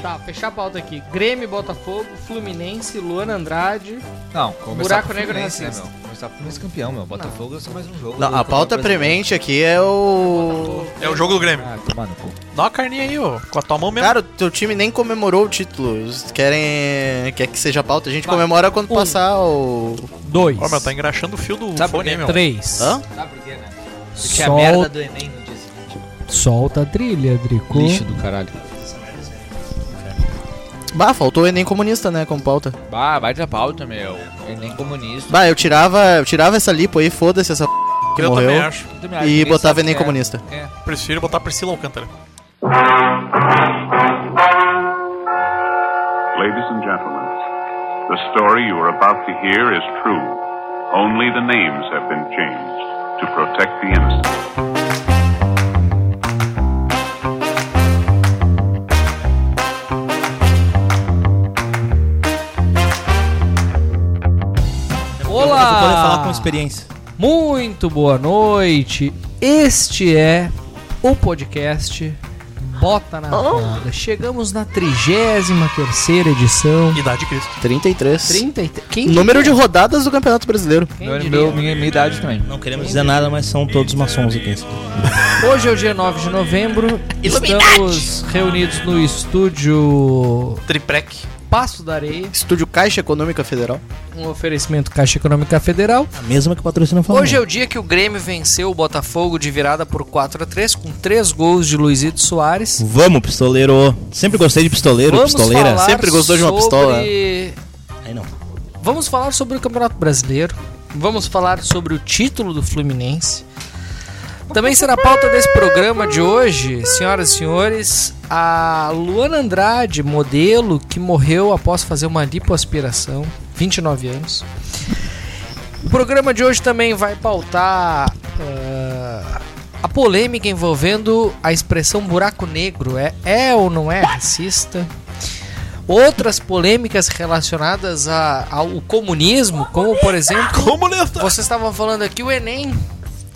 peraí. Tá, fechar a pauta aqui. Grêmio, Botafogo, Fluminense, Luana Andrade. Não, começar Buraco negro Fluminense, né, meu? Começar com o Fluminense campeão, meu. Botafogo é só mais um jogo. Não, a pauta premente aqui é o. É o jogo do Grêmio. Ah, tomar no cu. Dá uma carninha aí, ó. Com a tua mão mesmo. Cara, o teu time nem comemorou o título. Eles querem. Quer que seja pauta. A gente comemora quando Um. passar o. Dois. Ó, meu, tá engraxando o fio do Sabe fone, meu. Três. Hã? Sabe por quê, né? Porque Sol- a merda do Enem no dia seguinte. Solta a trilha, Drico. Lixo do caralho. Bah, faltou o Enem comunista, né, como pauta. Bah, vai da pauta, meu. Enem comunista. Bah, eu tirava, eu tirava essa lipo aí, foda-se essa p... que Eu também morreu. acho. E botava Enem comunista. É. Prefiro botar Priscila Alcântara. Ladies and gentlemen, the story you are about to hear is true. Only the names have been changed to protect the innocent. Eu vou poder falar com experiência. Muito boa noite. Este é o podcast Bota na Roda. Chegamos na 33 edição. Idade de Cristo. 33. 30 Quem Número de rodadas do Campeonato Brasileiro. Quem Meu, diria? meu- minha, minha idade também. Não queremos dizer nada, mas são todos maçons aqui. Hoje é o dia 9 de novembro. Estamos reunidos no estúdio Triprec. Passo da Areia. Estúdio Caixa Econômica Federal. Um oferecimento Caixa Econômica Federal. A mesma que patrocina o Flamengo. Hoje é o dia que o Grêmio venceu o Botafogo de virada por 4 a 3 com 3 gols de Luizito Soares. Vamos, pistoleiro. Sempre gostei de pistoleiro, Vamos pistoleira. falar Sempre gostou de uma sobre- pistola. Aí não. Vamos falar sobre o Campeonato Brasileiro. Vamos falar sobre o título do Fluminense. Também será pauta desse programa de hoje, senhoras e senhores, a Luana Andrade, modelo que morreu após fazer uma lipoaspiração, 29 anos. O programa de hoje também vai pautar ah, a polêmica envolvendo a expressão buraco negro. É, é ou não é racista? Outras polêmicas relacionadas a- ao comunismo, como por exemplo Comunista! vocês estavam falando aqui o Enem.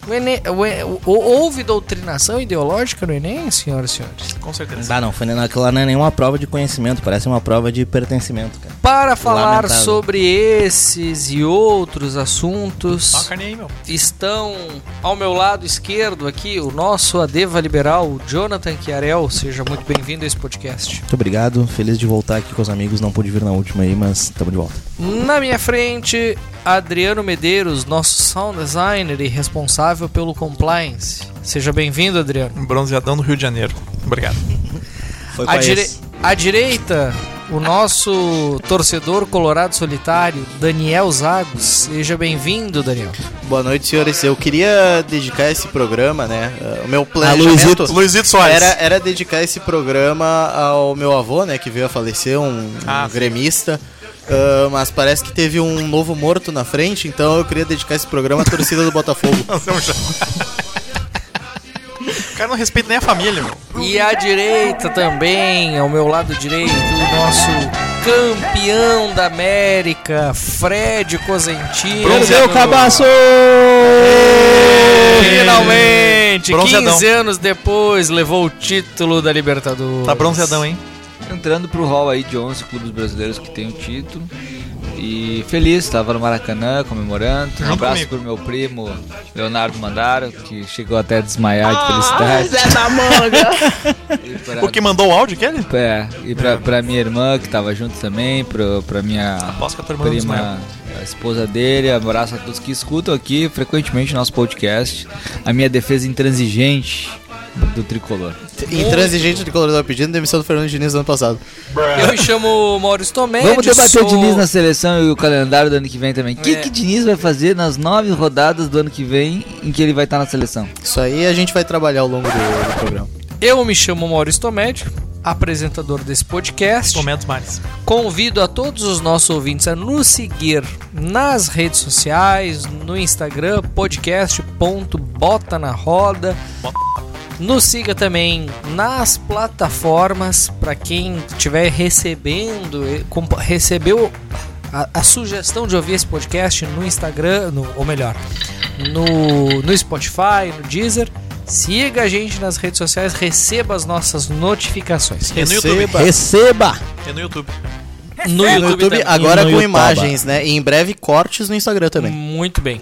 O Enem o o- houve doutrinação ideológica no Enem, senhoras e senhores? Com certeza. Ah, não. Foi naquela não é nenhuma prova de conhecimento. Parece uma prova de pertencimento, cara. Para falar Lamentável. sobre esses e outros assuntos, aí, meu. estão ao meu lado esquerdo aqui o nosso Adeva Liberal, o Jonathan Chiarel. Seja muito bem-vindo a esse podcast. Muito obrigado. Feliz de voltar aqui com os amigos. Não pude vir na última aí, mas estamos de volta. Na minha frente, Adriano Medeiros, nosso sound designer e responsável pelo compliance. Seja bem-vindo, Adriano. Um bronzeadão do Rio de Janeiro. Obrigado. Foi À, dire... à direita, o nosso torcedor colorado solitário, Daniel Zagos. Seja bem-vindo, Daniel. Boa noite, senhores. Eu queria dedicar esse programa, né? uh, O meu Luizito. planejamento Luizito Soares. era, era dedicar esse programa ao meu avô, né? Que veio a falecer, um, Ah, um gremista. Uh, mas parece que teve um novo morto na frente, então eu queria dedicar esse programa à torcida do Botafogo. Já. O cara não respeita nem a família, meu. E à direita também, ao meu lado direito, o nosso campeão da América, Fred Cosentino. Perdeu o cabaço! Finalmente, Bronzeadão. 15 anos depois, levou o título da Libertadores. Tá bronzeadão, hein? Entrando pro hall aí de 11 clubes brasileiros que tem o título. E feliz, tava no Maracanã comemorando. Um abraço comigo. pro meu primo Leonardo Mandaro, que chegou até a desmaiar de felicidade. E pra- O que mandou o áudio, aquele? É, e pra, pra minha irmã que tava junto também, pro, pra minha Aposto que a tua irmã prima, a esposa dele, abraço a todos que escutam aqui frequentemente nosso podcast. A minha defesa intransigente do tricolor. Intransigente de coloridor pedindo demissão do Fernando Diniz no ano passado. Eu me chamo Maurício Tomé. Vamos debater sou... o Diniz na seleção e o calendário do ano que vem também. O que, É. que Diniz vai fazer nas nove rodadas do ano que vem em que ele vai estar na seleção? Isso aí a gente vai trabalhar ao longo do, do programa. Eu me chamo Maurício Tomédio, apresentador desse podcast. Momentos mais. Convido a todos os nossos ouvintes a nos seguir nas redes sociais, no Instagram, podcast.bota na roda. Nos siga também nas plataformas para quem estiver recebendo, eh, recebeu a, a sugestão de ouvir esse podcast no Instagram, no- ou melhor, no, no Spotify, no Deezer. Siga a gente nas redes sociais, receba as nossas notificações. E no YouTube. Receba. Receba! E no YouTube. No No YouTube, também. agora no com Youtube. imagens, né? E em breve cortes no Instagram também. Muito bem.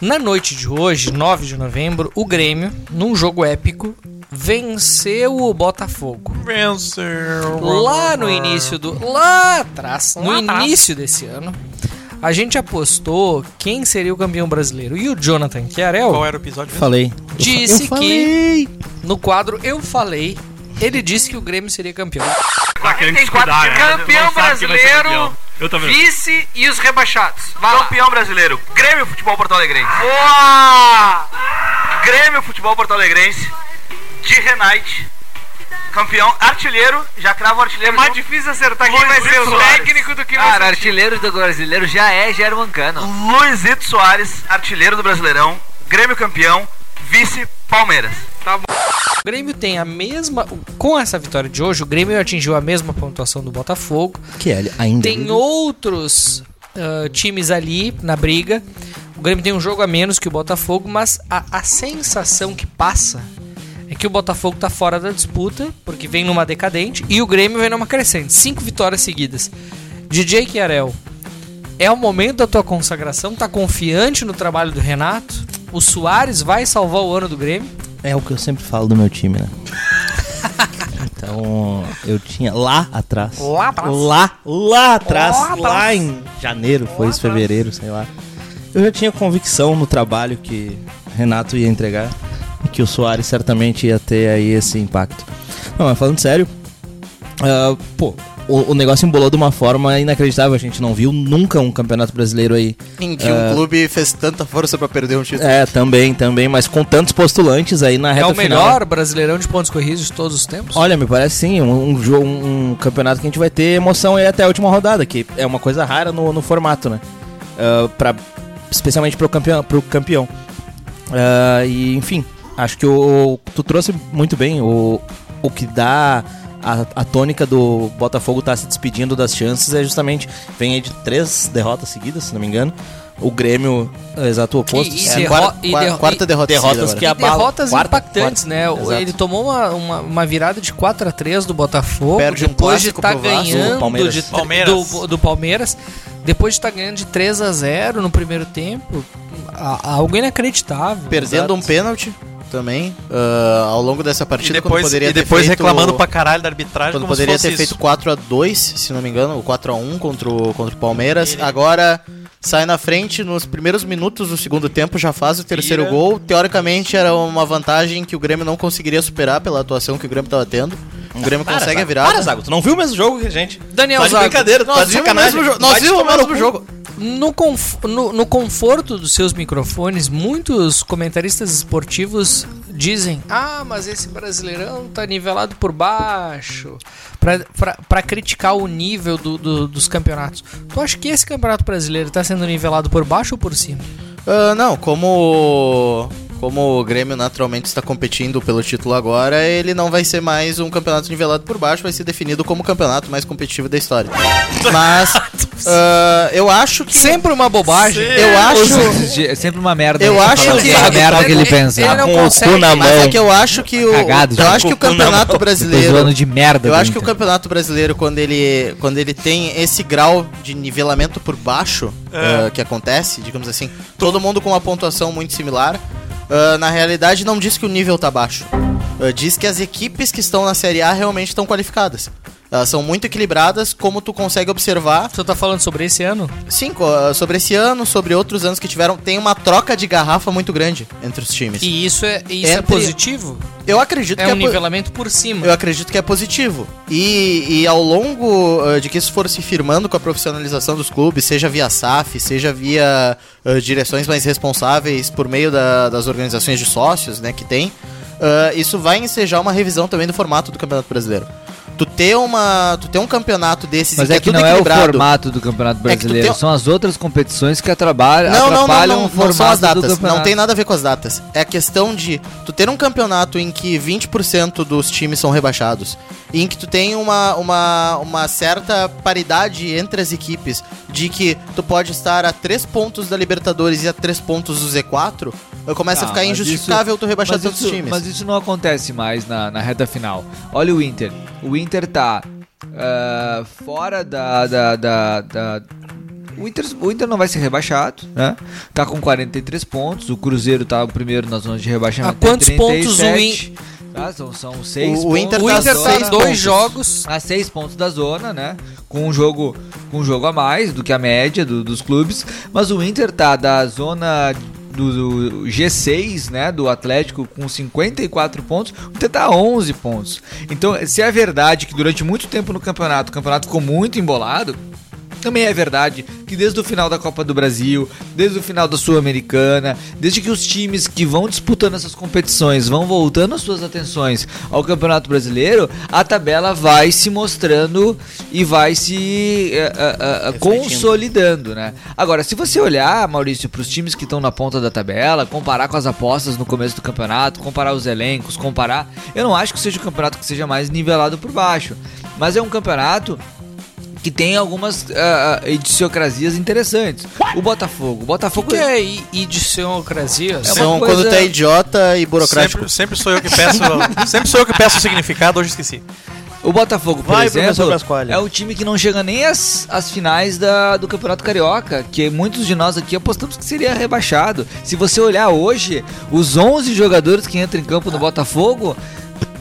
Na noite de hoje, 9 de novembro, o Grêmio, num jogo épico, venceu o Botafogo. Venceu. Lá no início do. Lá atrás, no Lá atrás. início desse ano, a gente apostou quem seria o campeão brasileiro. E o Jonathan Chiarel Qual era o episódio? mesmo? Falei. disse Eu falei. que no quadro Eu Falei, ele disse que o Grêmio seria campeão. Tá querendo descuidar, né? Campeão brasileiro, campeão. Eu também. vice e os rebaixados. Vai lá. Campeão brasileiro, Grêmio Futebol Porto Alegrense. Boa! Grêmio Futebol Porto Alegrense, de Renate. Campeão, artilheiro, já cravo o artilheiro. É mais difícil acertar quem vai ser o técnico do que Cara, artilheiro do brasileiro já é German Cano. Luizito Soares, artilheiro do Brasileirão. Grêmio campeão, vice Palmeiras. O Grêmio tem a mesma. Com essa vitória de hoje, o Grêmio atingiu a mesma pontuação do Botafogo. Que é, ainda. Tem outros ah, times ali na briga. O Grêmio tem um jogo a menos que o Botafogo, mas a, a sensação que passa é que o Botafogo tá fora da disputa, porque vem numa decadente, e o Grêmio vem numa crescente. Cinco vitórias seguidas. DJ Chiarel, é o momento da tua consagração? Tá confiante no trabalho do Renato? O Soares vai salvar o ano do Grêmio? É o que eu sempre falo do meu time, né? então, eu tinha lá atrás. Lá atrás. Lá, lá atrás. Lá Lá, em janeiro, foi isso, fevereiro, sei lá. Eu já tinha convicção no trabalho que Renato ia entregar e que o Soares certamente ia ter aí esse impacto. Não, mas falando sério, ah, pô, o, o negócio embolou de uma forma inacreditável. A gente não viu nunca um campeonato brasileiro aí Em que um clube fez tanta força pra perder um título. é, também, também, mas com tantos postulantes aí na É reta o final. melhor brasileirão de pontos corridos de todos os tempos? Olha, me parece sim, um, um jogo, um, campeonato que a gente vai ter emoção aí até a última rodada, que é uma coisa rara no, no formato, né? Ah, pra, especialmente pro campeão. Pro campeão. Ah, e, enfim, acho que o, tu trouxe muito bem o, o que dá. A, a tônica do Botafogo tá se despedindo das chances é justamente. Vem aí de três derrotas seguidas, se não me engano. O Grêmio, é, exato oposto. E- e É, derro- quarta, e derro- quarta derrota derrotas seguida que abalam. derrotas Quarta- impactantes, quarta. né? Exato. Ele tomou uma, uma, uma virada de 4 a 3 do Botafogo, Perde um depois de clássico estar Vasco, ganhando Palmeiras. de Palmeiras. Do, do Palmeiras, depois de estar ganhando de 3 a 0 no primeiro tempo, a- algo inacreditável. Perdendo um pênalti também ah, ao longo dessa E partida depois, quando poderia e ter depois feito, reclamando pra caralho da arbitragem. quando como poderia se ter fosse feito isso. 4 a 2 se não me engano, ou 4 a 1 contra o, contra o Palmeiras. Agora sai na frente nos primeiros minutos do segundo tempo, já faz o terceiro Tira. gol. Teoricamente era uma vantagem que o Grêmio não conseguiria superar pela atuação que o Grêmio estava tendo. O Grêmio Para, consegue a Zago, virada. Para, Zago, tu não viu o mesmo jogo que a gente? Daniel Tá Zago, brincadeira, Nós tá vimos o mesmo, jo- Vai nós vimos o mesmo jogo. No, conf- no- no conforto dos seus microfones, muitos comentaristas esportivos dizem: Ah, mas esse brasileirão tá nivelado por baixo. Pra criticar o nível do- do- dos campeonatos. Tu acha que esse campeonato brasileiro tá sendo nivelado por baixo ou por cima? Ah, não, como como o Grêmio naturalmente está competindo pelo título agora, ele não vai ser mais um campeonato nivelado por baixo, vai ser definido como o campeonato mais competitivo da história. Mas ah, eu acho que Sempre uma bobagem. eu acho É sempre uma merda. Eu né? acho que- essa merda que ele pensa. Ele não consegue. na mas é mão. que eu acho que o Cagado, eu acho que o campeonato mão. Brasileiro zoando de merda. eu acho que o campeonato brasileiro, quando ele, quando ele tem esse grau de nivelamento por baixo É. ah, que acontece, digamos assim, todo mundo com uma pontuação muito similar, ah, na realidade não diz que o nível tá baixo. Ah, diz que as equipes que estão na Série A realmente estão qualificadas. Elas são muito equilibradas, como tu consegue observar. Tu tá falando sobre esse ano? Sim, ah, sobre esse ano, sobre outros anos que tiveram, tem uma troca de garrafa muito grande entre os times. E isso é, isso é Entre- positivo? Eu acredito É que um é po- nivelamento por cima. Eu acredito que é positivo. E, e ao longo uh, de que isso for se firmando com a profissionalização dos clubes, seja via SAF, seja via uh, direções mais responsáveis por meio da- das organizações de sócios né, que tem, uh, isso vai ensejar uma revisão também do formato do Campeonato Brasileiro. Tu ter, uma, tu ter um campeonato desses Mas é que tudo não é o formato do Campeonato É que Brasileiro, tem- são as outras competições que atrapalham, Não, não, não, não, não são as datas. Não tem nada a ver com as datas. É a questão de tu ter um campeonato em que 20% dos times são rebaixados. E em que tu tem uma, uma, uma certa paridade entre as equipes de que tu pode estar a 3 pontos da Libertadores e a 3 pontos do Z4, começa Ah, a ficar injustificável tu rebaixar tantos isso, times. Mas isso não acontece mais na, na reta final. Olha o Inter. O Inter tá ah, fora da. da, da, da- o, Inter, o Inter não vai ser rebaixado, né? Tá com 43 pontos. O Cruzeiro tá o primeiro na zona de rebaixamento. A quantos tem pontos o 37, Tá? São, são seis O- o Inter O pontos Inter da tá zona. dois jogos. a seis pontos da zona, né? Com um jogo, com um jogo a mais do que a média do- dos clubes. Mas o Inter tá da zona do, do G6, né? Do Atlético com 54 pontos. O Inter tá a 11 pontos. Então, se é verdade que durante muito tempo no campeonato, o campeonato ficou muito embolado. Também é verdade que desde o final da Copa do Brasil, desde o final da Sul-Americana, desde que os times que vão disputando essas competições vão voltando as suas atenções ao Campeonato Brasileiro, a tabela vai se mostrando e vai se eh, eh, eh, consolidando, né? Agora, se você olhar, Maurício, para os times que estão na ponta da tabela, comparar com as apostas no começo do campeonato, comparar os elencos, comparar, eu não acho que seja um campeonato que seja mais nivelado por baixo, mas é um campeonato que tem algumas idiosincrasias interessantes. O Botafogo. O Botafogo que é i- idiosincrasia? É São coisa- quando tu é idiota e burocrático. Sempre, sempre sou eu que peço. sempre sou eu que peço o significado, hoje esqueci. O Botafogo, por Vai, exemplo, é o time que não chega nem às, às finais da, do Campeonato Carioca, que muitos de nós aqui apostamos que seria rebaixado. Se você olhar hoje, os 11 jogadores que entram em campo no Botafogo,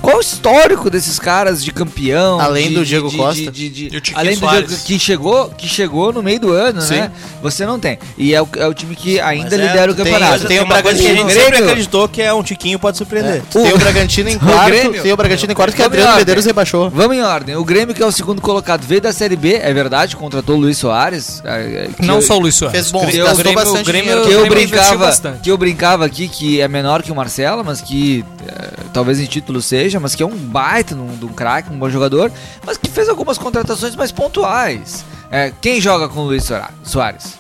qual o histórico desses caras de campeão? Além de- do Diego de- Costa. de- de- de- E o Tiquinho além do Soares. Diego que chegou, que chegou no meio do ano, né? Você não tem. E é o, é o time que ainda Mas é, lidera o tem- campeonato. tem o uma coisa que a gente sempre acreditou que é um tiquinho pode surpreender. Tu tem o Bragantino em O quarto, Grêmio. tem o Bragantino em quarto que Vamos Adriano Medeiros rebaixou. Vamos em ordem. O Grêmio, que é o segundo colocado, veio da Série B, é verdade, contratou o Luiz Soares. é, que Não eu- só o Luiz Soares. Fez bom, Que eu- gastou Grêmio- bastante Grêmio- que eu brincava, bastante. que eu brincava aqui que é menor que o Marcelo, mas que é, talvez em título seja, mas que é um baita de um, um craque, um bom jogador, mas que fez algumas contratações mais pontuais. É, quem joga com o Luiz Soares?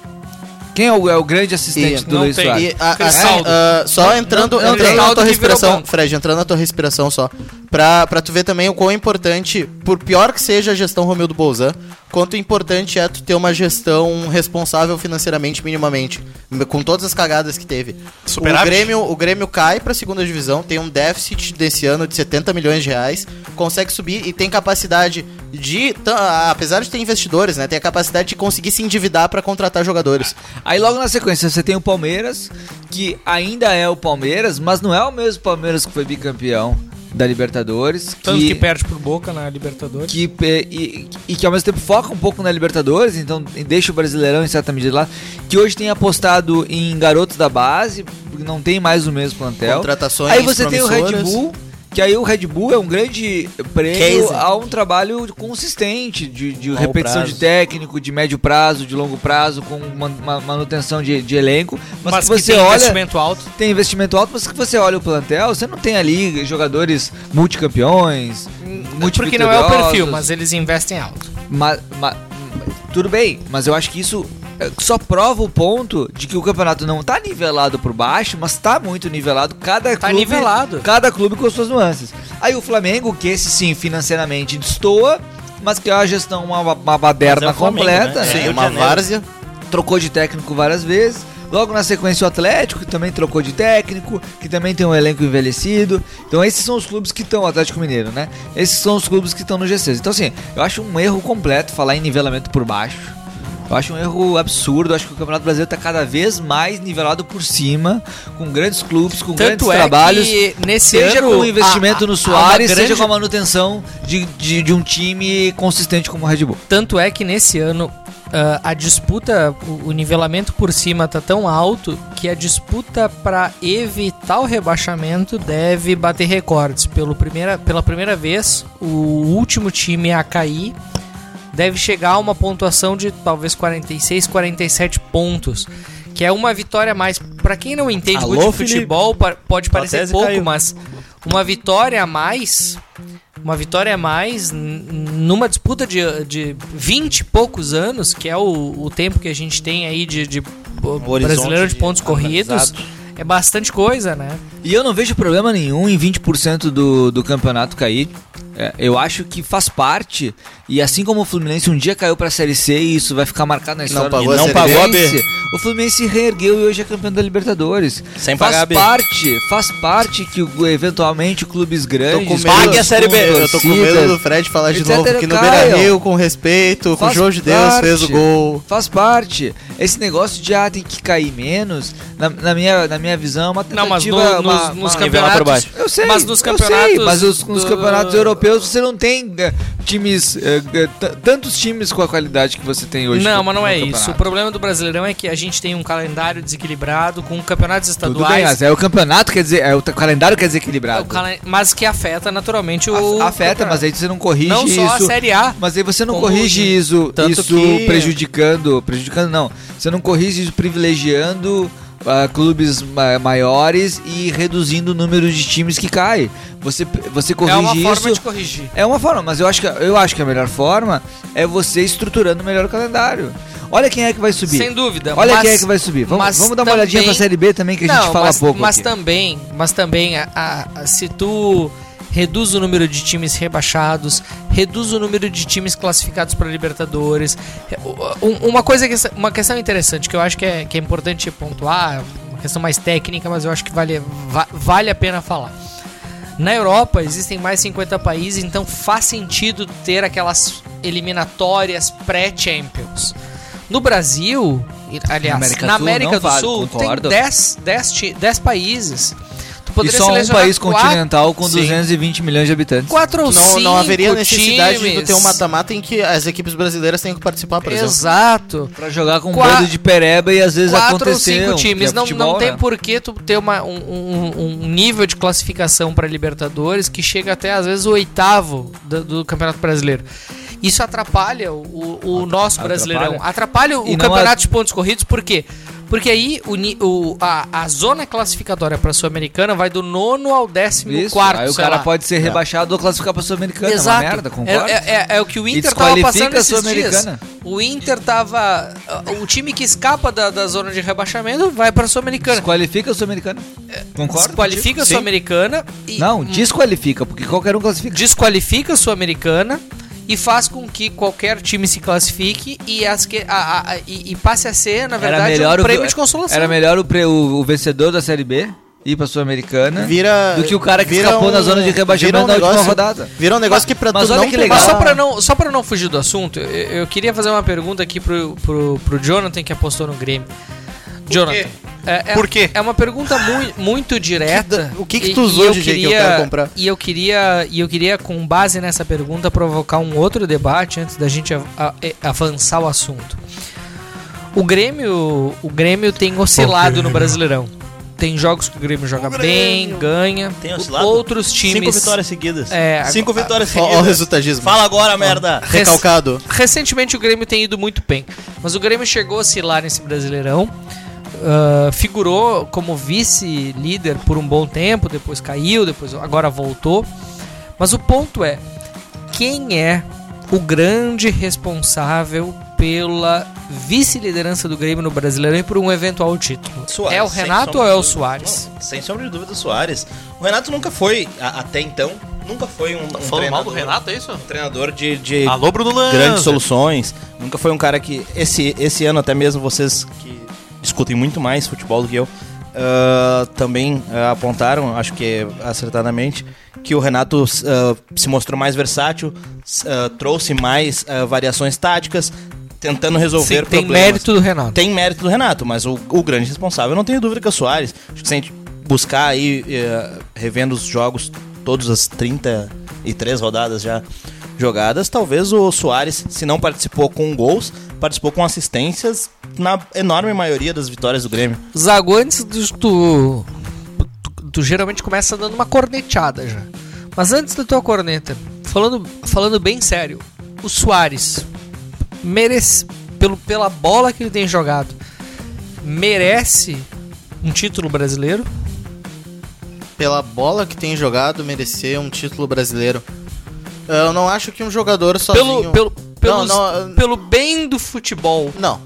Quem é o, é o grande assistente E do Luiz tem. Soares? E, a- a- Cristaldo. ah, só entrando, não, não, entrando na tua respiração. Fred, entrando na tua respiração só, pra, pra tu ver também o quão importante, por pior que seja a gestão Romildo Bolzan, quanto importante é tu ter uma gestão responsável financeiramente, minimamente, com todas as cagadas que teve. O Superávit. Grêmio, o Grêmio cai pra segunda divisão, tem um déficit desse ano de 70 milhões de reais, consegue subir e tem capacidade de, apesar de ter investidores, né, tem a capacidade de conseguir se endividar pra contratar jogadores. Aí logo na sequência você tem o Palmeiras, que ainda é o Palmeiras, mas não é o mesmo Palmeiras que foi bicampeão da Libertadores. Tanto que perde por boca na Libertadores. que, e, e que ao mesmo tempo foca um pouco na Libertadores, então deixa o Brasileirão em certa medida lá, que hoje tem apostado em garotos da base, porque não tem mais o mesmo plantel. Contratações Aí você tem o Red. Bull, que aí o Red Bull é um grande prêmio Case. a um trabalho consistente de, de repetição prazo. de técnico, de médio prazo, de longo prazo, com man- ma- manutenção de, de elenco. Mas, Mas, que você tem olha investimento alto. tem investimento alto, mas que você olha o plantel, você não tem ali jogadores multicampeões, Porque não é o perfil, mas eles investem alto. Ma- ma- tudo bem, mas eu acho que isso só prova o ponto de que o campeonato não tá nivelado por baixo, mas tá muito nivelado. Cada Tá clube, nivelado. Cada clube com suas nuances. Aí o Flamengo, que esse sim financeiramente destoa, mas que é uma gestão, uma, uma baderna é o Flamengo, completa, né? né? Sim, de uma várzea. trocou de técnico várias vezes. Logo na sequência o Atlético, que também trocou de técnico, que também tem um elenco envelhecido. Então esses são os clubes que estão, o Atlético Mineiro, né? Esses são os clubes que estão no G6. Então assim, eu acho um erro completo falar em nivelamento por baixo. Eu acho um erro absurdo, eu acho que o Campeonato Brasileiro está cada vez mais nivelado por cima, com grandes clubes, com grandes Tanto é trabalhos. que nesse Seja ano com o investimento há- no Soares, uma seja grande- com a manutenção de, de, de um time consistente como o Red Bull. Tanto é que nesse ano ah, a disputa, o, o nivelamento por cima tá tão alto que a disputa para evitar o rebaixamento deve bater recordes. Pelo primeira, pela primeira vez, o último time a cair deve chegar a uma pontuação de talvez 46, 47 pontos. Que é uma vitória a mais. Pra quem não entende Alô, muito de futebol, pode parecer pouco, caiu. mas uma vitória a mais uma vitória a mais numa disputa de, de 20 e poucos anos, que é o, o tempo que a gente tem aí de, de brasileiro de de pontos corridos, analisado. é bastante coisa, né? E eu não vejo problema nenhum em 20% do, do campeonato cair. É, eu acho que faz parte, e assim como o Fluminense um dia caiu pra Série C, e isso vai ficar marcado na história pagou do a não Série pagou a Fluminense, B. o Fluminense reergueu e hoje é campeão da Libertadores. Sem faz pagar a B. parte, faz parte que o- eventualmente clubes grandes Pague a Série B. Eu tô com medo do Fred falar de novo que no caiam. Beira Rio, com respeito, com o Faz João de Deus, fez o gol. Faz parte. Esse negócio de ah, tem que cair menos, na, na minha, na minha visão, é uma Não, mas no- tentativa. Uma- nos uma- nivelar pra campeonatos. baixo. Eu sei, mas nos eu campeonatos. sei, mas os, nos do- campeonatos europeus você não tem eh, times, eh, eh, tantos times com a qualidade que você tem hoje. Não, mas não é isso. campeonato. O problema do Brasileirão é que a gente tem um calendário desequilibrado com campeonatos Tudo bem, estaduais. mas é o campeonato, quer dizer, é o calendário quer dizer é equilibrado. o calen- mas que afeta naturalmente o. A- Afeta, mas aí você não corrige Não isso. só a Série A. Mas aí você não corrige isso, Tanto isso que- prejudicando, prejudicando não. Você não corrige isso privilegiando ah, clubes ma- maiores e reduzindo o número de times que cai. Você você É corrige uma forma isso. de corrigir. É uma forma, mas eu acho que eu acho que a melhor forma é você estruturando melhor o calendário. Olha quem é que vai subir. Sem dúvida. Olha mas- quem é que vai subir. Vamos, vamos dar uma olhadinha também- pra Série B também que a gente Não, fala mas, pouco Mas aqui. também, mas também a- a- se tu reduz o número de times rebaixados, reduz o número de times classificados para Libertadores. Um- Uma coisa que uma questão interessante que eu acho que é, que é importante pontuar, uma questão mais técnica, mas eu acho que vale, va- vale a pena falar. Na Europa existem mais 50 países, então faz sentido ter aquelas eliminatórias pré-Champions. No Brasil, aliás, Na América na do Sul América do vale, Sul, tem 10, 10, ti- 10 países. Tu E poderia só um país quatro- continental com Sim. 220 milhões de habitantes. Quatro ou Não, cinco não haveria necessidade de times. ter um mata-mata em que as equipes brasileiras têm que participar, por exemplo. Exato. Pra jogar com um Qua- bando de pereba e às vezes Quatro ou acontecer. cinco um- times. é não, futebol, não tem né? por que tu ter uma, um, um- um nível de classificação para Libertadores que chega até às vezes o oitavo do, do Campeonato Brasileiro. Isso atrapalha o, o- o nosso Brasileirão. Atrapalha o E campeonato há- de pontos corridos, por quê? Porque aí o, o- a, a zona classificatória para a Sul-Americana vai do nono ao décimo Isso, quarto. aí o cara lá. pode ser rebaixado ou classificar pra Sul-Americana. É Exato. uma merda, concorda? É, é- é o que o Inter tava passando a esses dias. Sul-Americana. O Inter tava. O time que escapa da, da zona de rebaixamento vai pra Sul-Americana. Desqualifica a Sul-Americana. Concorda? Desqualifica a. Sul-Americana e. Não, desqualifica, porque qualquer um classifica. Desqualifica a Sul-Americana e faz com que qualquer time se classifique e, as que, a- a- a- e, e passe a ser, na verdade, um o- prêmio de consolação. Era melhor o, pre- o- o vencedor da Série B ir pra Sul-Americana Vira, do que o cara que escapou um- na zona de rebaixamento vira um na última negócio- rodada. Vira um negócio que pra mas tu olha não que legal. Mas só pra, não, só pra não fugir do assunto, eu, eu queria fazer uma pergunta aqui pro, pro, pro Jonathan que apostou no Grêmio. Jonathan. É, é- Por quê? É uma pergunta mui- muito direta. O que que tu usou, e DJ, que eu quero comprar? E eu queria, e eu queria, com base nessa pergunta, provocar um outro debate antes da gente a- a- avançar o assunto. O Grêmio, o Grêmio tem oscilado no Brasileirão. Tem jogos que o Grêmio joga bem, ganha. Tem oscilado? Outros times. Cinco vitórias seguidas. É, Cinco agora- vitórias Ó, ó o seguidas. resultadismo. Fala agora, merda. Recalcado. Recentemente o Grêmio tem ido muito bem, mas o Grêmio chegou a oscilar nesse Brasileirão. Ah, figurou como vice-líder por um bom tempo, depois caiu, depois agora voltou. Mas o ponto é: quem é o grande responsável pela vice-liderança do Grêmio no Brasileirão e por um eventual título? Soares, é o Renato ou é o. Soares? Não, sem sombra de dúvida, o Soares. O Renato nunca foi, a- até então, nunca foi um, um Falando mal do treinador- Renato, é isso? um treinador de, de Alô, Bruno grandes soluções. Nunca foi um cara que. Esse, esse ano, até mesmo vocês que discutem muito mais futebol do que eu, ah, também ah, apontaram, acho que acertadamente, que o Renato ah, se mostrou mais versátil, trouxe mais variações táticas, tentando resolver Sim, tem problemas. mérito do Renato. Tem mérito do Renato, mas o, o grande responsável, não tenho dúvida que é o Soares. Acho que se a gente buscar aí, eh, revendo os jogos, todas as 33 rodadas já jogadas, talvez o Soares, se não participou com gols, participou com assistências na enorme maioria das vitórias do Grêmio. Zago, antes do, tu, tu, tu geralmente começa dando uma corneteada já. Mas antes da tua corneta, falando, falando bem sério, o Soares merece, pelo, pela bola que ele tem jogado, merece um título brasileiro? Pela bola que tem jogado, merecer um título brasileiro. Eu não acho que um jogador sozinho... Pelo, pelo, pelos- não, não, pelo bem do futebol. Não.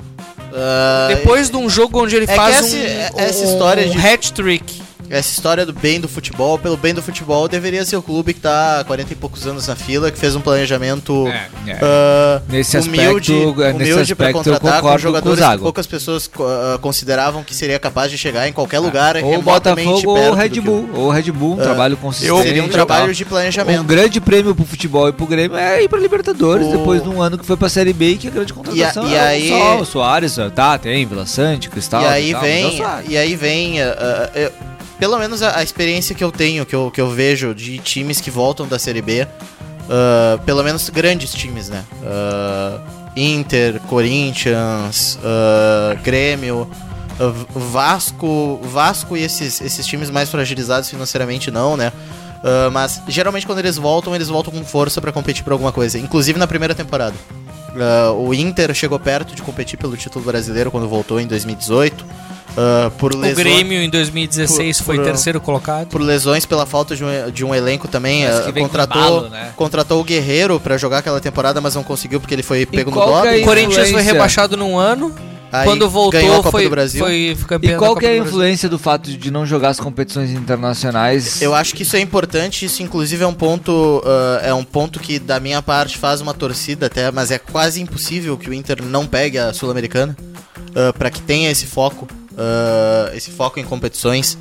Ah, Depois de um jogo onde ele é faz essa- um, é- essa um história de- hat-trick essa história do bem do futebol, pelo bem do futebol, deveria ser o clube que tá há 40 e poucos anos na fila, que fez um planejamento É, é. ah, Nesse humilde, aspecto, é, humilde eu contratar com concordo com o jogadores que poucas pessoas ah, consideravam que seria capaz de chegar em qualquer lugar Ou o remotamente Botafogo ou o Red do que Bull. Ou o Red Bull, um Ah, trabalho consistente. Seria um e trabalho tal. de planejamento. Um grande prêmio pro futebol e pro Grêmio é ir pra Libertadores, O- depois de um ano que foi pra Série B e que a grande contratação E a- e é o aí- Sol, o Soares, tá, tem, Vila Sante, Cristal. E aí tal, mas é o vem, e aí vem, ah, ah, eu- pelo menos a, a experiência que eu tenho, que eu, que eu vejo de times que voltam da Série B, ah, pelo menos grandes times, né? Ah, Inter, Corinthians, ah, Grêmio, Vasco, Vasco e esses, esses times mais fragilizados financeiramente não, né? Mas geralmente quando eles voltam, eles voltam com força pra competir por alguma coisa, inclusive na primeira temporada. O Inter chegou perto de competir pelo título brasileiro quando voltou em 2018. Ah, por O lesões, Grêmio em 2016 Por- foi por- terceiro colocado. por lesões pela falta de um, de um elenco também. Ah, com contratou, embalo, né? contratou o Guerreiro pra jogar aquela temporada, mas não conseguiu porque ele foi pego no que é. O Corinthians foi rebaixado num ano. Aí quando voltou, ganhou a Copa foi, do Brasil. foi E campeão da qual que é a do influência do fato de não jogar as competições internacionais? Eu acho que isso é importante, isso inclusive é um ponto, ah, é um ponto que da minha parte faz uma torcida até, mas é quase impossível que o Inter não pegue a Sul-Americana ah, pra que tenha esse foco, ah, esse foco em competições,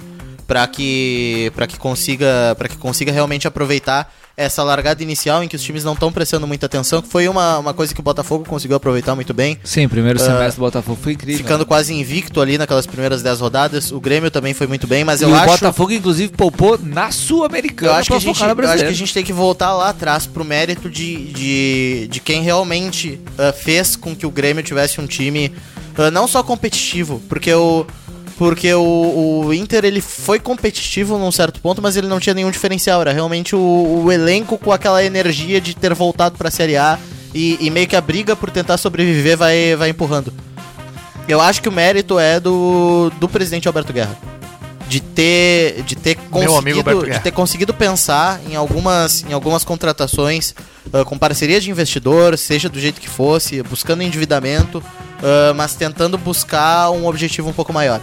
pra que para que consiga para que consiga realmente aproveitar essa largada inicial em que os times não estão prestando muita atenção, que foi uma, uma coisa que o Botafogo conseguiu aproveitar muito bem. Sim, o primeiro Ah, semestre do Botafogo foi incrível. Ficando quase invicto ali naquelas primeiras 10 rodadas. O Grêmio também foi muito bem, mas e eu o acho. Botafogo, inclusive, poupou na Eu Sul-Americana acho, que a gente, eu acho que a gente tem que voltar lá atrás pro mérito de, de, de quem realmente ah, fez com que o Grêmio tivesse um time ah, não só competitivo, porque o. Porque o, o Inter ele foi competitivo num certo ponto, mas ele não tinha nenhum diferencial. Era realmente o, o elenco com aquela energia de ter voltado pra Série A e, e meio que a briga por tentar sobreviver vai, vai empurrando. Eu acho que o mérito é do, do presidente Alberto Guerra. De ter, de ter conseguido, de ter conseguido pensar em algumas, em algumas contratações ah, com parceria de investidor, seja do jeito que fosse, buscando endividamento, ah, mas tentando buscar um objetivo um pouco maior.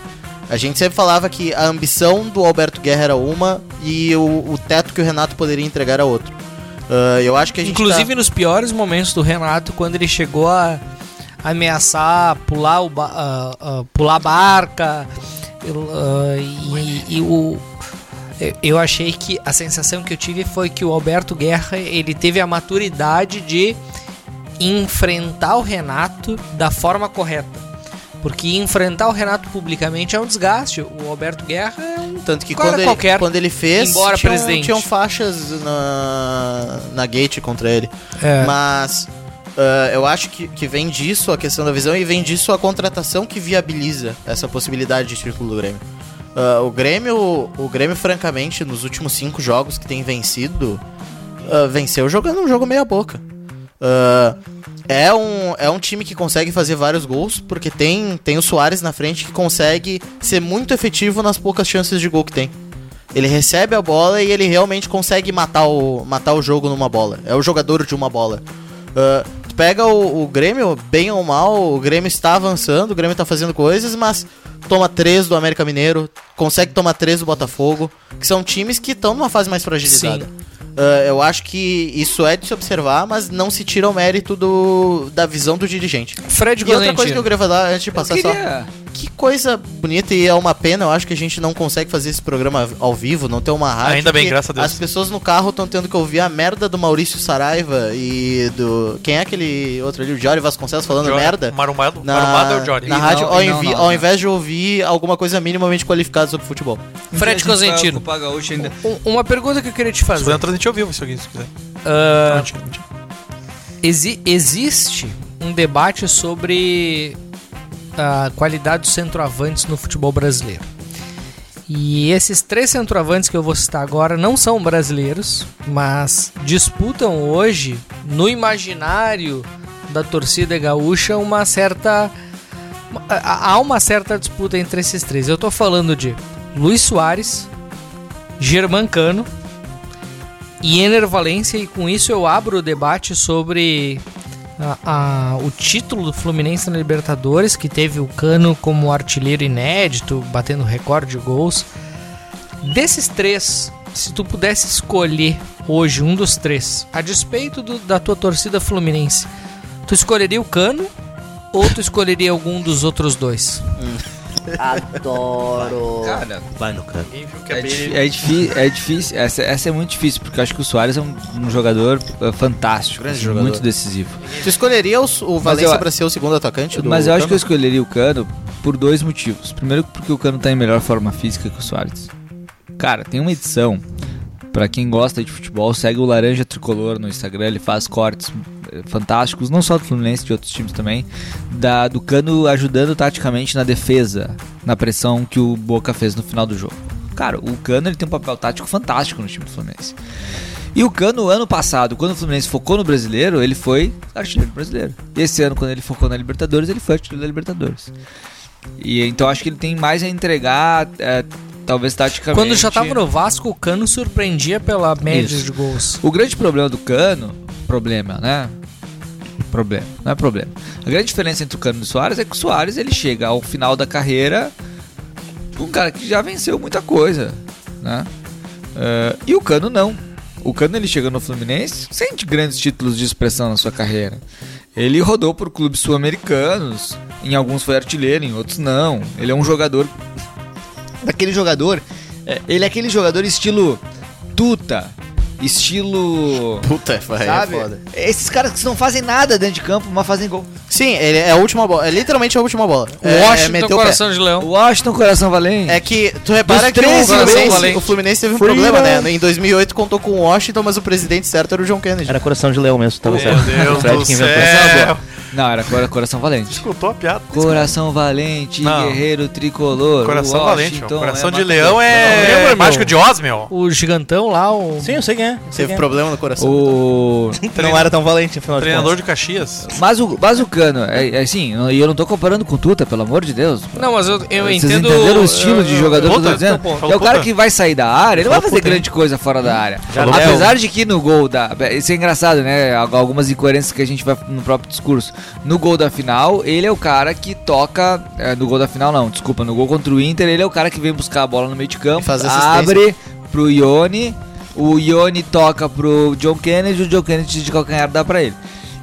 A gente sempre falava que a ambição do Alberto Guerra era uma e o, o teto que o Renato poderia entregar era outro. Ah, eu acho que a gente Inclusive tá- nos piores momentos do Renato, quando ele chegou a ameaçar pular, o ba- ah, ah, pular a barca. e, e o. Eu achei que a sensação que eu tive foi que o Alberto Guerra ele teve a maturidade de enfrentar o Renato da forma correta. Porque enfrentar o Renato publicamente é um desgaste. O Alberto Guerra é um Tanto que quando ele, qualquer, quando ele fez, embora tinham, presidente. tinham faixas na, na gate contra ele. É. Mas ah, eu acho que, que vem disso a questão da visão e vem disso a contratação que viabiliza essa possibilidade de título do Grêmio. Ah, o Grêmio, o Grêmio, francamente, nos últimos cinco jogos que tem vencido, ah, venceu jogando um jogo meia boca. Ah, é, um, é um time que consegue fazer vários gols, porque tem, tem o Soares na frente que consegue ser muito efetivo nas poucas chances de gol que tem. Ele recebe a bola e ele realmente consegue matar o, matar o jogo numa bola. É o jogador de uma bola. Ah, tu pega o, o Grêmio, bem ou mal, o Grêmio está avançando, o Grêmio está fazendo coisas, mas toma três do América Mineiro, consegue tomar três do Botafogo, que são times que estão numa fase mais fragilizada. Ah, eu acho que isso é de se observar, mas não se tira o mérito do, da visão do dirigente. Fred E outra coisa que eu queria falar antes de Eu passar queria- só. Que coisa bonita e é uma pena, eu acho que a gente não consegue fazer esse programa ao vivo, não ter uma rádio. Ainda bem, graças a Deus. As pessoas no carro estão tendo que ouvir a merda do Maurício Saraiva e do. Quem é aquele outro ali? O Jory Vasconcelos falando Jory- merda. Marumado, Na, Marumado é o Jory. na rádio, não- ao, não, não, ao não. invés de ouvir alguma coisa minimamente qualificada sobre futebol. Fred gente Cosentino. ainda. Um- Uma pergunta que eu queria te fazer. transmitir ao vivo, se alguém se quiser. Mentira. exi- existe um debate sobre a qualidade dos centroavantes no futebol brasileiro. E esses três centroavantes que eu vou citar agora não são brasileiros, mas disputam hoje, no imaginário da torcida gaúcha, uma certa. há- uma certa disputa entre esses três. Eu tô falando de Luiz Soares, Germancano e Ener Valência, e com isso eu abro o debate sobre a- a- o título do Fluminense na Libertadores, que teve o Cano como artilheiro inédito, batendo recorde de gols. Desses três, se tu pudesse escolher hoje um dos três, a despeito do- da tua torcida fluminense, tu escolheria o Cano ou tu escolheria algum dos outros dois? Adoro. Cara, Vai no canto. é, difí- é, difí- é difícil. Essa, essa é muito difícil, porque eu acho que o Soares é um, um jogador eh, fantástico. Grande assim, jogador. Muito decisivo. Tu escolheria o, o Valência eu- pra ser o segundo atacante do Mas eu acho que eu escolheria o Cano por dois motivos. Primeiro, porque o Cano tá em melhor forma física que o Soares. Cara, tem uma edição. Pra quem gosta de futebol, segue o Laranja Tricolor no Instagram. Ele faz cortes eh, fantásticos, não só do Fluminense, de outros times também. Da, do Cano ajudando taticamente na defesa, na pressão que o Boca fez no final do jogo. Cara, o Cano ele tem um papel tático fantástico no time do Fluminense. E o Cano, ano passado, quando o Fluminense focou no brasileiro, ele foi artilheiro brasileiro. E esse ano, quando ele focou na Libertadores, ele foi artilheiro da Libertadores. E então acho que ele tem mais a entregar, é, talvez taticamente. Quando já tava no Vasco, o Cano surpreendia pela média Isso. de gols. O grande problema do Cano, problema, né? Problema, não é problema. A grande diferença entre o Cano e o Soares é que o Soares ele chega ao final da carreira um cara que já venceu muita coisa, né? Eh, e o Cano não. O Cano ele chega no Fluminense sem grandes títulos de expressão na sua carreira. Ele rodou por clubes sul-americanos, em alguns foi artilheiro, em outros não. Ele é um jogador daquele jogador, é, ele é aquele jogador estilo Tuta, estilo Puta, é sabe? foda. Esses caras que não fazem nada dentro de campo, mas fazem gol. Sim, ele é a última bola. É literalmente a última bola. O é, Washington, pé. coração de leão. Washington Coração Valente. É que tu repara Dos que o 13, coração Fluminense, o Fluminense teve um Freedom. problema, né? Em 2008 contou com o Washington, mas o presidente certo era o John Kennedy. Era coração de leão mesmo, tava Meu certo. Deus Fred do céu. Não, era Cora- Coração Valente. Escutou a piada? Coração Valente, Não. guerreiro tricolor. Coração valente, Washington meu. Coração é de leão é lembra, mágico meu? de Oz, meu. O gigantão lá, o. Sim, eu sei quem é. sei Teve quem é. problema no coração. O... Não era tão valente, afinal de Treinador de Caxias. Mas o, mas o Cano, é, é assim, e eu não tô comparando com o Tuta, pelo amor de Deus. Não, mas eu, eu Vocês entendo. entenderam o estilo de eu- jogador que eu tô dizendo? pô, é o cara que vai sair da área, ele não vai fazer puta, grande coisa fora da área. Apesar de que no gol da. Isso é engraçado, né? Algumas incoerências que a gente vai no próprio discurso. No gol da final, ele é o cara que toca. é, no gol da final, não, desculpa. No gol contra o Inter, ele é o cara que vem buscar a bola no meio de campo, abre pro Ione. O Ione toca pro John Kennedy, o John Kennedy de calcanhar dá pra ele.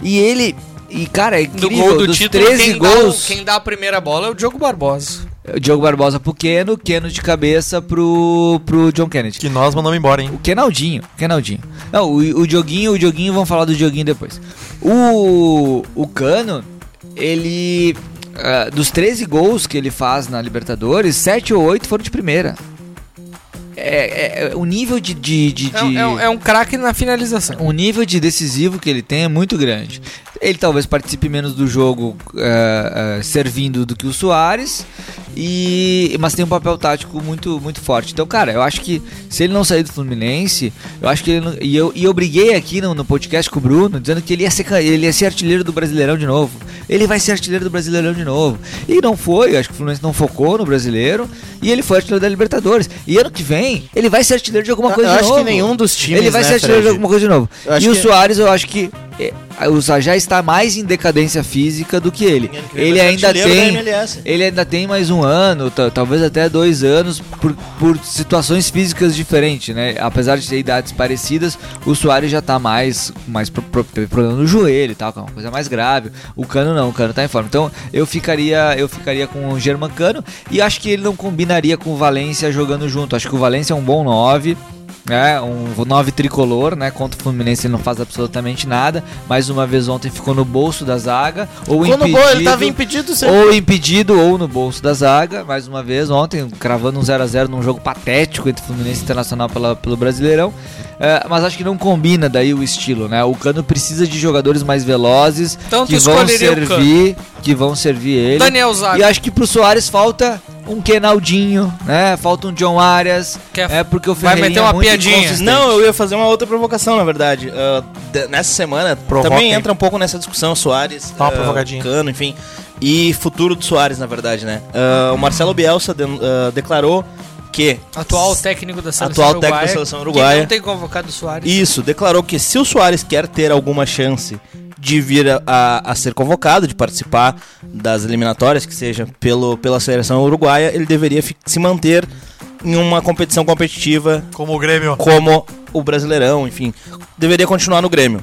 E ele. E, cara, é Do incrível. gol do dos título, 13 quem, gols. Dá, quem dá a primeira bola é o Diogo Barbosa. Diogo Barbosa pro Keno, Keno de cabeça pro, pro John Kennedy. Que nós mandamos embora, hein? O Kenaldinho, Kenaldinho. Não, o, o Dioguinho, o Dioguinho, vamos falar do Dioguinho depois. O, o Cano, ele. ah, dos 13 gols que ele faz na Libertadores, 7 ou 8 foram de primeira. É, é- é- o nível de. de, de- É, um- de- é um- é um craque na finalização. o nível de decisivo que ele tem é muito grande. Ele talvez participe menos do jogo eh, eh, servindo do que o Soares, e, mas tem um papel tático muito, muito forte. Então, cara, eu acho que se ele não sair do Fluminense, eu acho que ele não, e, eu, e eu briguei aqui no, no podcast com o Bruno, dizendo que ele ia, ser, ele ia ser artilheiro do Brasileirão de novo. Ele vai ser artilheiro do Brasileirão de novo. E não foi, eu acho que o Fluminense não focou no brasileiro, e ele foi artilheiro da Libertadores. E ano que vem, ele vai ser artilheiro de alguma Eu coisa de acho novo. que nenhum dos times, Ele vai né, ser artilheiro de Fred? alguma coisa de novo. Eu acho E o que- Soares, eu acho que o Sa- já está mais em decadência física do que ele. Ele ainda tem, ele ainda tem mais um ano, ta- talvez até dois anos, por, por situações físicas diferentes, né? Apesar de ter idades parecidas, o Soares já tá mais, mais pro, pro- problema no joelho e tal, que é uma coisa mais grave. O Cano não, o Cano tá em forma. Então eu ficaria, eu ficaria com o German Cano e acho que ele não combinaria com o Valência jogando junto. Acho que o Valência é um bom 9. É, um 9 tricolor, né? Contra o Fluminense ele não faz absolutamente nada. Mais uma vez ontem ficou no bolso da zaga. Ou Ficou no impedido, gol, ele tava impedido sempre. ou impedido ou no bolso da zaga, mais uma vez, ontem, cravando um 0x0 num jogo patético entre Fluminense e Internacional pela, pelo Brasileirão. É, mas acho que não combina daí o estilo, né? O Cano precisa de jogadores mais velozes Então que vão servir, que vão servir ele. Daniel Zago. E acho que pro Soares falta um Kenaldinho, né? Falta um John Arias. Quer- é porque o vai Ferreirinha meter uma é muito piadinha. Não, eu ia fazer uma outra provocação, na verdade. De- nessa semana Provoca também entra um pouco nessa discussão Soares, ah, provocadinha. Cano, enfim, e futuro do Soares, na verdade, né? Ah, o Marcelo Bielsa de- ah, declarou que Atual técnico da seleção Atual técnico uruguaia. da seleção uruguaia. Que não tem convocado o Soares. Isso, declarou que se o Soares quer ter alguma chance de vir a, a- a ser convocado, de participar das eliminatórias, que seja pelo, pela seleção uruguaia, ele deveria se manter em uma competição competitiva Como o Grêmio. como o Brasileirão, enfim. Deveria continuar no Grêmio.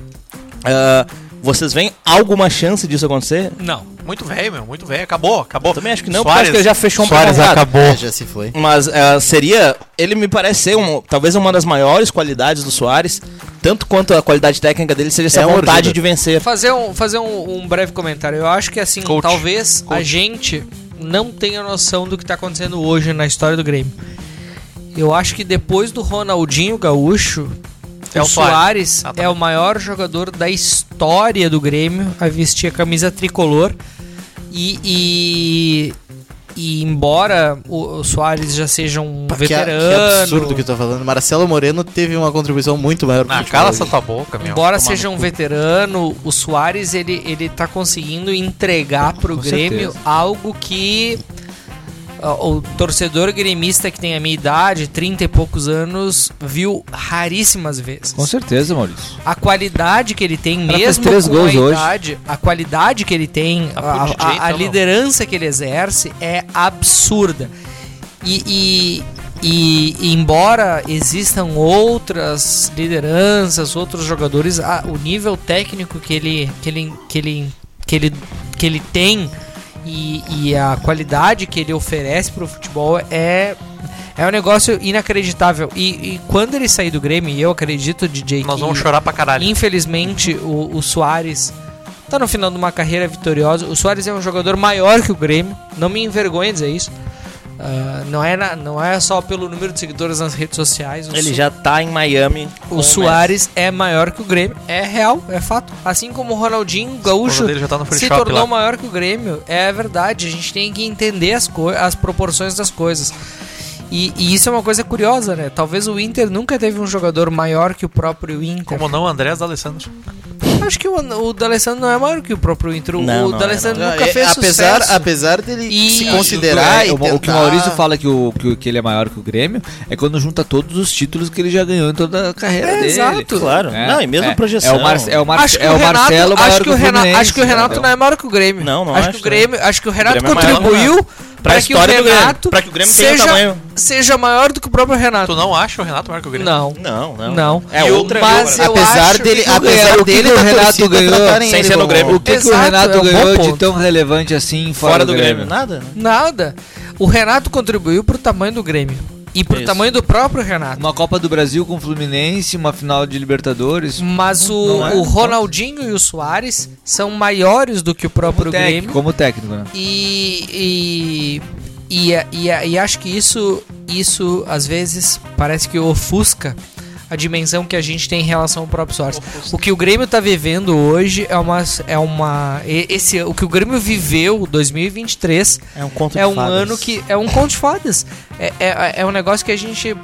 Ah, vocês veem alguma chance disso acontecer? Não. Muito velho, meu. Muito velho. Acabou, acabou. Também acho que não, porque Soares, acho que ele já fechou um Soares contrato. acabou. É, já se foi. Mas ah, seria. Ele me parece ser um, talvez uma das maiores qualidades do Soares. Tanto quanto a qualidade técnica dele seja essa É vontade de vencer. Fazer um, fazer um, um breve comentário. Eu acho que assim, Coach. talvez a Coach. gente não tenha noção do que tá acontecendo hoje na história do Grêmio. Eu acho que depois do Ronaldinho Gaúcho, É o o Soares. Soares Ah, tá. é o maior jogador da história do Grêmio a vestir a camisa tricolor. E, e, e embora o, o Soares já seja um Pá, que, veterano. que absurdo que tu tá falando. Marcelo Moreno teve uma contribuição muito maior pro Ah, cala essa tua boca, meu. Embora seja um cu. veterano, o Soares ele, ele tá conseguindo entregar pro Com Grêmio certeza. algo que ah, o torcedor gremista que tem a minha idade, 30 e poucos anos, viu raríssimas vezes. Com certeza, Maurício. A qualidade que ele tem, Ela mesmo três com gols a hoje. idade, a qualidade que ele tem, Tá a, a- a não. liderança que ele exerce é absurda. E, e- e- e embora existam outras lideranças, outros jogadores, a- o nível técnico que ele, que ele, que ele, que ele, que ele tem e, e a qualidade que ele oferece pro futebol é é um negócio inacreditável. E, e quando ele sair do Grêmio, e eu acredito, DJ, Nós que vamos chorar pra caralho. Infelizmente, o, o Soares tá no final de uma carreira vitoriosa. O Soares é um jogador maior que o Grêmio. Não me envergonha dizer isso. Ah, não, é na- não é só pelo número de seguidores nas redes sociais. Ele Su- já tá em Miami. o Soares é maior que o Grêmio. É real, é fato. Assim como o Ronaldinho Gaúcho tá se tornou lá. maior que o Grêmio. É verdade. A gente tem que entender as, co- as proporções das coisas. E, e isso é uma coisa curiosa, né? Talvez o Inter nunca teve um jogador maior que o próprio Inter. Como não, Andrés D'Alessandro. Acho que o, o D'Alessandro não é maior que o próprio Inter. O- Não, o não D'Alessandro nunca é- fez apesar, sucesso. apesar dele E- se considerar É, e o, o que o tentar- Maurício fala que, o, que, que ele é maior que o Grêmio é quando junta todos os títulos que ele já ganhou em toda a carreira É, dele. exato. Claro. Não, e mesmo é, a projeção. É o, Mar, é o, Mar, Acho é o, o Renato, Marcelo maior acho que o Renato, acho que o Renato não é maior que o Grêmio. Não, não acho acho que o Grêmio, acho que o Renato Grêmio é maior, contribuiu Pra para que o história do Grêmio, Renato pra que o Grêmio tenha seja, tamanho. seja maior do que o próprio Renato. Tu não acha o Renato maior que o Grêmio? Não. Não, não. Não. É o- outra mas eu apesar acho dele, apesar Renato- dele o Renato torcida ganhou tratarem sem ser no Grêmio. O que, que o Exato, Renato é um ganhou de tão relevante assim fora, Fora do, do Grêmio? Grêmio, nada. Nada. O Renato contribuiu pro tamanho do Grêmio e pro Isso. tamanho do próprio Renato. Uma Copa do Brasil com o Fluminense, uma final de Libertadores. Mas o, é? o Ronaldinho e o Soares são maiores do que o próprio Como técnico, Grêmio. como técnico, né? E, e, e, e, e acho que isso, isso, às vezes, parece que ofusca a dimensão que a gente tem em relação ao próprio Soares. O que o Grêmio tá vivendo hoje é uma. É uma esse, o que o Grêmio viveu 2023 É um conto é um fadas. ano que. É um conto de fadas. É, é, é um negócio que a gente.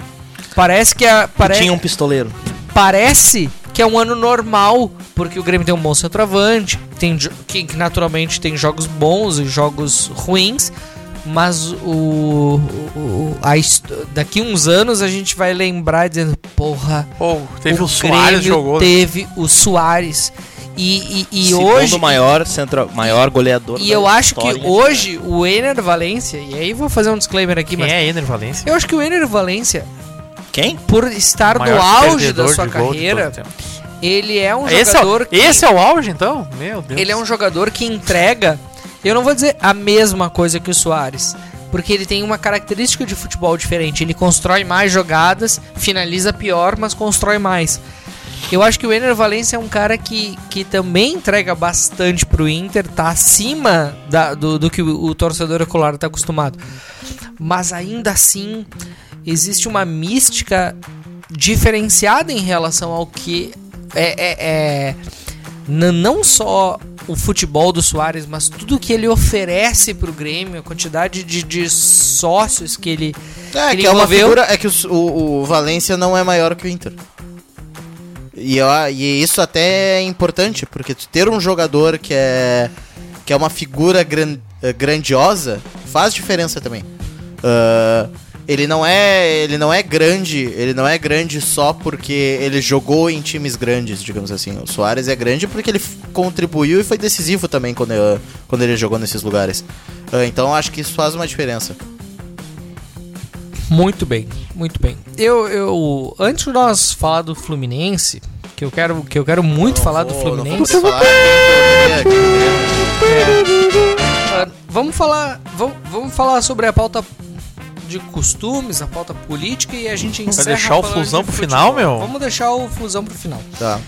Parece que. Pare, Tinha um pistoleiro. parece que é um ano normal, porque o Grêmio tem um bom centroavante, tem que naturalmente tem jogos bons e jogos ruins, mas o, o- o- a daqui uns anos a gente vai lembrar dizendo, porra, Pô, teve o, o Soares Grêmio jogou. teve o Soares. E, e, e Segundo hoje maior, centro, maior goleador e eu acho que hoje o Ener Valência, e aí vou fazer um disclaimer aqui, Quem mas é Ener Valência? eu acho que o Ener Valência, Quem? por estar no auge da sua carreira, ele é um esse, é, jogador o- que esse é o auge, então? Meu Deus. ele é um jogador que entrega, eu não vou dizer a mesma coisa que o Soares, porque ele tem uma característica de futebol diferente. Ele constrói mais jogadas, finaliza pior, mas constrói mais. Eu acho que o Ener Valencia é um cara que, que também entrega bastante pro Inter, tá acima da- do, do que o, o torcedor ocular tá acostumado. Mas ainda assim, existe uma mística diferenciada em relação ao que é, é- é não só o futebol do Soares, mas tudo que ele oferece pro Grêmio, a quantidade de, de sócios que ele, É, ele que é uma figura. É que o, o, o Valência não é maior que o Inter. E, eu, e isso até é importante, porque ter um jogador que é. que é uma figura gran, eh, grandiosa faz diferença também. Ah, ele não é. Ele não é grande. Ele não é grande só porque ele jogou em times grandes, digamos assim. O Soares é grande porque ele contribuiu e foi decisivo também quando, eh, quando ele jogou nesses lugares. Ah, então acho que isso faz uma diferença. Muito bem, muito bem. Eu, eu antes de nós falar do Fluminense, que eu quero, que eu quero muito falar do Vou- vou Fluminense. falar eu queria- Ah, vamos falar, vamos, vamos falar sobre a pauta de costumes, a pauta política e a gente encerra deixar o de pro final, meu? Vamos deixar o flusão pro final. Tá.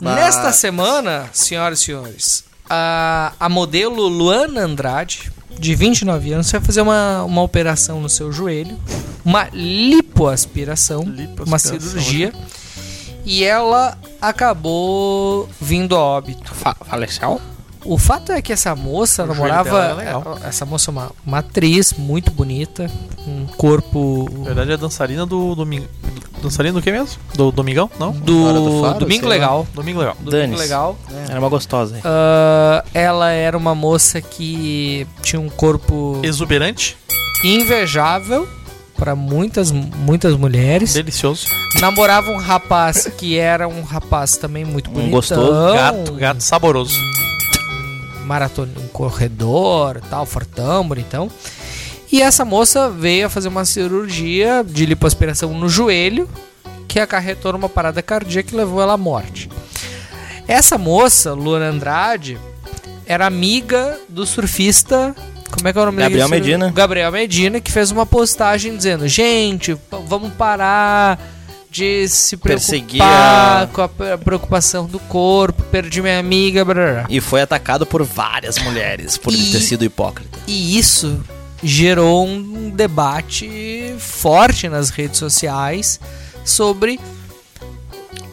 Mas- Nesta semana, senhoras e senhores, a, a modelo Luana Andrade, de 29 anos, vai fazer uma, uma operação no seu joelho, uma lipoaspiração, uma Lipoaspiração, cirurgia, e ela acabou vindo a óbito. Faleceu? O fato é que essa moça O namorava. é legal. Essa moça é uma, uma atriz muito bonita, um corpo Na verdade é dançarina do domingo. Dançarina do que mesmo? Do Domingão? Não? do, Faro, Domingo. Legal. Domingo legal. Domingo Dane-se. Legal. Era uma gostosa. hein? Ah, ela era uma moça que tinha um corpo Exuberante, invejável para muitas muitas mulheres. delicioso. Namorava um rapaz que era um rapaz também muito Um bonitão. gostoso, Gato, gato saboroso. Maratona, um corredor, tal, fortão, bonitão. E essa moça veio a fazer uma cirurgia de lipoaspiração no joelho, que acarretou numa parada cardíaca que levou ela à morte. Essa moça, Luana Andrade, era amiga do surfista. Como é que é o nome Gabriel dele? Medina. Gabriel Medina, que fez uma postagem dizendo: gente, vamos parar de se preocupar a- com a pre- preocupação do corpo, perdi minha amiga, blá. E foi atacado por várias mulheres por E- ter sido hipócrita. E isso gerou um debate forte nas redes sociais sobre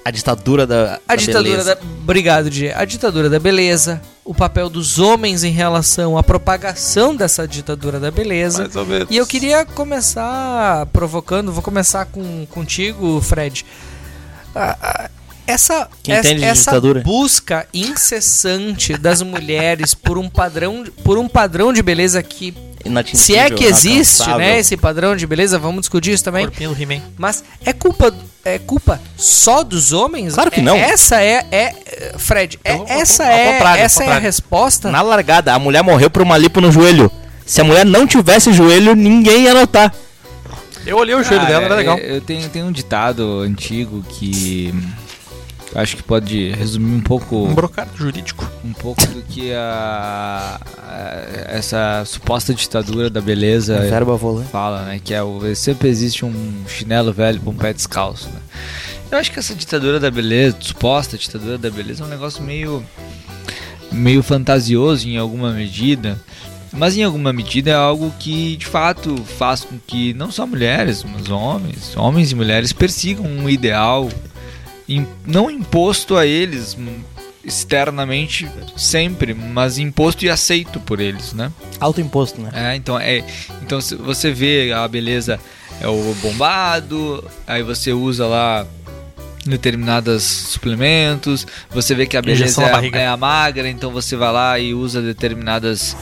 A ditadura da, a da ditadura beleza. da. Obrigado, Di. A ditadura da beleza, o papel dos homens em relação à propagação dessa ditadura da beleza. Mais ou menos. E eu queria começar provocando, vou começar com, contigo, Fred. Ah, ah, Essa, essa, essa busca incessante das mulheres por um padrão, por um padrão de beleza que Inatingível, se é que existe, né, esse padrão de beleza, vamos discutir isso também. Corpinho do He-Man. Mas é culpa é culpa só dos homens? Claro que É- não. Essa é, é Fred, é- ao- essa é essa é a resposta? Na largada, a mulher morreu por uma lipo no joelho. Se a mulher não tivesse joelho, ninguém ia notar. Eu olhei o joelho Ah, dela, era é, legal. Eu tenho, tenho um ditado antigo que acho que pode resumir um pouco Um brocado jurídico. um pouco do que a, a- essa suposta ditadura da beleza Verba fala, né? Que é o sempre existe um chinelo velho com um pé descalço, né? Eu acho que essa ditadura da beleza, suposta ditadura da beleza, é um negócio meio meio fantasioso em alguma medida. Mas em alguma medida é algo que de fato faz com que não só mulheres, mas homens, homens e mulheres persigam um ideal não imposto a eles externamente sempre, mas imposto e aceito por eles, né? Autoimposto, né? É, então é, então você vê a beleza é o bombado, aí você usa lá determinados suplementos, você vê que a beleza é, é a magra, então você vai lá e usa determinadas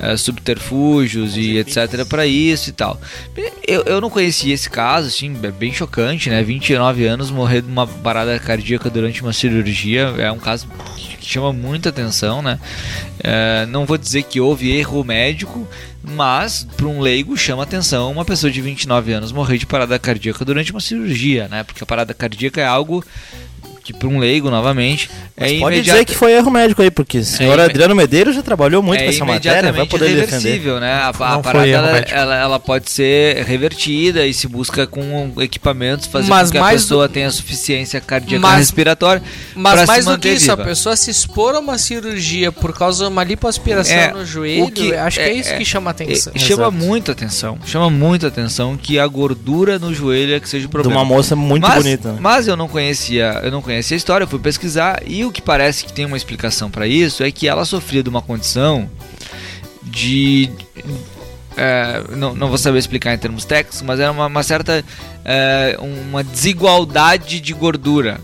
eh, subterfúgios e etc para isso e tal. Eu, eu não conhecia esse caso, assim, é bem chocante, né? 29 anos morrer de uma parada cardíaca durante uma cirurgia é um caso que chama muita atenção, né? É, não vou dizer que houve erro médico, mas para um leigo chama atenção uma pessoa de 29 anos morrer de parada cardíaca durante uma cirurgia, né? Porque a parada cardíaca é algo que para um leigo, novamente, é Pode imediata- dizer que foi erro médico aí, porque o senhor É, Adriano Medeiros já trabalhou muito é com essa matéria, vai poder defender. reversível, né? A, a Não foi parada ela, ela, ela pode ser revertida e se busca com equipamentos fazer Mas com que a pessoa tenha suficiência cardíaca Mas- respiratória Mas mais se do que isso, a viva. pessoa se expor a uma cirurgia por causa de uma lipoaspiração É, no joelho, que- acho que é, é- isso é- que chama atenção. E- chama Exato. muito atenção, chama muito atenção que a gordura no joelho é que seja o De problema. uma moça muito mas, bonita. né? mas eu não conhecia, eu não conhecia a história, eu fui pesquisar e o que parece que tem uma explicação para isso é que ela sofria de uma condição de é, não, não vou saber explicar em termos técnicos, mas era uma, uma certa é, uma desigualdade de gordura,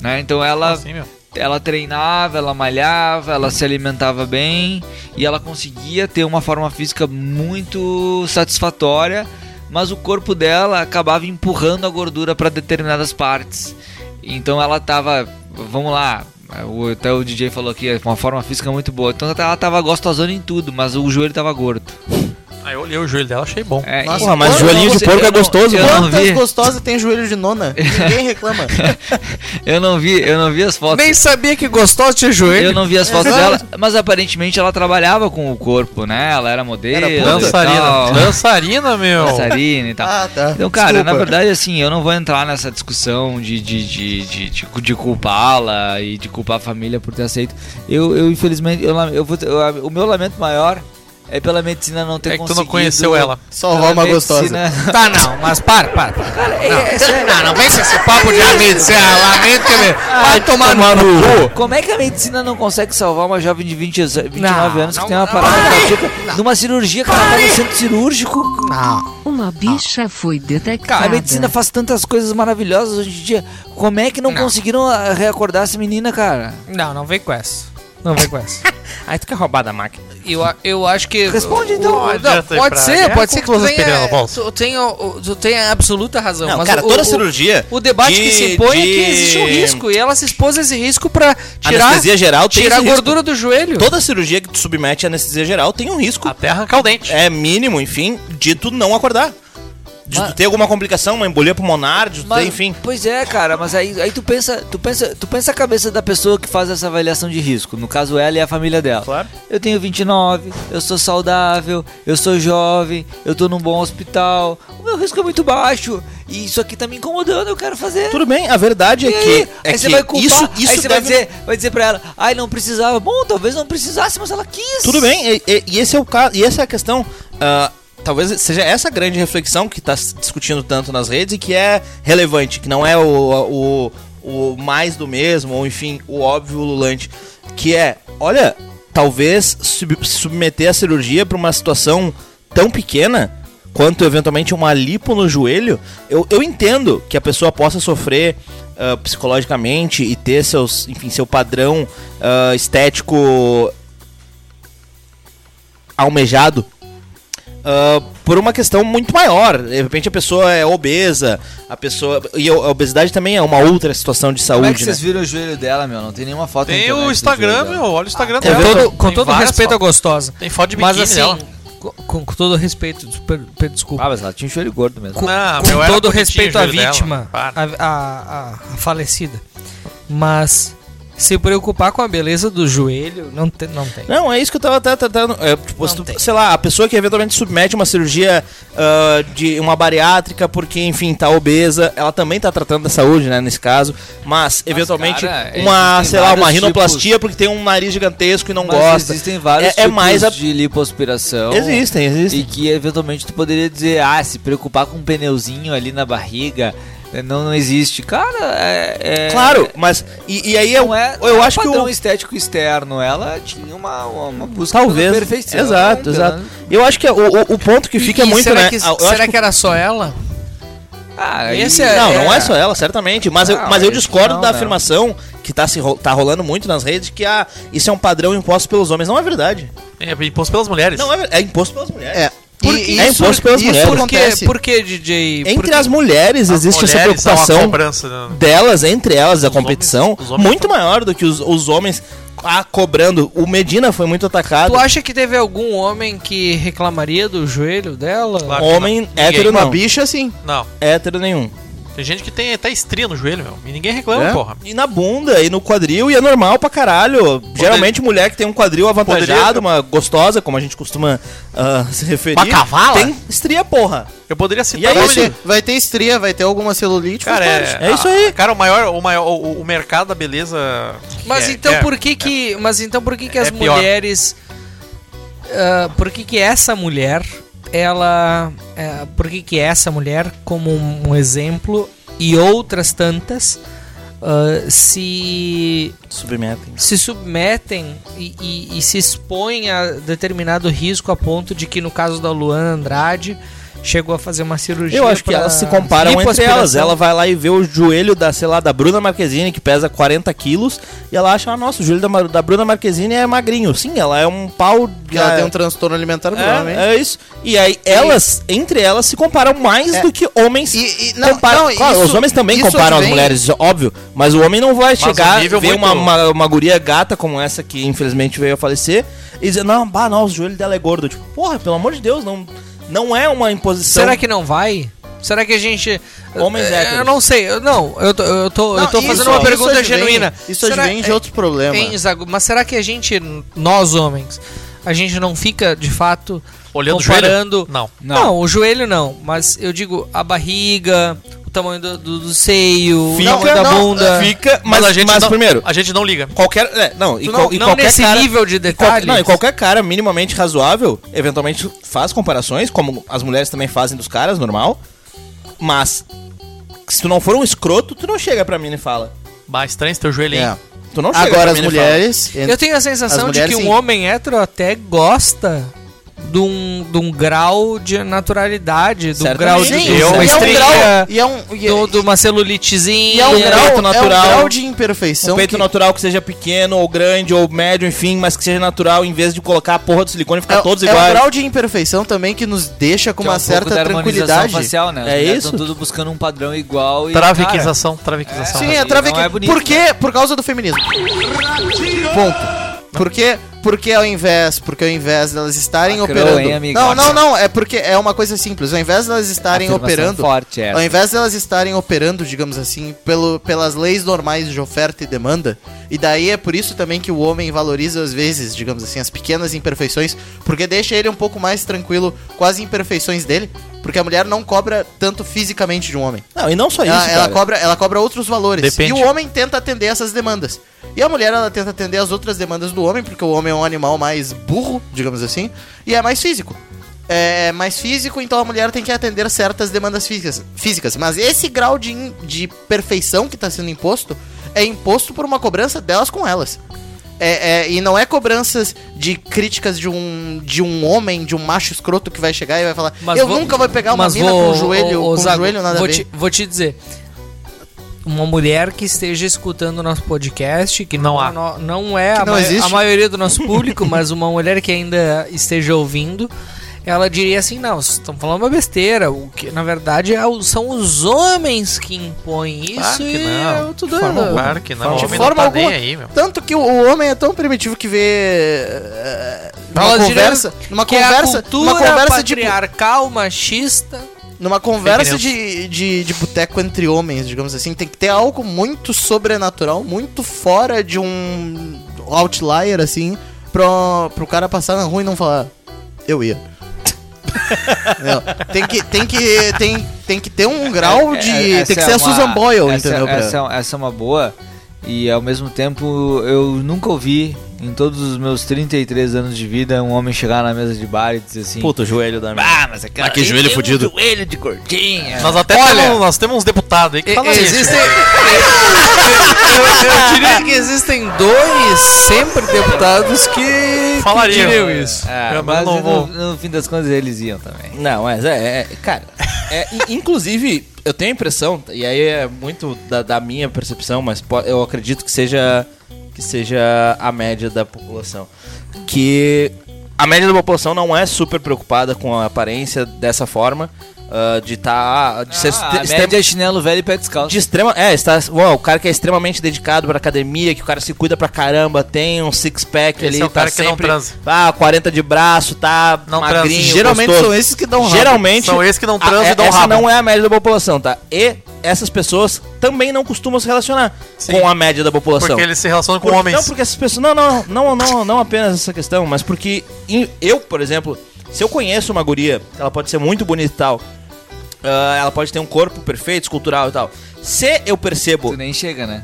né? Então ela Assim, ela treinava, ela malhava, ela se alimentava bem e ela conseguia ter uma forma física muito satisfatória, mas o corpo dela acabava empurrando a gordura para determinadas partes. Então ela tava, vamos lá, o, até o DJ falou aqui, uma forma física muito boa. Então ela tava gostosona em tudo, mas o joelho tava gordo. Aí eu olhei o joelho dela, achei bom. É, Nossa, Porra, mas joelhinho não de porco é gostoso, Eu não Quantas vi, gostosas tem joelho de nona? Ninguém reclama. eu não vi, eu não vi as fotos. Nem sabia que gostosa tinha joelho. Eu não vi as fotos Exato. dela, mas aparentemente ela trabalhava com o corpo, né? Ela era modelo, Era e Dançarina. Dançarina, meu. dançarina e tal. Ah, tá. Então, cara, Desculpa. na verdade, assim, eu não vou entrar nessa discussão de, de, de, de, de, de culpá-la e de culpar a família por ter aceito. Eu, eu infelizmente, eu, eu vou, eu- o meu lamento maior é pela medicina não ter É que tu não conheceu ela. Salvar uma gostosa. medicina- Tá, não, mas para, para. para. Cara, é, é. Não, não vem com esse papo de amigo, você lamento que me... Vai tomar no cu. Como é que a medicina não consegue salvar uma jovem de 20, 29 Não, anos que não, tem uma parada cardíaca numa cirurgia que ela tá no centro cirúrgico? Não. Uma bicha foi detectada. A medicina faz tantas coisas maravilhosas hoje em dia. Como é que não, Não. conseguiram ah, reacordar essa menina, cara? Não, não vem com essa. Não vem com essa. Aí tu quer roubar da máquina. Eu, a- eu acho que. Responde, então. Não, Não pode ser, pode ser que tu tenha, tu tenha, tu tenha absoluta razão. Não, mas cara, o, toda o- cirurgia O debate de- que se impõe é que de- existe um risco. E ela se expôs a esse risco pra tirar, Anestesia geral tem tirar a esse risco. gordura do joelho. Toda cirurgia que tu submete à anestesia geral tem um risco. Até arrancar o dente. É mínimo, enfim, de tu não acordar. De Mas- tu ter alguma complicação, uma embolia pulmonar, de tu Mas- ter, enfim. Pois é, cara, mas aí, aí tu pensa, tu pensa, tu pensa a cabeça da pessoa que faz essa avaliação de risco. No caso ela e a família dela. Claro. Eu tenho 29, eu sou saudável, eu sou jovem, eu tô num bom hospital. O meu risco é muito baixo e isso aqui tá me incomodando, eu quero fazer. Tudo bem, a verdade é E aí? que, é aí que você vai culpar, isso, isso aí você vai deve- dizer, vai dizer pra ela, ai não precisava. Bom, talvez não precisasse, mas ela quis. Tudo bem, e, e- e esse é o caso, e essa é a questão. ah, talvez seja essa grande reflexão que está discutindo tanto nas redes e que é relevante, que não é o, o, o mais do mesmo, ou enfim, o óbvio lulante. Que é, olha, talvez sub- submeter a cirurgia para uma situação tão pequena quanto eventualmente uma lipo no joelho, eu, eu entendo que a pessoa possa sofrer ah, psicologicamente e ter seus, enfim, seu padrão ah, estético almejado ah, por uma questão muito maior. De repente a pessoa é obesa, a pessoa. E a obesidade também é uma outra situação de Como saúde, é que né? vocês viram o joelho dela, meu? Não tem nenhuma foto Tem internet o Instagram, meu. Olha o Instagram Com dela. todo, com Tem todo respeito à gostosa. Tem foto de Mas biquíni assim, dela. com, com todo respeito, super, super desculpa. Ah, mas ela tinha um joelho gordo mesmo. com, Não, com todo respeito à vítima, a- a- a falecida. Mas se preocupar com a beleza do joelho, não tem. Não tem. Não, é isso que eu tava até tratando. É, tipo, se tu- sei lá, a pessoa que eventualmente submete uma cirurgia ah, de uma bariátrica porque, enfim, tá obesa, ela também tá tratando da saúde, né, nesse caso. Mas, eventualmente, cara, uma, sei lá, uma rinoplastia porque tem um nariz gigantesco e não Mas gosta. existem vários É- é tipos mais a- de lipoaspiração. Existem, existem. E que eventualmente tu poderia dizer, ah, se preocupar com um pneuzinho ali na barriga, não, não existe. Cara, é. é- Claro, mas. E, e aí eu, não é, eu é acho que padrão o. estético externo. Ela tinha uma, uma, uma busca Talvez. perfeição. Exato, né? exato. Eu acho que o, o, o ponto que fica E- e muito, será né? Que, ah, eu será acho que era só ela? Ah, Esse é- Não, não é só ela, certamente. Mas, eu, Não, mas eu acho que discordo não, da não. afirmação que tá, se, ro- tá rolando muito nas redes que ah, isso é um padrão imposto pelos homens. Não é verdade. É imposto pelas mulheres. Não é, é imposto pelas mulheres. É. Por E- é isso- imposto pelas isso mulheres? Por que, por que DJ? Entre as mulheres As existe essa mulheres uma preocupação cobrança, né? delas, entre elas, a Os competição, homens- homens muito maior do que os, os homens ah, cobrando. O Medina foi muito atacado. Tu acha que teve algum homem que reclamaria do joelho dela? Claro. Homem não. hétero Ninguém. Uma não. bicha, sim. Não. Hétero nenhum. Tem gente que tem até estria no joelho, meu. E ninguém reclama, É? porra. E na bunda, e no quadril, e é normal pra caralho. Geralmente mulher que tem um quadril avantajado, Poderia- uma gostosa, como a gente costuma ah, se referir. Uma cavala? Tem estria, porra. Eu poderia E citar aí, o Vai nome esse- de- ter, vai ter estria, vai ter alguma celulite. Cara, é. É isso aí. a- Cara, o maior, o maior, o, o mercado da beleza. Mas é- então é- por que que, mas então por que que é as pior. mulheres, ah, por que que essa mulher, ela, é, por que que essa mulher como um, um exemplo e outras tantas ah, se Submetem. se submetem e, e- e se expõem a determinado risco a ponto de que no caso da Luana Andrade chegou a fazer uma cirurgia. Eu acho que elas se comparam entre elas. Ela vai lá e vê o joelho da, sei lá, da Bruna Marquezine, que pesa 40 quilos, e ela acha, ah, nossa, o joelho da, da Bruna Marquezine é magrinho. Sim, ela é um pau. Porque ela tem um transtorno alimentar, provavelmente. É, é isso. E aí, elas, entre elas, se comparam mais É. do que homens E- e- não, comparam. não, Claro, isso- os homens também comparam as vem- mulheres, isso é óbvio. Mas o homem não vai o chegar, nível ver uma, uma, uma guria gata como essa que infelizmente veio a falecer e dizer, não, bah, não, o joelho dela é gordo. Tipo, porra, pelo amor de Deus, não, não é uma imposição. Será que não vai? Será que a gente. Homens eu, héteros. eu não sei, eu, não, eu tô, eu tô, eu Não, tô isso- fazendo uma isso pergunta advém- genuína. Isso Será- advém de outro problema. Hein, Zago, mas será que a gente, nós homens, a gente não fica de fato Olhando o comparando. joelho? Não. Não. o joelho não, mas eu digo a barriga, o tamanho do, do- do seio, Fica, o tamanho da não, bunda. Fica, mas, Mas, a gente mas não, primeiro, A gente não liga. qualquer. É, não, e, não, e não qualquer nesse cara, nível de e detalhes. não, e qualquer cara minimamente razoável, eventualmente faz comparações, como as mulheres também fazem dos caras, normal. Mas, se tu não for um escroto, tu não chega pra mim e fala. Bah, estranho esse teu joelho aí. É. Tu não chega Agora pra as mim mulheres. Eu tenho a sensação de que mulheres, um sim. homem hétero até gosta de um, de um grau de naturalidade, de um Certamente. grau de Sim, de e uma é um estria, grau. E é um, e, do- de uma celulitezinha. e é um um grau, peito é um natural. grau de imperfeição. Um peito que- natural que seja pequeno, ou grande, ou médio, enfim, mas que seja natural, em vez de colocar a porra do silicone e ficar é, todos é um iguais. grau de imperfeição também que nos deixa com Que é uma um pouco certa tranquilidade. facial, né? É isso? Tão tudo buscando um padrão igual e. Traviquização, traviquização. Sim, Não, é traveque. é bonito, Por quê? Por causa do feminismo. Ponto. Por quê? Porque ao invés, porque ao invés delas estarem Lacrou, operando. hein, amigo? não, não, não, é porque é uma coisa simples. Ao invés delas estarem Afirmação operando, forte essa. ao invés delas estarem operando, digamos assim, pelo, pelas leis normais de oferta e demanda, e daí é por isso também que o homem valoriza às vezes, digamos assim, as pequenas imperfeições, porque deixa ele um pouco mais tranquilo com as imperfeições dele, porque a mulher não cobra tanto fisicamente de um homem. Não, e não só isso, Ela, ela cara. cobra, ela cobra outros valores. Depende. E o homem tenta atender essas demandas. E a mulher, ela tenta atender as outras demandas do homem, porque o homem é um animal mais burro, digamos assim, e é mais físico. É mais físico, então a mulher tem que atender certas demandas físicas. físicas. Mas esse grau de, de perfeição que está sendo imposto é imposto por uma cobrança delas com elas. É, é, e não é cobranças de críticas de um, de um homem, de um macho escroto que vai chegar e vai falar Mas eu vou- nunca vou pegar uma mina vou- com o joelho, ô, ô, com Zago, joelho nada vou a ver. te, vou te dizer. Uma mulher que esteja escutando o nosso podcast, que não, Não há. no- não é Que a, não ma- a maioria do nosso público, mas uma mulher que ainda esteja ouvindo, ela diria assim: não, vocês estão falando uma besteira. O que na verdade é o- são os homens que impõem isso Claro que e não. eu tô De forma dando. Claro que não. De O homem forma não tá alguma. aí, meu. Tanto que o, o homem é tão primitivo que vê. eh, Numa conversa. Numa que é conversa. cultura Numa conversa de. patriarcal, machista. Numa conversa de, de, de boteco entre homens, digamos assim, tem que ter algo muito sobrenatural, muito fora de um outlier, assim, pro, pro cara passar na rua e não falar. Eu ia. Tem que, tem que, tem, tem que ter um grau de. É, essa tem que é ser a uma- Susan Boyle, essa, entendeu? Essa, é- essa é uma boa. E ao mesmo tempo, eu nunca ouvi, em todos os meus 33 anos de vida, um homem chegar na mesa de bar e dizer assim: Puta, o joelho da minha. Ah, mas aquela. Ah, que joelho tem um fudido." joelho de gordinha. Nós até temos, nós temos uns deputados aí que falam isso. Existem. eu, eu diria que existem dois sempre deputados que, que Falariam. diriam isso. Ah, Eu mas não no, vou. no fim das contas eles iam também. Não, mas é, é- cara, é, in- inclusive, eu tenho a impressão, e aí é muito da, da minha percepção, mas eu acredito que seja, que seja a média da população, que a média da população não é super preocupada com a aparência dessa forma, ah, de estar, de ser Ah, extre- a média chinelo velho e pé descalço. de extrema. É, está, uau, o cara que é extremamente dedicado pra academia, que o cara se cuida pra caramba, tem um six-pack Esse ali, é o tá cara que não sempre. transa. Ah, 40 de braço, tá Não magrinho, transa. Geralmente gostoso. são esses que dão rabo. Geralmente. São esses que não transam é- e dão essa rabo. não é a média da população, tá? E essas pessoas também não costumam se relacionar Sim. com a média da população. Porque eles se relacionam com Por- homens. Não, porque essas pessoas. Não, não, não, não, não apenas essa questão, mas porque eu, por exemplo, se eu conheço uma guria, ela pode ser muito bonita e tal. Ah, ela pode ter um corpo perfeito, escultural e tal. Se eu percebo. Tu nem chega, né?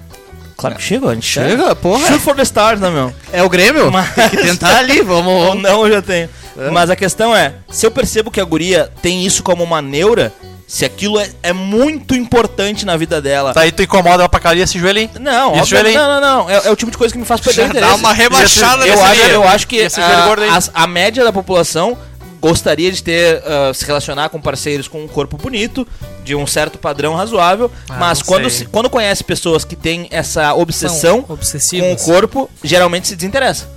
Claro que chega, a gente Chega, porra. Shoot for the stars, né, meu? É o Grêmio? Mas- Tem que tentar ali, Ou vamos. não, eu já tenho. Mas a questão é, se eu percebo que a guria tem isso como uma neura, se aquilo é, é muito importante na vida dela. Daí tu incomoda ela pra cair esse joelhinho. Não, Esse aí? não, não, não. É, é o tipo de coisa que me faz perder o interesse. dá uma rebaixada eu nesse acho, eu acho que Esse aí. a, as- a média da população gostaria de ter ah, se relacionar com parceiros com um corpo bonito, de um certo padrão razoável, Ah, mas quando, se- quando conhece pessoas que têm essa obsessão com o corpo, geralmente se desinteressa.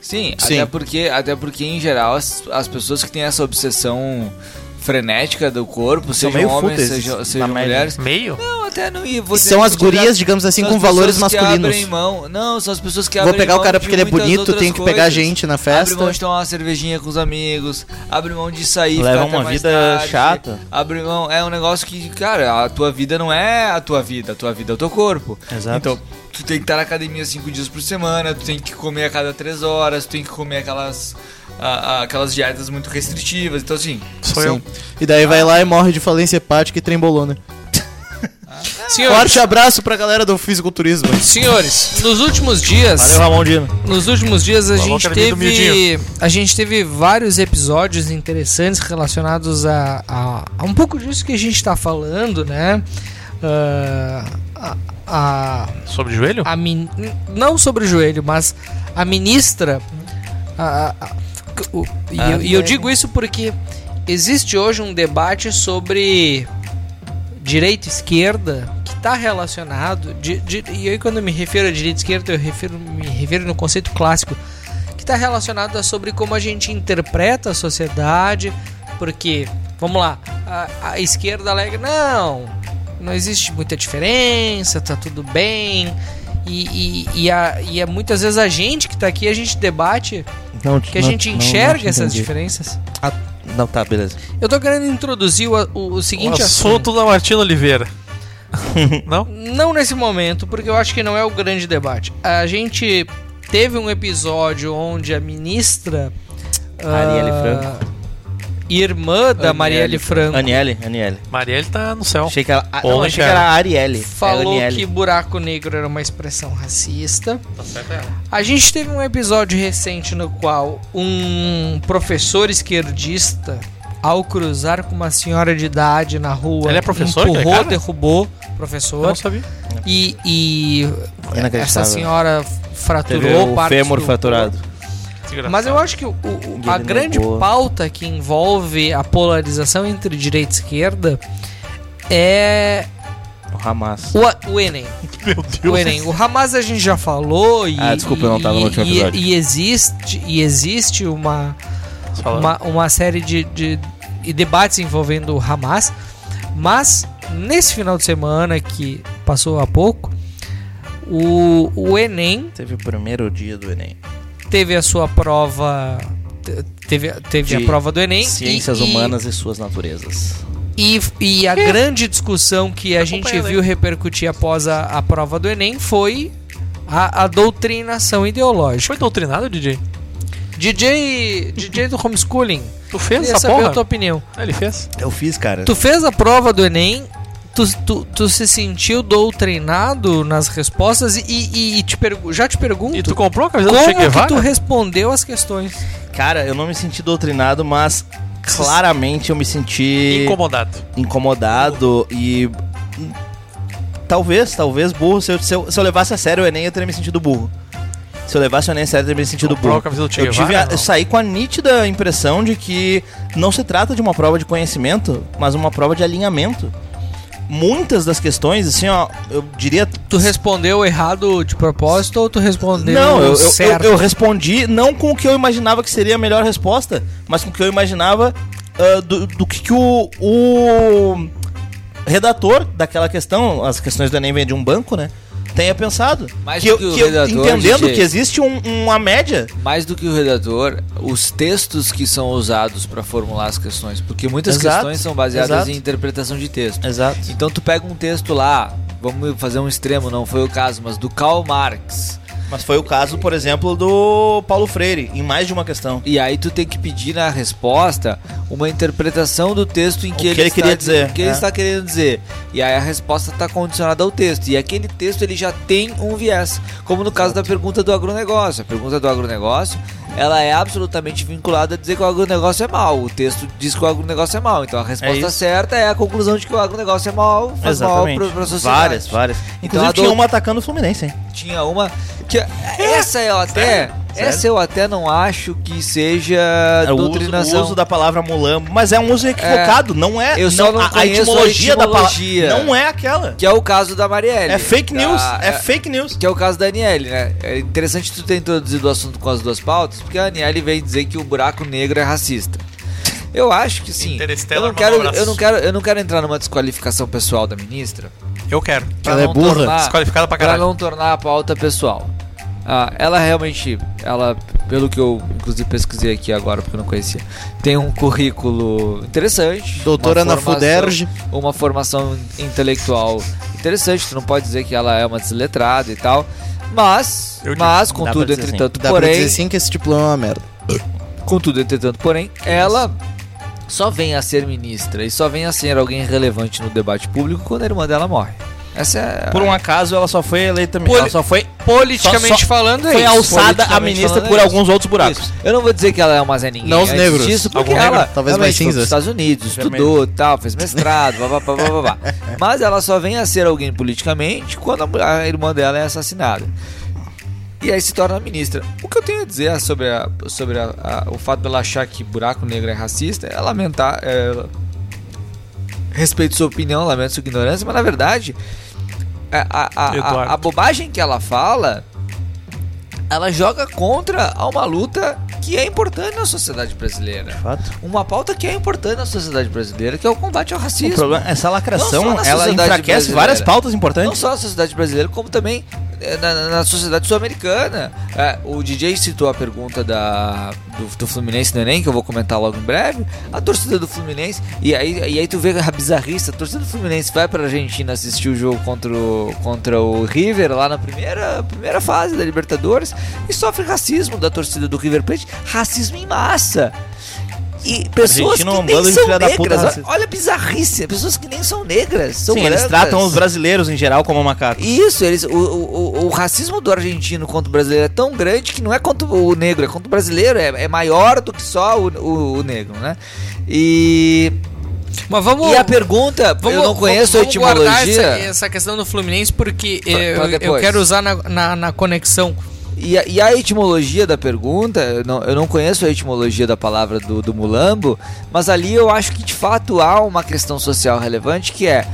Sim, Sim. Até, porque, até porque, em geral, as, as pessoas que têm essa obsessão frenética do corpo, São sejam meio homens, sejam, na sejam mulheres. Meio? Não, até não ia. Vou São as gurias, digamos assim, com valores masculinos. mão. Não, são as pessoas que Vou abrem pegar o cara porque ele é bonito, tenho que pegar gente na Abre mão festa. de tomar uma cervejinha com os amigos, abre mão de sair, Leva uma vida tarde, chata. Abre mão, é um negócio que, cara, a tua vida não é a tua vida, a tua vida é o teu corpo. Exato. Então, tu tem que estar na academia cinco dias por semana, tu tem que comer a cada três horas, tu tem que comer aquelas, a- a- aquelas dietas muito restritivas. Então, assim, Sou Sim. eu. E daí vai lá e morre de falência hepática e trembolona. Senhores, Forte abraço pra galera do fisiculturismo. senhores, nos últimos dias, Valeu, Ramon Dino. nos últimos dias a Falou gente teve, a gente teve vários episódios interessantes relacionados a, a, a um pouco disso que a gente tá falando, né? Ah, a, a, Sobre o joelho? a min- não sobre o joelho, mas a ministra. a- e, eu, eu digo isso porque existe hoje um debate sobre direita e esquerda que está relacionado. de- de- e aí, quando eu me refiro a direita e esquerda, eu refiro, me refiro no conceito clássico, que está relacionado a sobre como a gente interpreta a sociedade. Porque, vamos lá, a, a esquerda alega, não, não existe muita diferença, tá tudo bem. E, e, e, a- e é muitas vezes a gente que tá aqui, a gente debate Não, que a gente enxerga essas diferenças. Ah, não, tá, beleza. Eu tô querendo introduzir o, o, o O seguinte assunto. assunto da Martina Oliveira. Não? Não nesse momento, porque eu acho que não é o grande debate. A gente teve um episódio onde a ministra. Arielle ah, Franco. Irmã da Aniele Marielle Franco. Aniele, Aniele. Marielle tá no céu. Achei que era, ah, Ou não, achei que era Arielle. Falou é que buraco negro era uma expressão racista. Tá certo ela. A gente teve um episódio recente no qual um professor esquerdista, ao cruzar com uma senhora de idade na rua, Ele é professor, empurrou, cara? derrubou o Eu professor não sabia. e, e essa senhora fraturou o parte fêmur do fraturado. Mas eu acho que o- o- a grande pauta que envolve a polarização entre direita e esquerda é O Hamas. o, o Enem. Meu Deus. O Enem. O Hamas a gente já falou e, Ah, desculpa, eu não tava no e- último e- episódio. E, existe, e existe uma, uma, uma série de, de, de debates envolvendo o Hamas. Mas nesse final de semana que passou há pouco, o, o Enem Teve o primeiro dia do Enem. Teve a sua prova. te- Teve, teve a prova do Enem. Ciências e, humanas e suas naturezas. E, e a grande discussão que a gente viu repercutir após a, a prova do Enem foi a, a doutrinação ideológica. Foi doutrinado, DJ? DJ, DJ do homeschooling, Tu fez queria essa saber porra? a tua opinião. Ah, Ele fez. Eu fiz, cara. Tu fez a prova do Enem, tu, tu, tu se sentiu doutrinado nas respostas e, e- e te já te pergunto, E tu comprou a camisa do Che como que Guevara? tu respondeu as questões? Cara, eu não me senti doutrinado, mas claramente eu me senti Incomodado. incomodado e. Talvez, talvez burro. Se eu, se, eu, se eu levasse a sério o Enem, eu teria me sentido burro. Se eu levasse o Enem a sério, eu teria me sentido burro. a camisa do Che Eu, tive Guevara, a- eu saí com a nítida impressão de que não se trata de uma prova de conhecimento, mas uma prova de alinhamento. Muitas das questões, assim, ó, eu diria Tu respondeu errado de propósito ou tu respondeu não, eu, eu, eu, certo? eu respondi não com o que eu imaginava que seria a melhor resposta, mas com o que eu imaginava ah, do, do que, que o, o redator daquela questão, as questões do Enem vêm de um banco, né? Tenha pensado. Mais que do eu, que o que eu- redator, entendendo DJ. que existe um- uma média. Mais do que o redator, os textos que são usados para formular as questões, porque muitas Exato, questões são baseadas exato. em interpretação de texto. Exato. Então tu pega um texto lá, vamos fazer um extremo, não foi o caso, mas do Karl Marx. Mas foi o caso, por exemplo, do Paulo Freire, em mais de uma questão. E aí tu tem que pedir na resposta uma interpretação do texto em que, que ele, ele está, queria dizer, o que ele é. está querendo dizer. E aí a resposta está condicionada ao texto. E aquele texto ele já tem um viés. Como no caso da pergunta do agronegócio. A pergunta do agronegócio, ela é absolutamente vinculada a dizer que o agronegócio é mal. O texto diz que o agronegócio é mal. Então a resposta isso. certa é a conclusão de que o agronegócio é mal, faz mal Exatamente. para a sociedade. várias, várias. Então Inclusive a tinha do- uma atacando o Fluminense, hein? Tinha uma que essa é até Essa eu até não acho que seja É o uso, doutrinação. o uso da palavra mulambo, mas é um uso equivocado, não é? Eu só não a, a conheço a etimologia da palavra etimologia. não é aquela. Que é o caso da Marielle. É fake news, Ah, é fake news. Que é o caso da Aniele, né? É interessante tu ter introduzido o assunto com as duas pautas, porque a Aniele veio dizer que o buraco negro é racista. Eu acho que sim. Eu não, quero, eu, não quero, eu não quero entrar numa desqualificação pessoal da ministra. Eu quero. pra Ela é não burra. tornar- Desqualificada pra pra caralho. não tornar a pauta pessoal. Ah, ela realmente, ela, pelo que eu inclusive pesquisei aqui agora porque eu não conhecia, tem um currículo interessante. Doutora na FUDERJ. Uma formação intelectual interessante. Tu não pode dizer que ela é uma desletrada e tal. Mas, Eu digo. mas, Dá contudo, pra dizer entretanto, Dá pra porém, dizer sim que esse diploma é uma merda. Contudo, entretanto, porém, ela só vem a ser ministra e só vem a ser alguém relevante no debate público quando a irmã dela morre. Essa é. Por um acaso, ela só foi eleita. Poli- Ela só foi, Politicamente Só- só- falando, é foi isso. alçada a ministra por é alguns outros buracos. Isso. Eu não vou dizer que ela é uma Zé Ninguém. Não os negros. Disso, porque Algum ela negro? Talvez realmente mais pros cinzas. Estados Unidos, estudou, tal, fez mestrado, blá, blá, blá, blá, blá. Mas ela só vem a ser alguém politicamente quando a irmã dela é assassinada. E aí se torna ministra. O que eu tenho a dizer sobre, a- sobre a- a- o fato dela achar que buraco negro é racista é lamentar. É, respeito sua opinião, lamento sua ignorância, mas na verdade a, a- a- a- bobagem que ela fala ela joga contra uma luta que é importante na sociedade brasileira. Fato. Uma pauta que é importante na sociedade brasileira, que é o combate ao racismo. problema, essa Não lacração, ela enfraquece brasileira. várias pautas Não importantes. só na sociedade brasileira, como também eh, na, na- sociedade sul-americana. É, o DJ citou a pergunta da, do, do Fluminense no Enem, que eu vou comentar logo em breve. A torcida do Fluminense, e aí, e aí tu vê a bizarrice, a torcida do Fluminense vai pra Argentina assistir o jogo contra o, contra o River, lá na primeira, primeira fase da Libertadores, e sofre racismo da torcida do River Plate, racismo em massa. E pessoas é que nem são filha da puta negras, olha, a bizarrice, pessoas que nem são negras, são Sim, eles brancas. tratam os brasileiros em geral como macacos. Isso, eles, o, o, o- racismo do argentino contra o brasileiro é tão grande que não é contra o negro, é contra o brasileiro, é, é maior do que só o, o, o negro, né? E, Mas vamos. e a pergunta, Vamos, eu não conheço vamos a etimologia. essa, essa questão do Fluminense porque Pra- eu, pra eu quero usar na, na, na conexão. E a, e a etimologia da pergunta, eu não, eu não conheço a etimologia da palavra do, do mulambo, mas ali eu acho que de fato há uma questão social relevante que é.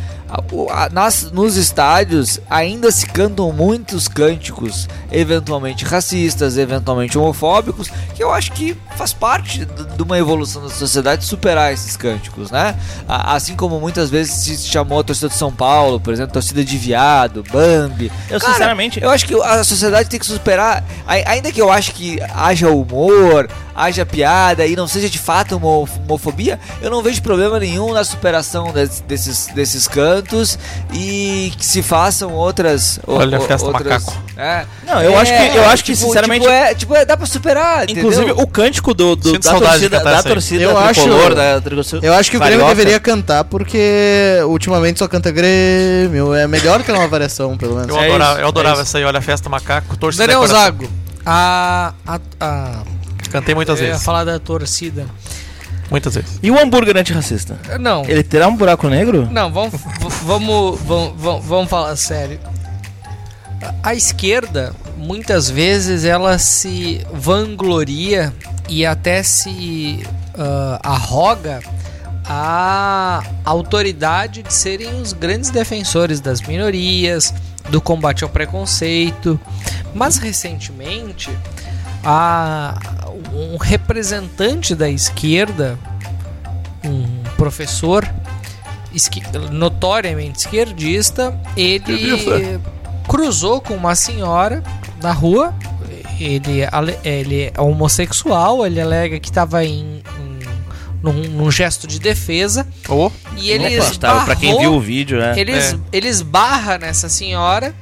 Nas, nos estádios ainda se cantam muitos cânticos, eventualmente racistas, eventualmente homofóbicos, que eu acho que faz parte de uma evolução da sociedade superar esses cânticos, né? Assim como muitas vezes se chamou a torcida de São Paulo, por exemplo, torcida de viado, Bambi. Eu, Cara, sinceramente, eu acho que a sociedade tem que superar, ai- ainda que eu acho que haja humor, haja piada e não seja de fato uma homo- homofobia, eu não vejo problema nenhum na superação des- desses, desses cantos e que se façam outras. o- Olha a o- festa outras, macaco. é. Não, eu acho que- eu acho que, tipo- sinceramente- Tipo, é, tipo, é, dá pra superar. inclusive entendeu? o cântico do, do- da torcida, da torcida Eu acho- tricolor, da tricolor Eu acho que o Grêmio deveria cantar porque ultimamente só canta Grêmio. É melhor ter uma variação, pelo menos. Eu É adorava, isso, eu adorava é essa aí, olha a festa macaco, torcida Daniel. Zago, a, a, a, Cantei muitas eu ia vezes. falar da torcida. Muitas vezes. E o hambúrguer antirracista? Não, Ele terá um buraco negro? não, vamos, vamos, vamos, vamos, vamos falar sério. A- esquerda, muitas vezes, ela se vangloria e até se ah, arroga a autoridade de serem os grandes defensores das minorias, do combate ao preconceito. Mas recentemente, a, um representante da esquerda, um professor esqui- notoriamente esquerdista, ele cruzou com uma senhora na rua. Ele, ele é homossexual, ele alega que estava em, em- num, num gesto de defesa Ô, e ele tá, pra quem viu o vídeo, né? ele, es- ele esbarra nessa senhora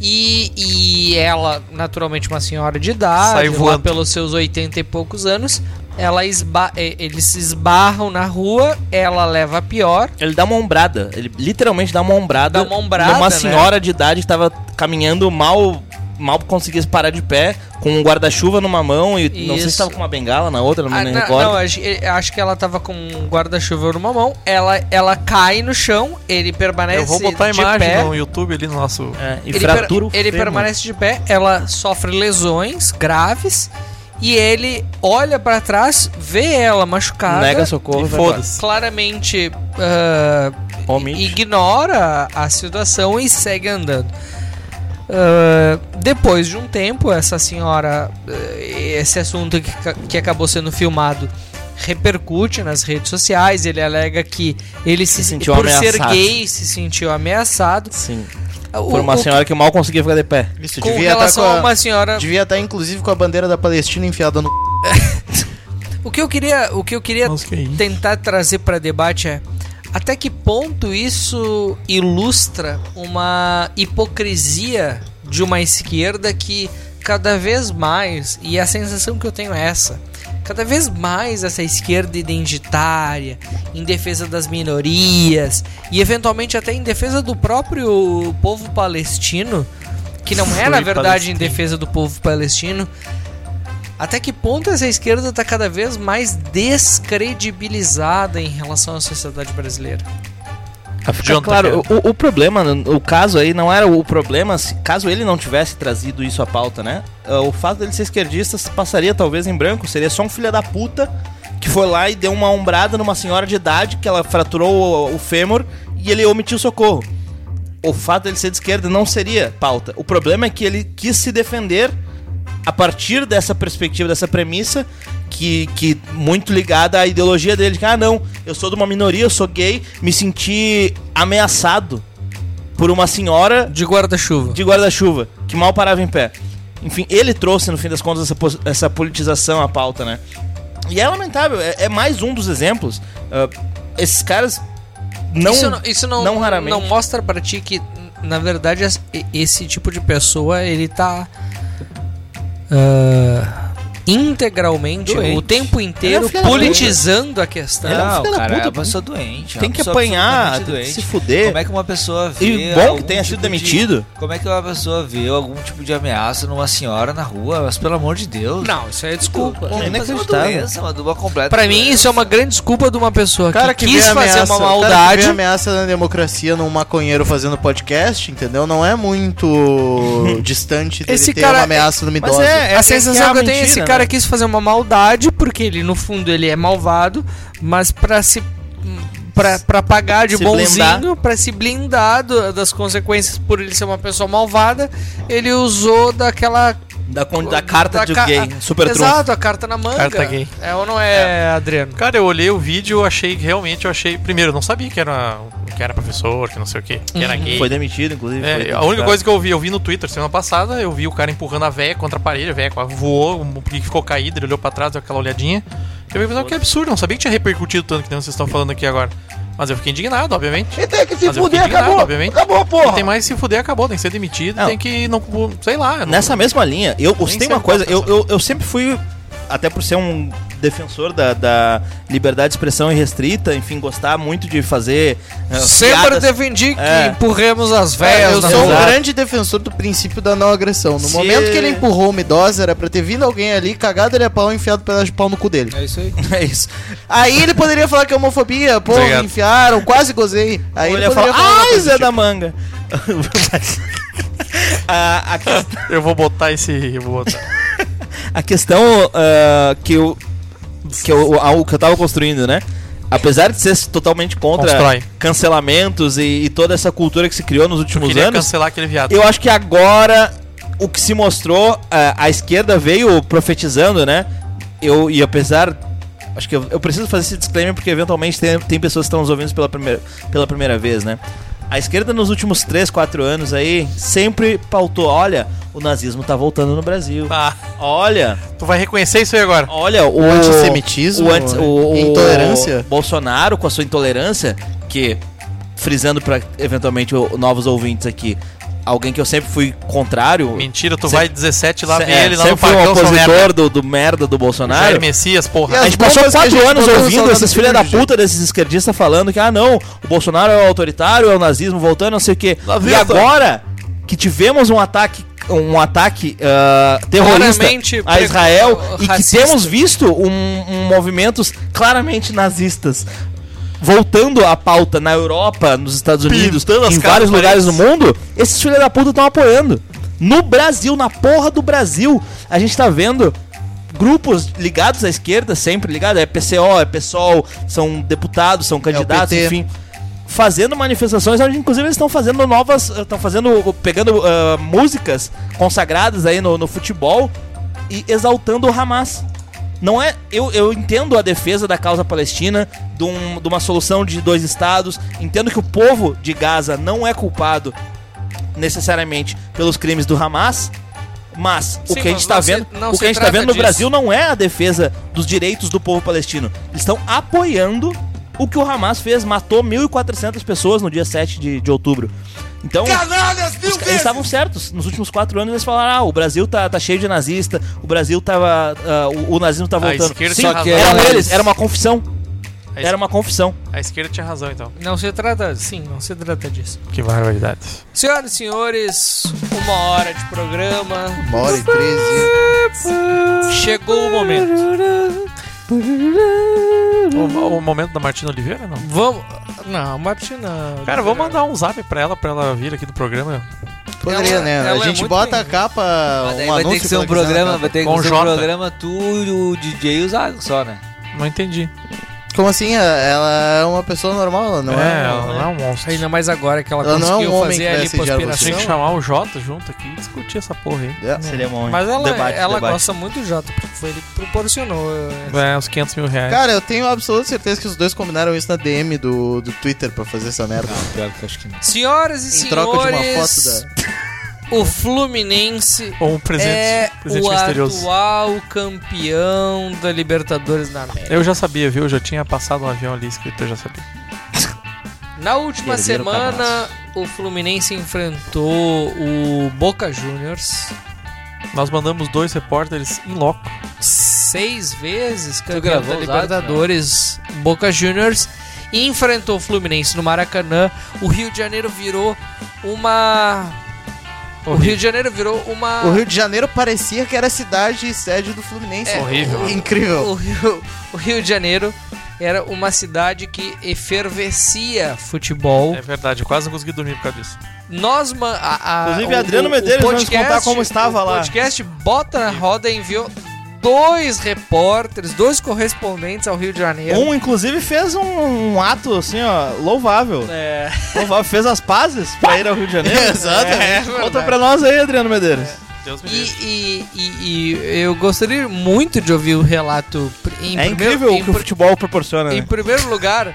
e, e ela, naturalmente uma senhora de idade, lá pelos seus 80 e poucos anos, ela esba eh, eles se esbarram na rua, ela leva a pior. Ele dá uma ombrada. Ele literalmente dá uma ombrada. Dá uma ombrada, Numa né? senhora de idade que tava caminhando mal mal conseguia parar de pé, com um guarda-chuva numa mão e não sei se Isso. tava com uma bengala na outra, não Ah, me não, recordo. não, acho, que ela tava com um guarda-chuva numa mão. Ela, ela cai no chão, ele permanece Eu vou botar a de imagem pé. no YouTube ali no nosso. É, e ele fratura o per- ele permanece de pé, ela sofre lesões graves e ele olha pra trás, vê ela machucada, Nega socorro E foda-se. claramente Omite. ignora a situação e segue andando. Ah, depois de um tempo, essa senhora, eh, esse assunto que, que acabou sendo filmado repercute nas redes sociais. Ele alega que ele se, sentiu por ser ameaçado. gay se sentiu ameaçado. Sim. O- Foi uma o- senhora que mal conseguia ficar de pé. Isso, com devia estar relação com a a... uma senhora Devia estar, inclusive, com a bandeira da Palestina enfiada no... O que eu queria, o que eu queria Nossa, que isso. tentar trazer para debate é até que ponto isso ilustra uma hipocrisia de uma esquerda que cada vez mais, e a sensação que eu tenho é essa, cada vez mais essa esquerda identitária, em defesa das minorias e eventualmente até em defesa do próprio povo palestino, que não é na verdade em Palestine. defesa do povo palestino, até que ponto essa esquerda está cada vez mais descredibilizada em relação à sociedade brasileira? Ficar Jonathan, claro, o, o problema, o caso aí não era o problema se, caso ele não tivesse trazido isso à pauta, né? Ah, O fato dele ser esquerdista passaria talvez em branco, seria só um filho da puta que foi lá e deu uma ombrada numa senhora de idade que ela fraturou o, o fêmur e ele omitiu socorro. O fato dele ser de esquerda não seria pauta. O problema é que ele quis se defender a partir dessa perspectiva, dessa premissa, que, que muito ligada à ideologia dele, de que, ah, não, eu sou de uma minoria, eu sou gay, me senti ameaçado por uma senhora De guarda-chuva. de guarda-chuva, que mal parava em pé. Enfim, ele trouxe, no fim das contas, essa, essa politização à pauta, né? E é lamentável, é, é mais um dos exemplos. Ah, esses caras não, isso não, isso não, não raramente. não mostra pra ti que, na verdade, es- esse tipo de pessoa, ele tá ah, integralmente, Doente. o tempo é inteiro, politizando a questão. Ele é um cara, puta, é uma pessoa doente. é tem uma que apanhar, doente. se fuder. Como é que uma pessoa vê. E bom algum que tenha sido tipo de- demitido. Como é que uma pessoa vê algum tipo de ameaça numa senhora na rua? Mas pelo amor de Deus. Não, isso aí é desculpa. Pô, mas é uma inacreditável. doença, uma, uma completa Pra mim, isso é uma grande desculpa de uma pessoa cara que que quis fazer ameaça, uma cara maldade. vê ameaça na democracia num maconheiro fazendo podcast, entendeu? Não é muito distante dele Esse ter cara- uma ameaça numa Mas idosa. é, a sensação que é eu tenho é esse mentira, cara quis fazer uma maldade, porque ele, no fundo, ele é malvado, mas pra se. Pra, pra pagar de Se bonzinho, pra se blindar do- das consequências por ele ser uma pessoa malvada, ele usou daquela. Da, da carta da de ca- gay, super trunfo. Exato, a carta na manga. Carta gay. É ou não é, Adriano? Cara, eu olhei o vídeo, eu achei realmente, eu achei. Primeiro, eu não sabia que era, que era professor, que não sei o quê, que era Uhum. gay. Foi demitido, inclusive. foi É, a identificado. única coisa que eu vi, eu vi no Twitter semana passada, eu vi o cara empurrando a véia contra a parede, a véia voou, porque ficou caído, ele olhou pra trás, deu aquela olhadinha. Eu fiquei pensando, que absurdo, não sabia que tinha repercutido tanto que nem vocês estão falando aqui agora. Mas eu fiquei indignado, obviamente. E tem que se Mas fuder, acabou. obviamente. Acabou, porra. tem mais se fuder, acabou, tem que ser demitido, Não. tem que não, sei lá. não- Nessa mesma linha, eu, sei uma coisa, eu, é a eu, eu sempre fui, até por ser um defensor da, da liberdade de expressão irrestrita, enfim, gostar muito de fazer. eh, Sempre piadas- defendi que É. empurremos as É, velhas eu sou um grande defensor do princípio da não agressão. No Se- momento que ele empurrou uma idosa, era pra ter vindo alguém ali, cagado ele a pau e enfiado pedaço de pau no cu dele. É isso aí. É isso. Aí ele poderia falar que é homofobia, pô, Obrigado. me enfiaram, quase gozei. Aí Ou ele ele ia poderia falar, ai, coisa Zé do da tipo. Manga. a, a questão- Eu vou botar esse. Eu vou botar. a questão ah, que eu que eu, a- o que eu tava construindo, né? Apesar de ser totalmente contra Constrói. cancelamentos e, e toda essa cultura que se criou nos Eu últimos queria anos, cancelar aquele viado. eu acho que agora o que se mostrou, a, a esquerda veio profetizando, né? Eu, e apesar. Acho que eu, eu preciso fazer esse disclaimer porque eventualmente tem, tem pessoas que estão nos ouvindo pela primeira, pela primeira vez, né? A esquerda nos últimos 3, 4 anos aí sempre pautou, olha, o nazismo tá voltando no Brasil. Ah, Olha, tu vai reconhecer isso aí agora. olha o, O antissemitismo, o, anti- o, o intolerância. Bolsonaro com a sua intolerância, que frisando para eventualmente o- novos ouvintes aqui, alguém que eu sempre fui contrário. Mentira, tu Se- vai 17 lá ver é, ele lá no sempre fui um opositor do, do merda do Bolsonaro. Jair Messias, porra. E A gente passou bombas que a quatro gente anos botou no ouvindo esses filha da Filho, puta desses esquerdistas falando que, ah, não, o Bolsonaro é o autoritário, é o nazismo voltando, não sei o quê. E Nazista. agora que tivemos um ataque um ataque ah, terrorista Claramente a Israel e que temos visto um, um movimentos claramente nazistas voltando à pauta na Europa, nos Estados Unidos, Pintando em vários lugares do mundo, esses filhos da puta estão apoiando. No Brasil, na porra do Brasil, a gente tá vendo grupos ligados à esquerda, sempre ligado, é PCO, é PSOL, são deputados, são candidatos, PT. enfim, fazendo manifestações onde inclusive eles estão fazendo novas, estão fazendo, pegando ah, músicas consagradas aí no, no futebol e exaltando o Hamas. Não é. Eu, eu entendo a defesa da causa palestina, de, um- de uma solução de dois estados. Entendo que o povo de Gaza não é culpado necessariamente pelos crimes do Hamas. Mas o Sim, que a gente está vendo, o que a gente tá vendo no disso. Brasil não é a defesa dos direitos do povo palestino. Eles estão apoiando o que o Hamas fez, matou 1.400 pessoas no dia 7 de, de outubro. Então, os ca- eles estavam certos. Nos últimos quatro anos eles falaram: ah, o Brasil tá, tá cheio de nazista, o Brasil tava. ah, o, o nazismo tá voltando. Sim, eram Eles- eles, era uma confissão. Era uma confissão. A esquerda tinha razão, então. Não se trata, sim, não se trata disso. Que barbaridade. Senhoras e senhores, uma hora de programa. Uma hora e treze. Chegou o momento. O, o momento da Martina Oliveira, não? Vamos. Não, Martina. Cara, vamos mandar um zap pra ela, pra ela vir aqui do programa. Poderia, Ela- né? ela a é gente muito bota a bem. capa, Mas daí um vai ter anúncio que ser um programa, capa. vai ter que ser um programa tu, o DJ e o Zago só, né? Não entendi. Como assim? Ela é uma pessoa normal, ela não é? é, ela não é um monstro. Ainda mais agora que ela, Ela não é um conseguiu homem fazer que a vai assediar Tinha lipoaspiração. que chamar o Jota junto aqui e discutir essa porra aí. É. Seria bom. hein? Mas ela, Debate, ela debate. gosta muito do Jota, porque foi ele que proporcionou. eh, É, uns 500 mil reais. Cara, eu tenho absoluta certeza que os dois combinaram isso na DM do, do Twitter pra fazer essa merda. Pior que eu acho que não. Senhoras e Em senhores, troca de uma foto da. O Fluminense Ou um presente, é presente o misterioso. atual campeão da Libertadores da América. Eu já sabia, viu? Eu já tinha passado um avião ali escrito, eu já sabia. Na última Perderam o semana, o Fluminense enfrentou o Boca Juniors Nós mandamos dois repórteres em loco. seis vezes campeão da Libertadores, Boca Juniors, e enfrentou o Fluminense no Maracanã. O Rio de Janeiro virou uma. O Rio de Janeiro virou uma. O Rio de Janeiro parecia que era a cidade sede do Fluminense. É, horrível. Incrível. O Rio, o Rio de Janeiro era uma cidade que efervescia futebol. É verdade, eu quase não consegui dormir por causa disso. Nós, ma- a, a, Inclusive, Adriano Medeiros vai nos contar como estava o lá. podcast Bota na Roda enviou dois repórteres, dois correspondentes ao Rio de Janeiro. Um, inclusive, fez um, um ato, assim, ó, louvável. É, Louvável, fez as pazes pra ir ao Rio de Janeiro. Exatamente. é Conta verdade. pra nós aí, Adriano Medeiros. Deus me E, livre. e, e, e eu gostaria muito de ouvir o relato em é primeiro, incrível em, o que o futebol proporciona, em né? primeiro lugar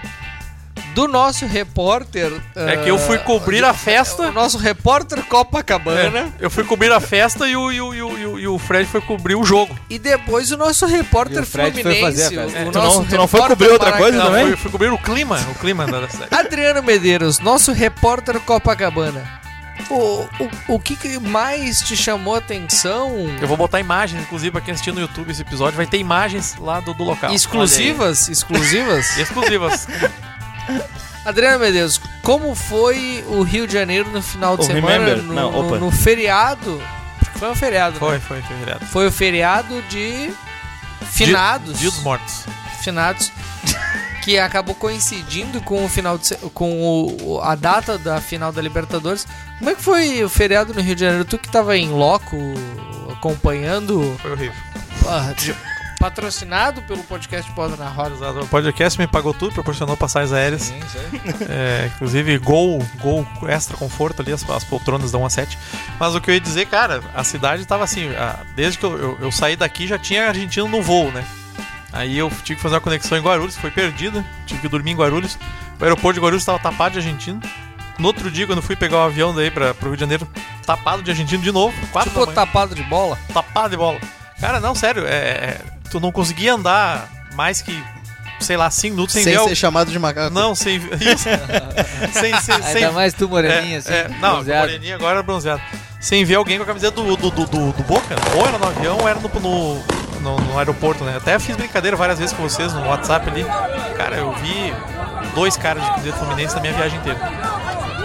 do nosso repórter. É que eu fui cobrir a festa. O nosso repórter Copacabana. É, eu fui cobrir a festa e o, e, o, e, o, e o- o Fred foi cobrir o jogo. E depois o nosso repórter E o Fred foi Fluminense. fazer a festa. o É, tu nosso não- tu não foi cobrir outra coisa também? Fui, fui cobrir o clima, o clima da cidade. Adriano Medeiros, nosso repórter Copacabana. O, o, o que, que mais te chamou a atenção? Eu vou botar imagens, inclusive, pra quem assistir no YouTube esse episódio, vai ter imagens lá do, do local. Exclusivas? Exclusivas? Exclusivas. Adriano Medeiros, como foi o Rio de Janeiro no final de O semana? Remember? No, Não, no- no feriado? Porque foi um feriado, Foi, né? foi, foi direto. Foi o feriado de finados. Dia dos mortos. finados. que acabou coincidindo com o final de com o- a data da final da Libertadores. Como é que foi o feriado no Rio de Janeiro? Tu que tava em loco acompanhando, Foi horrível. ah, patrocinado pelo podcast Bola na Roda. O podcast me pagou tudo, proporcionou passagens aéreas. É, inclusive, gol, gol extra conforto ali, as, as poltronas dão 1 a 7. Mas o que eu ia dizer, cara, a cidade tava assim, a- desde que eu, eu- eu saí daqui já tinha argentino no voo, né? Aí eu tive que fazer uma conexão em Guarulhos, foi perdida, tive que dormir em Guarulhos. O aeroporto de Guarulhos estava tapado de argentino. No outro dia, quando eu fui pegar o avião daí pra, pro Rio de Janeiro, tapado de argentino de novo, quatro Tipo tapado de bola. tapado de bola. Cara, não, sério, é, é- tu não conseguia andar mais que, sei lá, 5 minutos sem, Sem ver. al- ser chamado de macaco. Não, sem. Isso. sem, sem, sem Ainda mais tu, moreninha, é, assim. é, não, bronzeado. moreninha agora era bronzeado. Sem ver alguém com a camiseta do, do, do, do- do Boca. Ou era no avião ou era no, no, no- no aeroporto, né? Até fiz brincadeira várias vezes com vocês no WhatsApp ali. Cara, eu vi dois caras de camiseta fluminense na minha viagem inteira.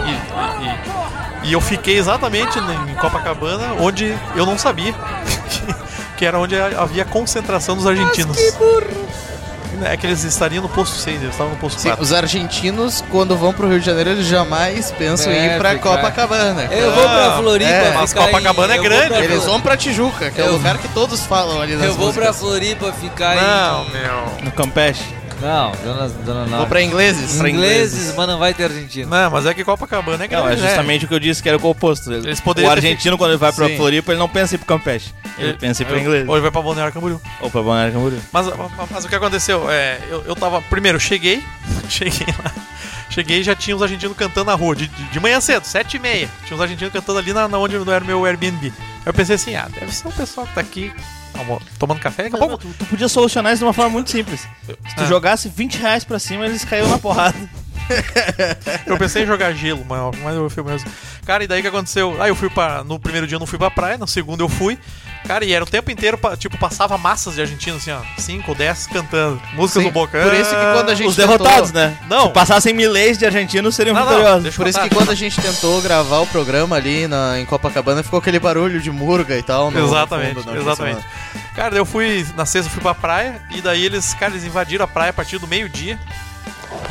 E, e- E eu fiquei exatamente em Copacabana, onde eu não sabia que era onde havia concentração dos argentinos. É que eles estariam no posto 6, eles estavam no posto Sim, 4. os argentinos, quando vão pro Rio de Janeiro, eles jamais pensam em É, ir pra ficar- Copacabana. Eu vou pra Floripa. é, mas Copacabana é eu grande, pra- Eles vão pra Tijuca, que é o Eu- lugar que todos falam ali nas Eu vou pra músicas. Floripa ficar Não, em... meu. No Campeche. Não, Dona, Dona Vou Norte. pra ingleses. Ingleses, mas não vai ter argentino. Não, mas é que Copacabana é grande. Não, é né? justamente o que eu disse que era o oposto. Eles poderiam o ter argentino, quando ele vai pra Sim. Floripa, ele não pensa em ir pro Campeche. Ele pensa em ir pra inglês. Ou ele vai pra Balneário Camboriú. Ou pra Balneário Camboriú. Mas, mas, mas o que aconteceu? É, eu, eu tava. Primeiro, eu cheguei. Cheguei lá. Cheguei e já tinha os argentinos cantando na rua. De, de, de manhã cedo, sete e meia. Tinha os argentinos cantando ali na, na onde era o meu Airbnb. Aí eu pensei assim, ah, deve ser o pessoal que tá aqui tomando café. Daqui a pouco. Tu, tu podia solucionar isso de uma forma muito simples. Se tu Ah. jogasse 20 reais pra cima, eles caíram na porrada. Eu pensei em jogar gelo, mas, eu fui mesmo. Cara, e daí o que aconteceu? Aí eu fui pra. No primeiro dia eu não fui pra praia, no segundo eu fui. Cara, e era o tempo inteiro, tipo, passava massas de argentinos, assim, ó. 5 ou 10 cantando. Músicas Sim, do Boca. por isso que quando a gente Os derrotados, tentou- né? Não. Se passassem milês de argentinos, seriam Não, não, vitoriosos. eu Por isso contar. que quando a gente tentou gravar o programa ali na, em Copacabana, ficou aquele barulho de murga e tal. no- no Exatamente, fundo, no exatamente. Cara, eu fui, na sexta eu fui pra praia, e daí eles, cara, eles invadiram a praia a partir do meio-dia.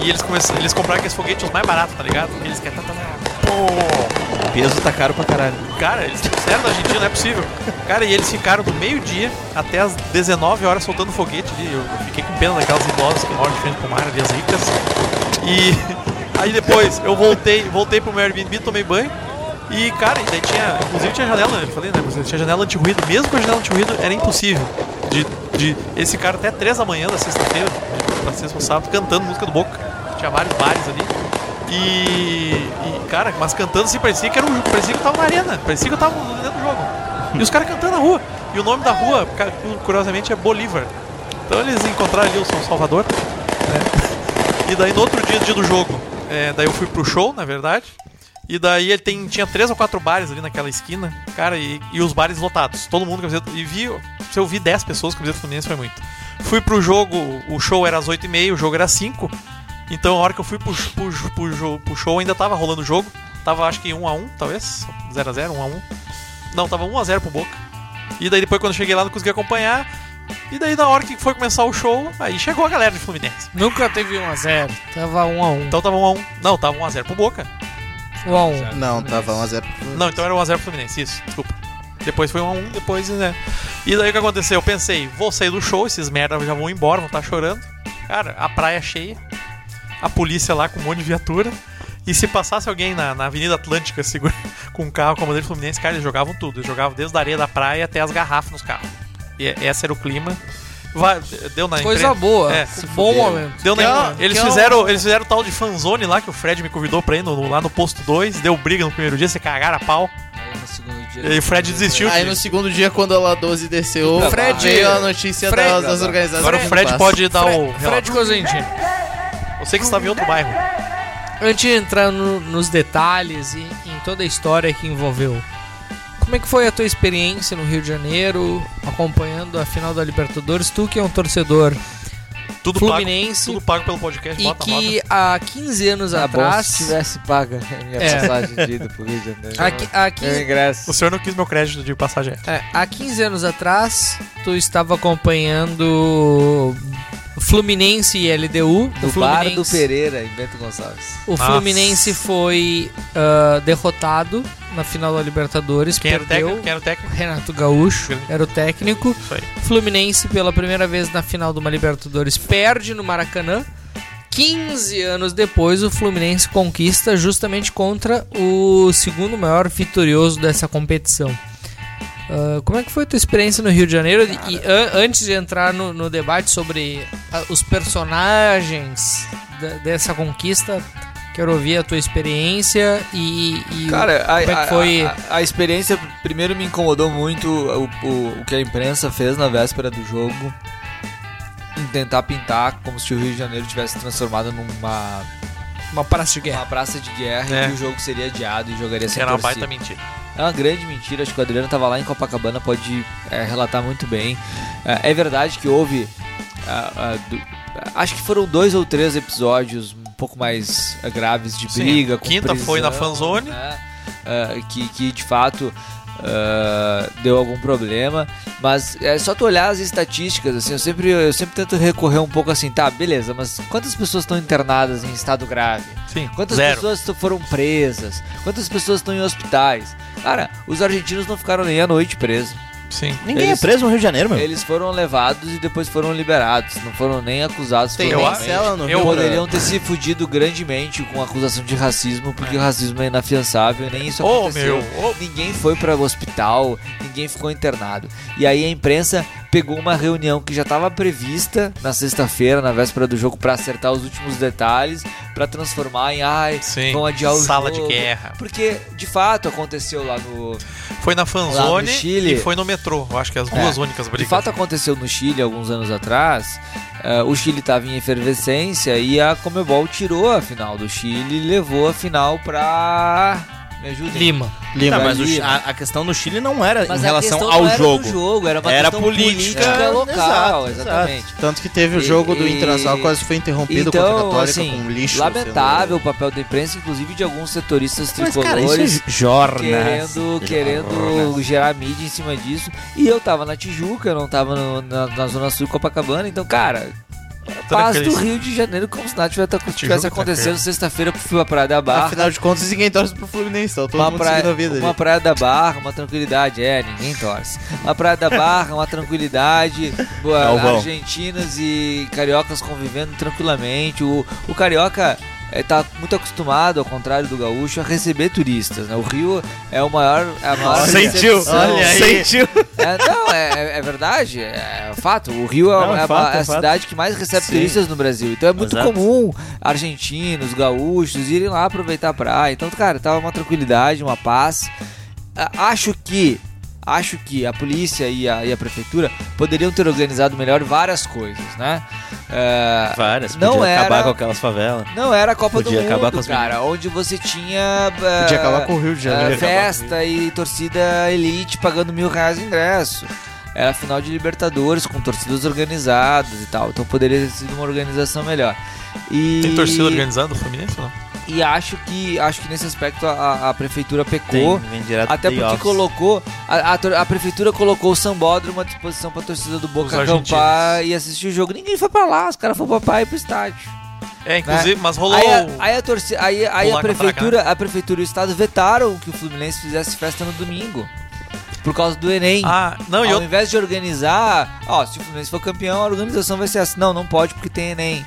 E eles começaram, eles compraram aqueles foguetes os mais baratos, tá ligado? Eles querem. O peso tá caro pra caralho. Cara, eles fizeram da Argentina, não é possível. Cara, e eles ficaram do meio-dia até as 19 horas soltando foguete ali. Eu fiquei com pena daquelas idosas que moram de frente pro mar ali, as ricas. E aí depois eu voltei, voltei pro meu Airbnb, tomei banho. E, cara, daí tinha. Inclusive tinha janela, eu falei, né? Tinha janela anti-ruído. Mesmo com a janela anti-ruído, era impossível. De, de, eles ficaram até 3 da manhã da sexta-feira, da sexta pro sábado, cantando música do Boca. Tinha vários bares ali. E, e, cara, mas cantando assim, parecia que era um, parecia que eu tava na arena, parecia que eu tava dentro do jogo. E os caras cantando na rua. E o nome da rua, curiosamente, é Bolívar. Então eles encontraram ali o São Salvador. né? E daí no outro dia, dia do jogo, é, daí eu fui pro show, na verdade. E daí ele tem, tinha três ou quatro bares ali naquela esquina, cara, e, e os bares lotados. Todo mundo camiseta. E vi, se eu vi 10 pessoas com camiseta Fluminense foi muito. Fui pro jogo, o show era às 8h30, o jogo era às 5 Então a hora que eu fui pro, pro, pro, pro show ainda tava rolando o jogo. Tava acho que 1x1, talvez. 0x0, 1x1. Não, tava 1x0 pro Boca. E daí depois quando eu cheguei lá não consegui acompanhar. E daí na hora que foi começar o show, aí chegou a galera de Fluminense. Nunca teve 1x0. Tava 1x1. Então tava 1x1. Não, tava 1x0 pro Boca. 1x1. Não, tava 1x0. Não, então era 1x0 pro Fluminense, isso, desculpa. Depois foi 1x1, depois, né? E daí o que aconteceu? Eu pensei, vou sair do show, esses merda já vão embora, vão estar chorando. Cara, a praia cheia, a polícia lá com um monte de viatura. E se passasse alguém na, na Avenida Atlântica segura, com um carro com a bandeira Fluminense, cara, eles jogavam tudo. Eles jogavam desde a areia da praia até as garrafas nos carros. E é- esse era o clima. Vai, deu na Coisa imprensa- boa. É, bom momento. Deu Que na... é- eles, é fizeram, eles fizeram tal de fanzone lá que o Fred me convidou pra ir no- lá no posto 2. Deu briga no primeiro dia, se cagaram a pau. Aí no segundo dia- E o Fred desistiu. Aí no segundo dia, quando a La 12 desceu, O Fred- veio a notícia Fred- das, das organizações. Agora o Fred pode dar o Fred. Cosentino. Sei que você estava em outro bairro. Antes de entrar no- nos detalhes e em toda a história que envolveu, como é que foi a tua experiência no Rio de Janeiro, acompanhando a final da Libertadores? Tu que é um torcedor Tudo Fluminense pago, tudo pago pelo podcast. e bota que há 15 anos bom atrás... se tivesse pago a minha É. passagem de ida pro Rio de Janeiro. há, qui- há Meu 15 ingresso. O senhor não quis meu crédito de passagem. É, há 15 anos atrás, tu estava acompanhando Fluminense e LDU. Do o bar do Fluminense, Pereira, em Bento Gonçalves. o Nossa. Fluminense foi ah, derrotado na final da Libertadores. Quem era o perdeu. técnico? Quem era o técnico? Renato Gaúcho era o técnico. Fluminense, pela primeira vez na final de uma Libertadores, perde no Maracanã. 15 anos depois, o Fluminense conquista justamente contra o segundo maior vitorioso dessa competição. Ah, como é que foi a tua experiência no Rio de Janeiro? E an- antes de entrar no, no debate sobre ah, os personagens dessa conquista, quero ouvir a tua experiência e, e o- Cara, a, como é a- que foi... a- a experiência primeiro me incomodou muito o, o, o que a imprensa fez na véspera do jogo. Em tentar pintar como se o Rio de Janeiro tivesse transformado numa uma praça de guerra. uma praça de guerra É. e que o jogo seria adiado e jogaria sem Era uma baita mentira. É uma grande mentira, acho que o Adriano estava lá em Copacabana, pode é, relatar muito bem. É, é verdade que houve. ah, ah, do- acho que foram dois ou três episódios um pouco mais graves de Sim, briga. Com quinta foi na prisão, fanzone. né? ah, que, que de fato ah, deu algum problema. Mas é só tu olhar as estatísticas, assim, eu sempre, eu sempre tento recorrer um pouco assim, tá, beleza, mas quantas pessoas estão internadas em estado grave? Sim, Quantas zero. pessoas foram presas? Quantas pessoas estão em hospitais? Cara, os argentinos não ficaram nem a noite presos. Sim. Ninguém Eles- é preso no Rio de Janeiro, meu. Eles foram levados e depois foram liberados. Não foram nem acusados Tem Eu cela no Rio. Poderiam ter se fudido grandemente com acusação de racismo, porque o racismo é inafiançável e nem isso Ô, aconteceu. meu, ô. Ninguém foi para o hospital, ninguém ficou internado. E aí a imprensa pegou uma reunião que já estava prevista na sexta-feira, na véspera do jogo, para acertar os últimos detalhes, para transformar em ai, Sim. vão adiar o Sala jogo. de guerra. Porque de fato aconteceu lá no Foi na fanzone e foi no metrô. Eu acho que as É. duas únicas De brigas. fato aconteceu no Chile alguns anos atrás. Eh, o Chile estava em efervescência e a Comebol tirou a final do Chile e levou a final pra. Me ajudem. Lima. Tá, mas o Lima. A, a questão no Chile não era Mas em a relação ao era jogo. jogo, era uma Era política. política, É, local, exato, exatamente. Tanto que teve o jogo do E- Internacional quase foi interrompido contra a Então, Católica assim, com lixo. lamentável o papel da imprensa, inclusive de alguns setoristas Mas, cara, tricolores. isso é jornal. querendo, querendo gerar mídia em cima disso. E eu tava na Tijuca, eu não tava no- na, na Zona Sul de Copacabana, então, cara. Paz do. Rio de Janeiro como se nada tivesse, tivesse acontecendo sexta-feira fui pra Praia da Barra. Afinal de contas, ninguém torce pro Fluminense, tá todo Uma mundo praia, a vida uma ali. praia da Barra, uma tranquilidade, é, ninguém torce. Uma praia da Barra, uma tranquilidade, boa, Galvão. argentinas e cariocas convivendo tranquilamente. O, o carioca é, tá muito acostumado, ao contrário do gaúcho, a receber turistas. Né? O Rio é o maior. É a maior Sentiu, olha aí. Sentiu. É, não, é, é verdade, é fato. O Rio é, Não, é é a- fato, é é a fato. cidade que mais recebe Sim. turistas no Brasil. Então é muito Exato. comum argentinos, gaúchos irem lá aproveitar a praia. Então, cara, tava uma tranquilidade, uma paz. A- Acho que acho que a polícia e a, e a prefeitura poderiam ter organizado melhor várias coisas, né? É, Várias. Não podia era- acabar com aquelas favelas. não era a Copa Podia do acabar Mundo, com as cara, onde você tinha eh, Podia acabar com o Rio de Janeiro. eh, festa e torcida elite pagando mil reais de ingresso. Era final de Libertadores com torcidas organizadas e tal. Então poderia ter sido uma organização melhor. E, Tem torcida organizando o Fluminense ou não? E acho que acho que nesse aspecto a, a prefeitura pecou. Tem, Até porque playoffs. colocou. A, a a prefeitura colocou o sambódromo à disposição pra torcida do Boca Os argentinos. acampar e assistir o jogo. Ninguém foi pra lá, os caras foram pra praia e pro estádio. É, inclusive, mas rolou. Aí, a- aí a torcida, aí, aí a prefeitura, a prefeitura e o estado vetaram que o Fluminense fizesse festa no domingo. Por causa do Enem. Ah, não, Ao eu. invés de organizar, ó, se o Fluminense for campeão, a organização vai ser assim. Não, não pode porque tem Enem.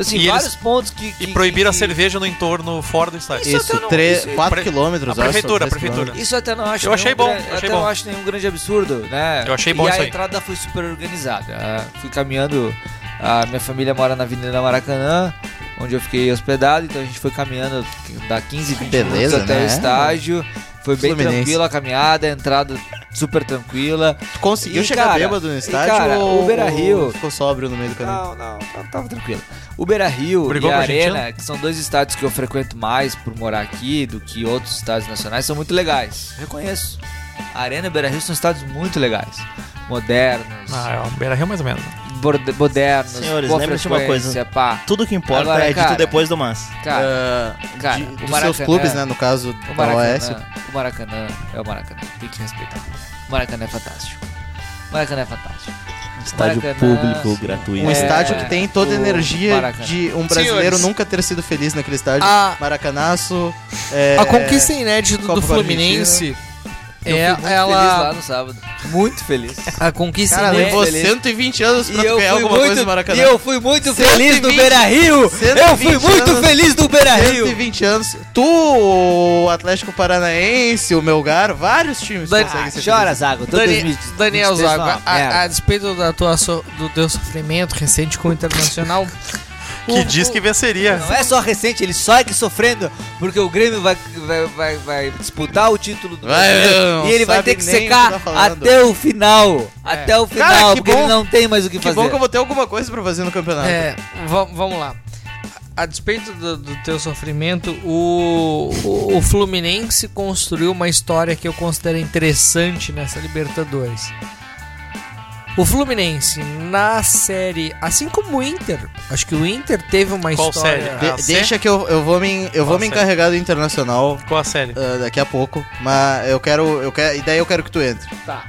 Assim, E vários eles- pontos que, E que- proibiram a que- cerveja no entorno fora do estádio. Isso Isso, até não- 3, isso- 4 Pre- quilômetros, a acho, prefeitura, a três prefeitura. Isso até não acho Eu achei bom, eu achei até bom. não acho nenhum grande absurdo, né? Eu achei bom e isso a aí. entrada foi super organizada. Ah, fui caminhando, a minha família mora na Avenida Maracanã, onde eu fiquei hospedado, então a gente foi caminhando da 15, 20 Beleza, minutos até né? o estádio. Foi bem Fluminense. tranquila a caminhada, a entrada super tranquila. Tu conseguiu E, chegar cara, bêbado no e, estádio cara, ou o Beira-Rio- ficou sóbrio no meio do caminho? Não, não, tava, tava tranquilo. O Beira Rio Brigou e a? Arena, que são dois estádios que eu frequento mais por morar aqui do que outros estádios nacionais, são muito legais. Reconheço. A Arena e o Beira Rio são estádios muito legais. Modernos, Ah, é o Beira Rio mais ou menos. modernos, Senhores, lembre-se de uma frequência, pá. Tudo que importa Agora, é dito cara, depois do mas. Cara, Ah, cara, de- o dos seus Maracanã- clubes, né? No caso o da Oeste. Maracanã, o Maracanã é o Maracanã. Tem que respeitar. O Maracanã é fantástico. O Maracanã é fantástico. Estádio Maracanã, público, sim. gratuito. Um É, estádio que tem toda a o energia Maracanã. de um brasileiro Senhores. nunca ter sido feliz naquele estádio. A, Maracanaço. é, a conquista inédita Copa do Fluminense Eu é fui muito feliz lá ela. no sábado. Muito feliz. A conquista Cara, levou feliz. 120 anos pra E ganhar alguma coisa muito, no Maracanã. e eu fui muito 120, feliz no Beira Rio. Eu fui 120 muito anos. feliz no Beira Rio. 120 anos. Tu, o Atlético Paranaense, o Melgar, vários times Dani- conseguem ser Chora. Zago. Dani- 2023 Daniel Zago, a, a despeito da tua so- do teu sofrimento recente com o Internacional, Que diz que venceria. Não é só recente, ele só é que sofrendo, porque o Grêmio vai, vai, vai, vai disputar o título do Vai, brasileiro e ele vai ter que que secar tá até o final. Até o final, Cara, que porque bom- ele não tem mais o que, Que fazer. bom que eu vou ter alguma coisa pra fazer no campeonato. é, va- vamos lá. A despeito do, do teu sofrimento, o, o, o Fluminense construiu uma história que eu considero interessante nessa Libertadores. O Fluminense na série, assim como o Inter, acho que o Inter teve uma Qual história. série? De- deixa que eu, eu vou me, eu vou me série? encarregar do internacional Qual a série? ah, daqui a pouco, mas eu quero, eu quero, e daí eu quero que tu entre. Tá.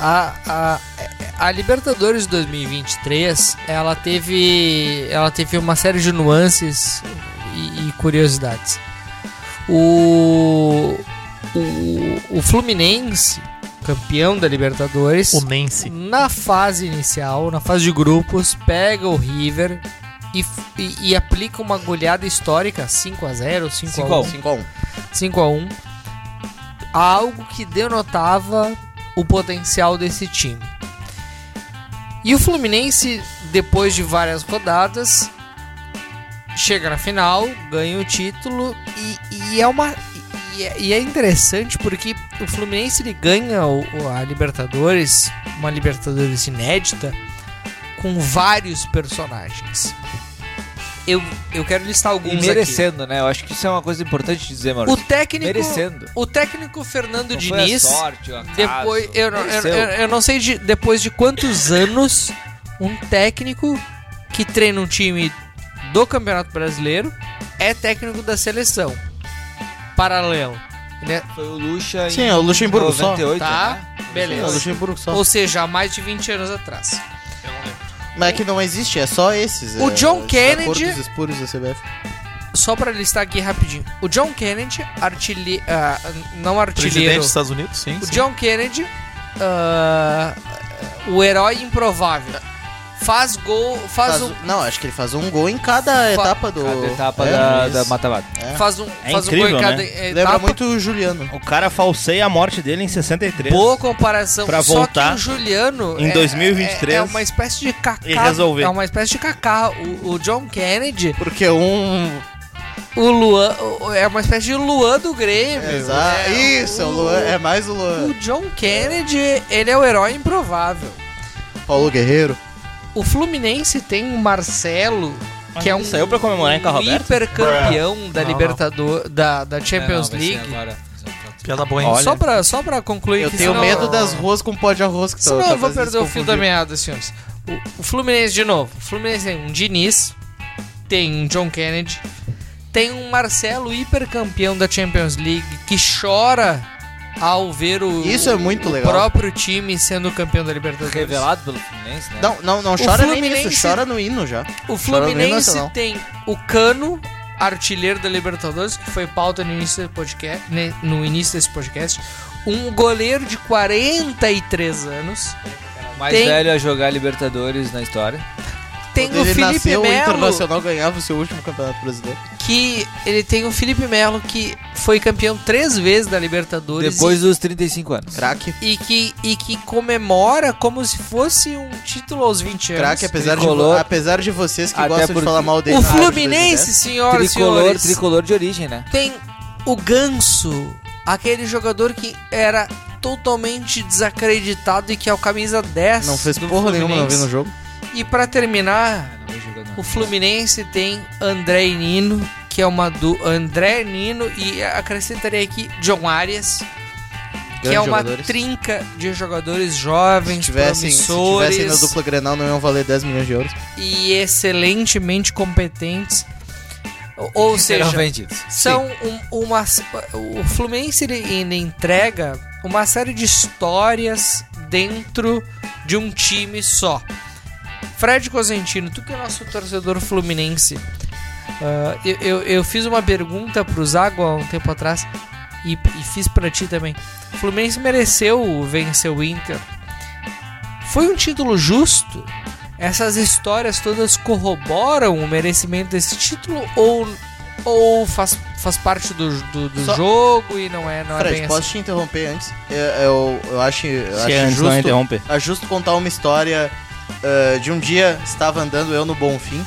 A, a, a Libertadores 2023, ela teve, ela teve uma série de nuances e, e curiosidades. O, o, o Fluminense, campeão da Libertadores, O Nancy. na fase inicial, na fase de grupos, pega o River e, e, e aplica uma goleada histórica 5x0, 5x1. 5 5 a 1 5 a 1 algo que denotava o potencial desse time. E o Fluminense, depois de várias rodadas, chega na final, ganha o título e, e é uma e é, e é interessante porque o Fluminense ele ganha a Libertadores, uma Libertadores inédita, com vários personagens. Eu, eu quero listar E alguns aqui. merecendo, né? Eu acho que isso é uma coisa importante de dizer, mano. O técnico, Merecendo. o técnico Fernando Não foi a Diniz, sorte, acaso, depois eu, não- eu, eu- eu não sei de, depois de quantos anos um técnico que treina um time do Campeonato Brasileiro é técnico da seleção. Paralelo. Né? Foi o Lucha Sim, é o Luxemburgo só. 98, Tá? né? É o Beleza. Luxemburgo só. Ou seja, há mais de 20 anos atrás. Mas é que não existe, é só esses. O é, John Kennedy- espúrios da CBF. Só pra listar aqui rapidinho. O John Kennedy, artilheiro. não Presidente artilheiro. dos Estados Unidos, sim. O sim. John Kennedy, ah, o herói improvável. Faz gol, faz, Faz um, um- Não, acho que ele faz um gol em cada etapa do. Cada etapa É, da, da mata-mata. faz um, É faz um incrível, gol em cada né? etapa. Lembra muito o Juliano. O cara falseia a morte dele em 63. Boa comparação. Pra Só voltar que o Juliano em é- 2023 é, é uma espécie de cacá. e resolver. É uma espécie de cacá. O, o John Kennedy, Porque um. o Luan, é uma espécie de Luan do Grêmio. Exato. É, Isso, é o Luan, é mais o Luan. O John Kennedy, ele é o herói improvável. Paulo Guerreiro. O Fluminense tem o Marcelo, que é um Saiu pra comemorar em carro aberto? hipercampeão da Não, Libertador, da, da Champions É, ser League. Piada boa, hein? Olha. Só pra, só pra concluir Eu que tenho senão- medo das ruas com pó de arroz que Senão tá eu vou perder o fio da meada, senhores. O, o Fluminense, de novo. O Fluminense tem um Diniz, tem um John Kennedy, tem um Marcelo hipercampeão da Champions League que chora ao ver o, Isso é muito o legal. próprio time sendo campeão da Libertadores. Revelado pelo Fluminense, né? Não, não, não O chora nem Fluminense- nisso, chora no hino já. O hino Fluminense nacional. tem o Cano, artilheiro da Libertadores, que foi pauta no início, do podcast, né, no início desse podcast. Um goleiro de 43 anos. Mais tem- velho a jogar Libertadores na história. Tem Quando o Felipe nasceu, o Melo, Internacional ganhava o seu último campeonato brasileiro. Que ele tem o Felipe Melo, que foi campeão três vezes da Libertadores. Depois dos 35 anos. Craque. e, e que, e que comemora como se fosse um título aos 20 anos. Craque, apesar de, Tricolor. apesar de vocês que gostam de falar mal dele. O rádio Fluminense, senhoras e Tricolor, senhores, tricolor de origem, né? tem o Ganso, aquele jogador que era totalmente desacreditado e que é o camisa 10 Não fez porra nenhuma, não vi no jogo. E pra terminar, Ah, o Fluminense tem André e Nino, que é uma do André Nino e acrescentaria aqui John Arias, que é uma jogadores. trinca de jogadores jovens, Se tivessem, se promissores tivessem na dupla Grenal, não iam valer 10 milhões de euros. e excelentemente competentes. Ou- Serão seja, vendidos. são um- uma o Fluminense ele entrega uma série de histórias dentro de um time só. Fred Cosentino, tu que é nosso torcedor fluminense, ah, eu, eu, eu fiz uma pergunta pro Zago há um tempo atrás e, e fiz pra ti também. O Fluminense mereceu vencer o Inter. Foi um título justo? Essas histórias todas corroboram o merecimento desse título ou, ou faz, faz parte do, do, do Só- jogo e não é, não é Fred, bem posso assim? te interromper antes? Eu, eu, eu acho, eu Se acho antes não justo, interromper. acho justo contar uma história ah, de um dia estava andando eu no Bonfim.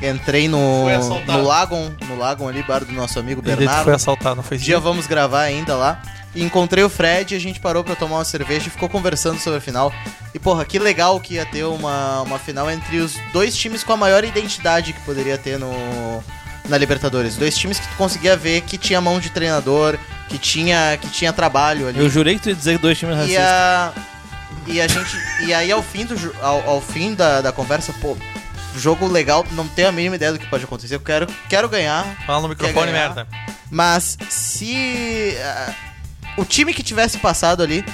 Entrei no, no Lagon, no Lagon ali, bar do nosso amigo Ele Bernardo. foi assaltado, não foi isso? dia vamos gravar ainda lá. E encontrei o Fred e a gente parou pra tomar uma cerveja e ficou conversando sobre a final. E porra, que legal que ia ter uma, uma final entre os dois times com a maior identidade que poderia ter no na Libertadores. Dois times que tu conseguia ver que tinha mão de treinador, que tinha que tinha trabalho ali. Eu jurei que tu ia dizer que dois times E racistas. a E a gente. E aí ao fim do ao, ao fim da, da conversa, pô, jogo legal, não tenho a mínima ideia do que pode acontecer. Eu quero, quero ganhar. Fala no microfone, ganhar. merda. Mas se ah, o time que tivesse passado ali,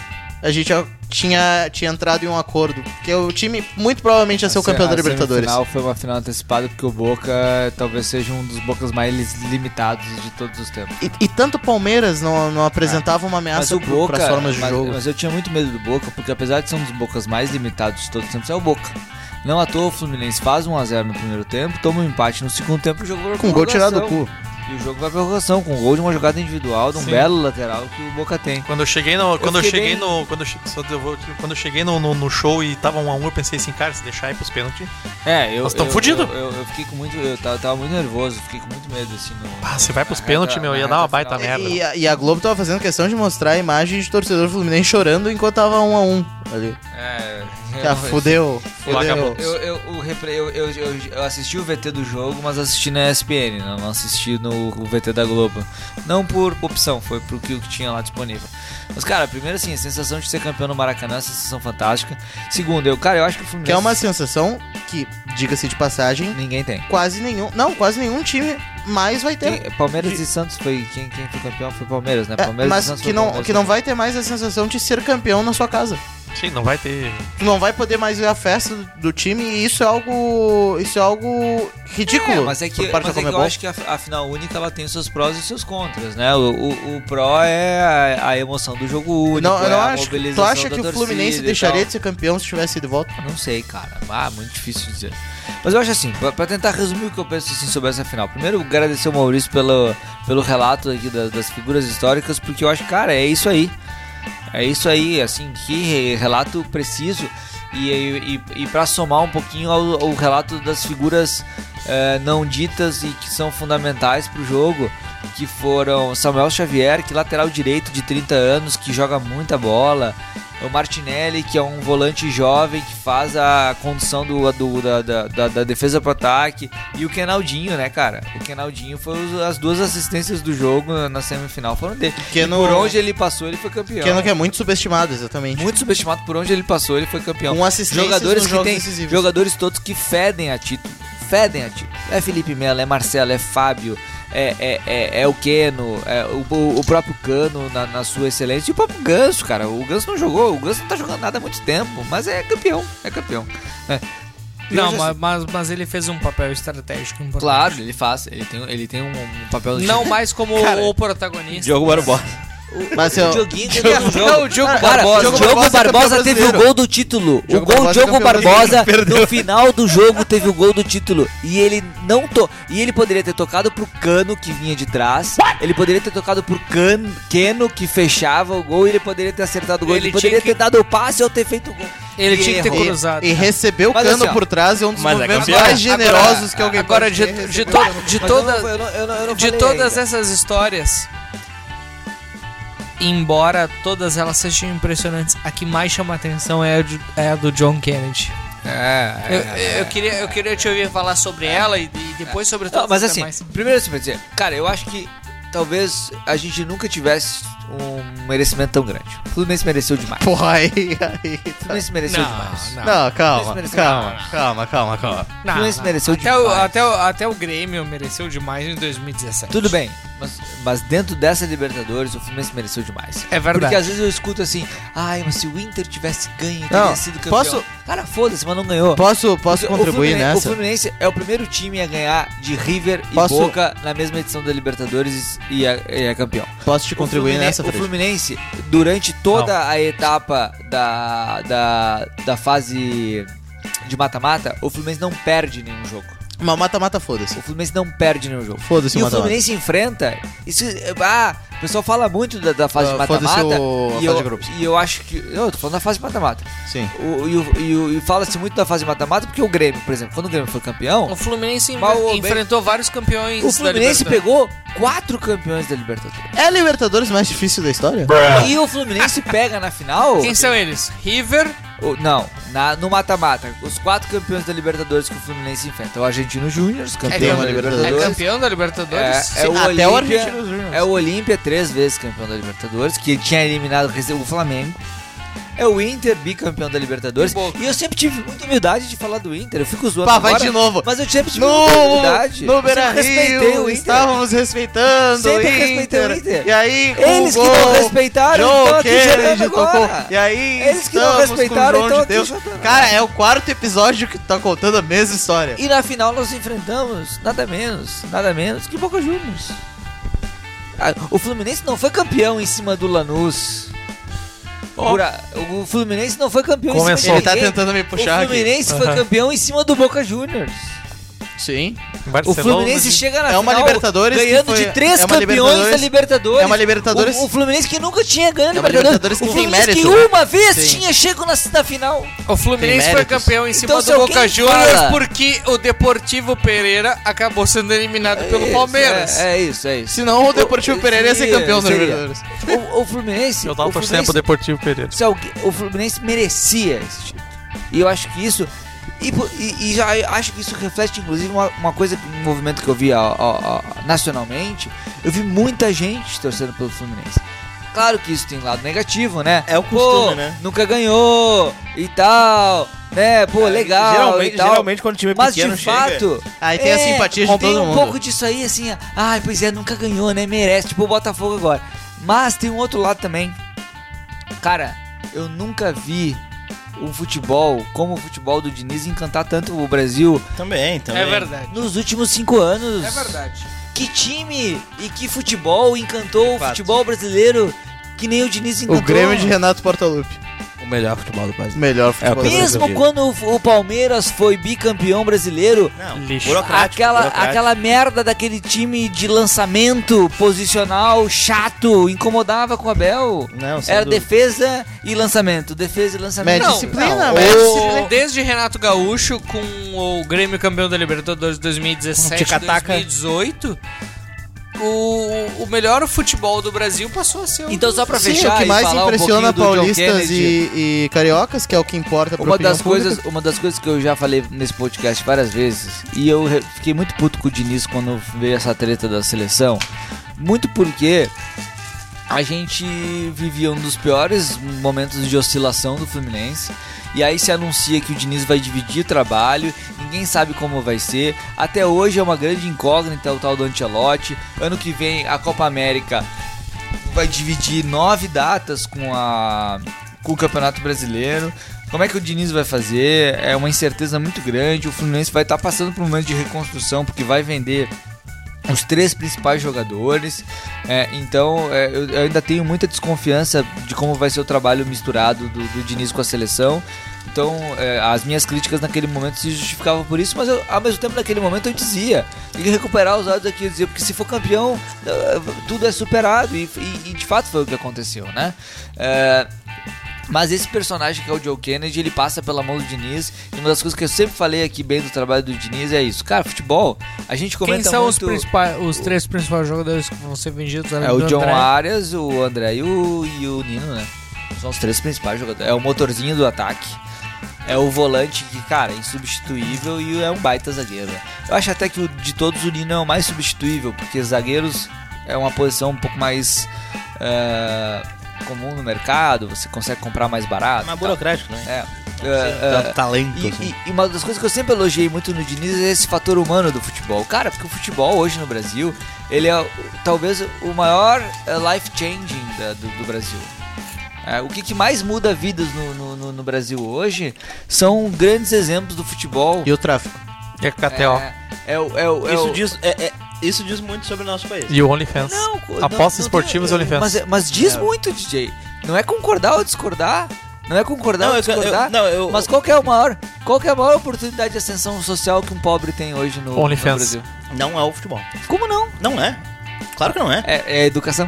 a gente já tinha, tinha entrado em um acordo. Porque o time muito provavelmente ia ser o A campeão da a Libertadores. semifinal foi uma final antecipada porque o Boca talvez seja um dos Bocas mais limitados de todos os tempos. E, e tanto o Palmeiras não, não apresentava uma Mas ameaça Boca, pras formas de mas, jogo. mas eu tinha muito medo do Boca, porque apesar de ser um dos Bocas mais limitados de todos os tempos, é o Boca. Não à toa o Fluminense faz 1x0 no primeiro tempo, toma um empate no segundo tempo e o jogo vai pra Com gol tirado do cu. E o jogo vai pra prorrogação, com gol de uma jogada individual, de um Sim. belo lateral que o Boca tem. Quando eu cheguei no. Quando eu, cheguei bem- no. Quando eu, che- só eu vou quando eu cheguei no, no, no show e tava um a um, eu pensei assim, cara, se deixar ir pros pênaltis. É, eu. Nós tamo eu- fudido. Eu, eu, eu fiquei com muito. Eu tava, tava muito nervoso, fiquei com muito medo, assim. No, Ah, se vai pros na pênaltis, meu, ia dar uma baita final. merda. E a, e a Globo tava fazendo questão de mostrar a imagem de torcedor fluminense chorando enquanto tava um a um ali. É. Já eu- fudeu, fudeu. Eu, eu, o eu, eu, eu, assisti o VT do jogo, mas assisti na ESPN, não, assisti no VT da Globo. Não por opção, foi pro que que tinha lá disponível. Mas, cara, primeiro assim, a sensação de ser campeão no Maracanã é uma sensação fantástica. Segundo, eu, cara, eu acho que o Fluminense. Que é uma sensação que, diga-se de passagem, Ninguém tem. quase nenhum. Não, quase nenhum time mais vai ter. Quem- Palmeiras e Santos foi. Quem, quem foi campeão foi Palmeiras, né? É, Palmeiras e mas Santos que foi não, Palmeiras que não vai ter mais a sensação de ser campeão na sua casa. Sim, não vai ter. Tu não vai poder mais ver a festa do, time e isso é algo. Isso é algo ridículo. É, mas é que, mas é que eu acho que a, a final única ela tem seus prós e seus contras, né? O, o, o pró é a, a emoção do jogo único, Não, eu é não a acho. Tu acha que o Fluminense deixaria de ser campeão se tivesse ido de volta? Não sei, cara. Ah, muito difícil dizer. Mas eu acho assim, pra, pra tentar resumir o que eu penso assim, sobre essa final. Primeiro, agradecer o Maurício pelo, pelo relato aqui das, das figuras históricas, porque eu acho, cara, é isso aí. É isso aí, assim, que relato preciso. E, e, e para somar um pouquinho ao, ao relato das figuras eh, não ditas e que são fundamentais pro jogo, que foram Samuel Xavier, que lateral direito de 30 anos, que joga muita bola. O Martinelli, que é um volante jovem que faz a condução do, do- da, da, da- defesa pro ataque. E o Kenaldinho, né, cara? O Kenaldinho foi as duas assistências do jogo na- na semifinal foram dele. Keno- E por onde ele passou, ele foi campeão. Que, que é muito subestimado, exatamente. Muito subestimado por onde ele passou, ele foi campeão. Com assistências jogadores que tem, decisivos. jogadores todos que fedem a título, fedem a título. É Felipe Melo, é Marcelo, é Fábio, é, é, é, é o Keno, é o, o- próprio Cano na, na sua excelência e o próprio Ganso, cara. O Ganso não jogou, o Ganso não tá jogando nada há muito tempo, mas é campeão, é campeão. E Não, mas, mas, mas ele fez um papel estratégico importante. Claro, ele faz, ele tem, ele tem um, um papel Não mais como Cara, o protagonista. Diogo Barbosa. Mas O eu, Dioguinho um jogo. Diogo Barbosa. Diogo Diogo Barbosa, Barbosa é campeão teve o gol do título. Diogo o gol Barbosa é Diogo Barbosa no final do jogo teve o gol do título e ele não to e ele poderia ter tocado pro Cano que vinha de trás. Ele poderia ter tocado pro Can Keno que fechava o gol e ele poderia ter acertado o gol. Ele, Ele poderia tinha ter dado o passe ou ter feito o gol. Ele E tinha que ter errou. cruzado. e recebeu o cano assim, por trás é um dos mas é movimentos mais generosos que alguém Agora, pode de, de, to- cano. de toda, eu não- eu não- eu não- eu não de todas ainda. essas histórias, embora todas elas sejam impressionantes, a que mais chama atenção é a, de- é a do John Kennedy. É, Eu, é, eu queria, eu queria te ouvir falar sobre ela e, e depois sobre Não, todas mas as assim, demais. primeiro assim, pra dizer, cara, eu acho que talvez a gente nunca tivesse um merecimento tão grande. O Fluminense mereceu demais. O Porra, aí, aí. tá. Fluminense mereceu Não, demais. não. Não, calma, calma, calma, calma, calma. O Fluminense mereceu até, o, demais. até, o, até o Grêmio mereceu demais em 2017. Tudo bem, mas, mas dentro dessa Libertadores o Fluminense mereceu demais. É verdade. Porque às vezes eu escuto assim, ai, mas se o Inter tivesse ganho, Não, teria sido campeão. posso- Cara, foda-se, mas não ganhou. Posso, posso Porque contribuir o nessa? O Fluminense é o primeiro time a ganhar de River e Posso- Boca na mesma edição da Libertadores e é, é campeão. Posso te O contribuir nessa, O Fred? Fluminense, durante toda a etapa da, da, da fase de mata-mata, o Fluminense não perde nenhum jogo. Mas mata-mata, foda-se. O Fluminense não perde nenhum jogo. Foda-se E o o mata-mata. Fluminense enfrenta. Isso, ah, o pessoal fala muito da, da fase Ah, de mata-mata. foda-se o- a E, fase eu- de grupos. e eu acho que. Eu tô falando da fase de mata-mata. Sim. O- E, o- e o- e fala-se muito da fase de mata-mata porque o Grêmio, por exemplo, quando o Grêmio foi campeão, O Fluminense Mal ou bem- enfrentou vários campeões o da Fluminense Libertadores. pegou quatro campeões da Libertadores. É a Libertadores mais difícil da história? E o Fluminense pega na final. Quem são eles? River, não, na- no mata-mata, os quatro campeões da Libertadores que o Fluminense enfrenta. O Argentino Júnior, campeão É da campeão- Libertadores. é campeão da Libertadores? É, é Sim. o Até o Olímpia, Argentino Júnior. é o Olímpia, três vezes campeão da Libertadores, que tinha eliminado o Flamengo. É o Inter, bicampeão da Libertadores. E eu sempre tive muita humildade de falar do Inter. Eu fico zoando Pá, vai agora, de novo. Mas eu sempre tive muita No, humildade. no Beira Rio, estávamos respeitando Sempre o Inter. respeitei o Inter. E aí, Eles o que não gol, respeitaram, Joe estão agora. E aí, Eles que não respeitaram, estão de Deus. Cara, é o quarto episódio que tá contando a mesma história. E na final nós enfrentamos nada menos, nada menos que Boca Juniors. Ah, O Fluminense não foi campeão em cima do Lanús. A- O Fluminense não foi campeão em Começou. cima Ele de tá ninguém. tentando me puxar O aqui. Fluminense foi Aham. campeão em cima do Boca Juniors. Sim. O Barcelona, Fluminense chega na É uma final Libertadores que ganhando foi- de três é uma campeões Libertadores- da Libertadores. é uma Libertadores- O, o Fluminense que nunca tinha ganho É uma Libertadores. Libertadores que o Fluminense que mérito. uma vez Sim. tinha chego na, na final. O Fluminense foi campeão em cima Então, se do Boca Juniors fala- porque o Deportivo Pereira acabou sendo eliminado pelo Isso, Palmeiras. É, é isso, é isso. Senão o Deportivo Pereira ia ser seria- campeão da. Libertadores. O, o Fluminense. Eu tava o torcendo Fluminense, pro Deportivo Pereira. se alguém- o Fluminense merecia esse título. E eu acho que isso. E, e- e já acho que isso reflete, inclusive, uma, uma coisa, um movimento que eu vi ó, ó, ó, nacionalmente. Eu vi muita gente torcendo pelo Fluminense. Claro que isso tem lado negativo, né? É o costume, Pô, né? Nunca ganhou e tal, né? Pô, legal geralmente, e tal. geralmente quando o time Mas pequeno de chega... fato, Aí tem a simpatia de todo um mundo. pouco disso aí, assim, ai, pois é, nunca ganhou, né? Merece, tipo o Botafogo agora. Mas tem um outro lado também. Cara, eu nunca vi um futebol como o futebol do Diniz encantar tanto o Brasil Também, também. É verdade. nos últimos cinco anos. É verdade. Que time e que futebol encantou o futebol brasileiro que nem o Diniz encantou. O Grêmio de Renato Portaluppi. O melhor futebol do Brasil. Melhor futebol É, do Mesmo Brasil. quando o, o Palmeiras foi bicampeão brasileiro, Não, Lixo. burocrático. aquela, burocrático. aquela merda daquele time de lançamento posicional chato incomodava com o Abel. Não, Era dúvida. defesa e lançamento, defesa e lançamento. Não, disciplina, não, o-. Desde Renato Gaúcho com o Grêmio campeão da Libertadores 2017 Tic-tac. 2018, o, o melhor futebol do Brasil passou a ser o Então só pra Sim, fechar o que mais impressiona um paulistas e, e cariocas, que é o que importa pra uma das pública. coisas, uma das coisas que eu já falei nesse podcast várias vezes e eu fiquei muito puto com o Diniz quando veio essa treta da seleção, muito porque a gente vivia um dos piores momentos de oscilação do Fluminense. E aí se anuncia que o Diniz vai dividir o trabalho, ninguém sabe como vai ser. Até hoje é uma grande incógnita o tal do Ancelotti. Ano que vem a Copa América vai dividir nove datas com a com o Campeonato Brasileiro. Como é que o Diniz vai fazer? É uma incerteza muito grande. O Fluminense vai estar passando por um momento de reconstrução porque vai vender os três principais jogadores. É, então é, eu, eu ainda tenho muita desconfiança de como vai ser o trabalho misturado do, do Diniz com a seleção. Então é, as minhas críticas naquele momento se justificavam por isso, mas eu, ao mesmo tempo naquele momento eu dizia, tem que recuperar os olhos aqui, eu dizia, porque se for campeão, eh, tudo é superado e, e- e de fato foi o que aconteceu, né? Mas esse personagem que é o Joe Kennedy, ele passa pela mão do Diniz. E uma das coisas que eu sempre falei aqui bem do trabalho do Diniz é isso. Cara, futebol, a gente comenta Quem são os, muito... principais, os três principais jogadores que vão ser vendidos? É o John André? Arias, o André e o, e o Nino, né? São os três principais jogadores. É o motorzinho do ataque. É o volante que, cara, é insubstituível e é um baita zagueiro. Eu acho até que de todos o Nino é o mais substituível, porque zagueiros é uma posição um pouco mais é, comum no mercado, você consegue comprar mais barato. Mais e tal. burocrático, né? É. É, é, Tanto talento, e, assim. e- e uma das coisas que eu sempre elogiei muito no Diniz é esse fator humano do futebol. Cara, porque o futebol hoje no Brasil, ele é talvez o maior eh, life changing da- do, do Brasil. É, o que, que mais muda vidas no, no- no- no Brasil hoje são grandes exemplos do futebol. E o tráfico. E a KTO. É, é o, é o, é Isso diz, é- é- isso diz muito sobre o nosso país. E o OnlyFans. Não, Apostas não- esportivas e OnlyFans. Mas, mas diz muito, DJ. Não é concordar ou discordar. Não é concordar Não, ou eu- eu- discordar. não, eu- mas qual que é o maior, qual que é a maior oportunidade de ascensão social que um pobre tem hoje no, no OnlyFans. Brasil? Não é o futebol. Como não? Não é. Claro que não é. É, é educação.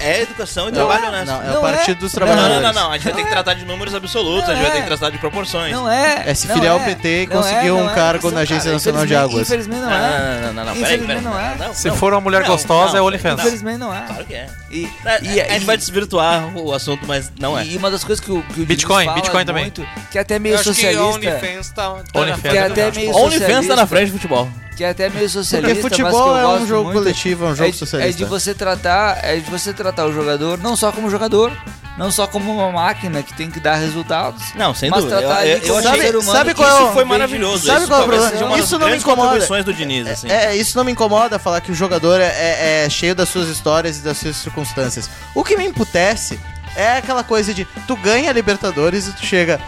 É educação e trabalho honesto. Não, é Não o Partido é. dos Não, Trabalhadores. não, não, não. A gente vai ter que tratar de números absolutos, a gente vai ter que tratar de proporções. Não é. É se não filiar ao é. PT e Não conseguir é, um não é cargo na Agência. Nacional de Águas. Infelizmente não Não, é. não, não, não, não, peraí, peraí. não é. Não, Se não. for uma mulher Não, gostosa, não, é OnlyFans. Infelizmente não é. Claro que é. E, É, e- a gente vai desvirtuar o assunto, mas não é. E uma das coisas que o, que o Diniz Bitcoin, fala Bitcoin também. que é até meio Eu acho que o socialista, OnlyFans tá, tá OnlyFans. é tá na frente do futebol. Que é até meio socialista, Porque mas que futebol eu é um jogo muito. coletivo, é um jogo é, de- socialista. É de você tratar, é de você tratar o jogador não só como jogador, não só como uma máquina que tem que dar resultados. Não, sem mas dúvida. tratar Eu- ele eu achei- um ser humano sabe que qual é isso foi maravilhoso. sabe isso qual é o problema? Isso não me incomoda. do Diniz, assim. É, é, isso não me incomoda falar que o jogador é, é- é cheio das suas histórias e das suas circunstâncias. O que me emputece é aquela coisa de tu ganha a Libertadores e tu chega.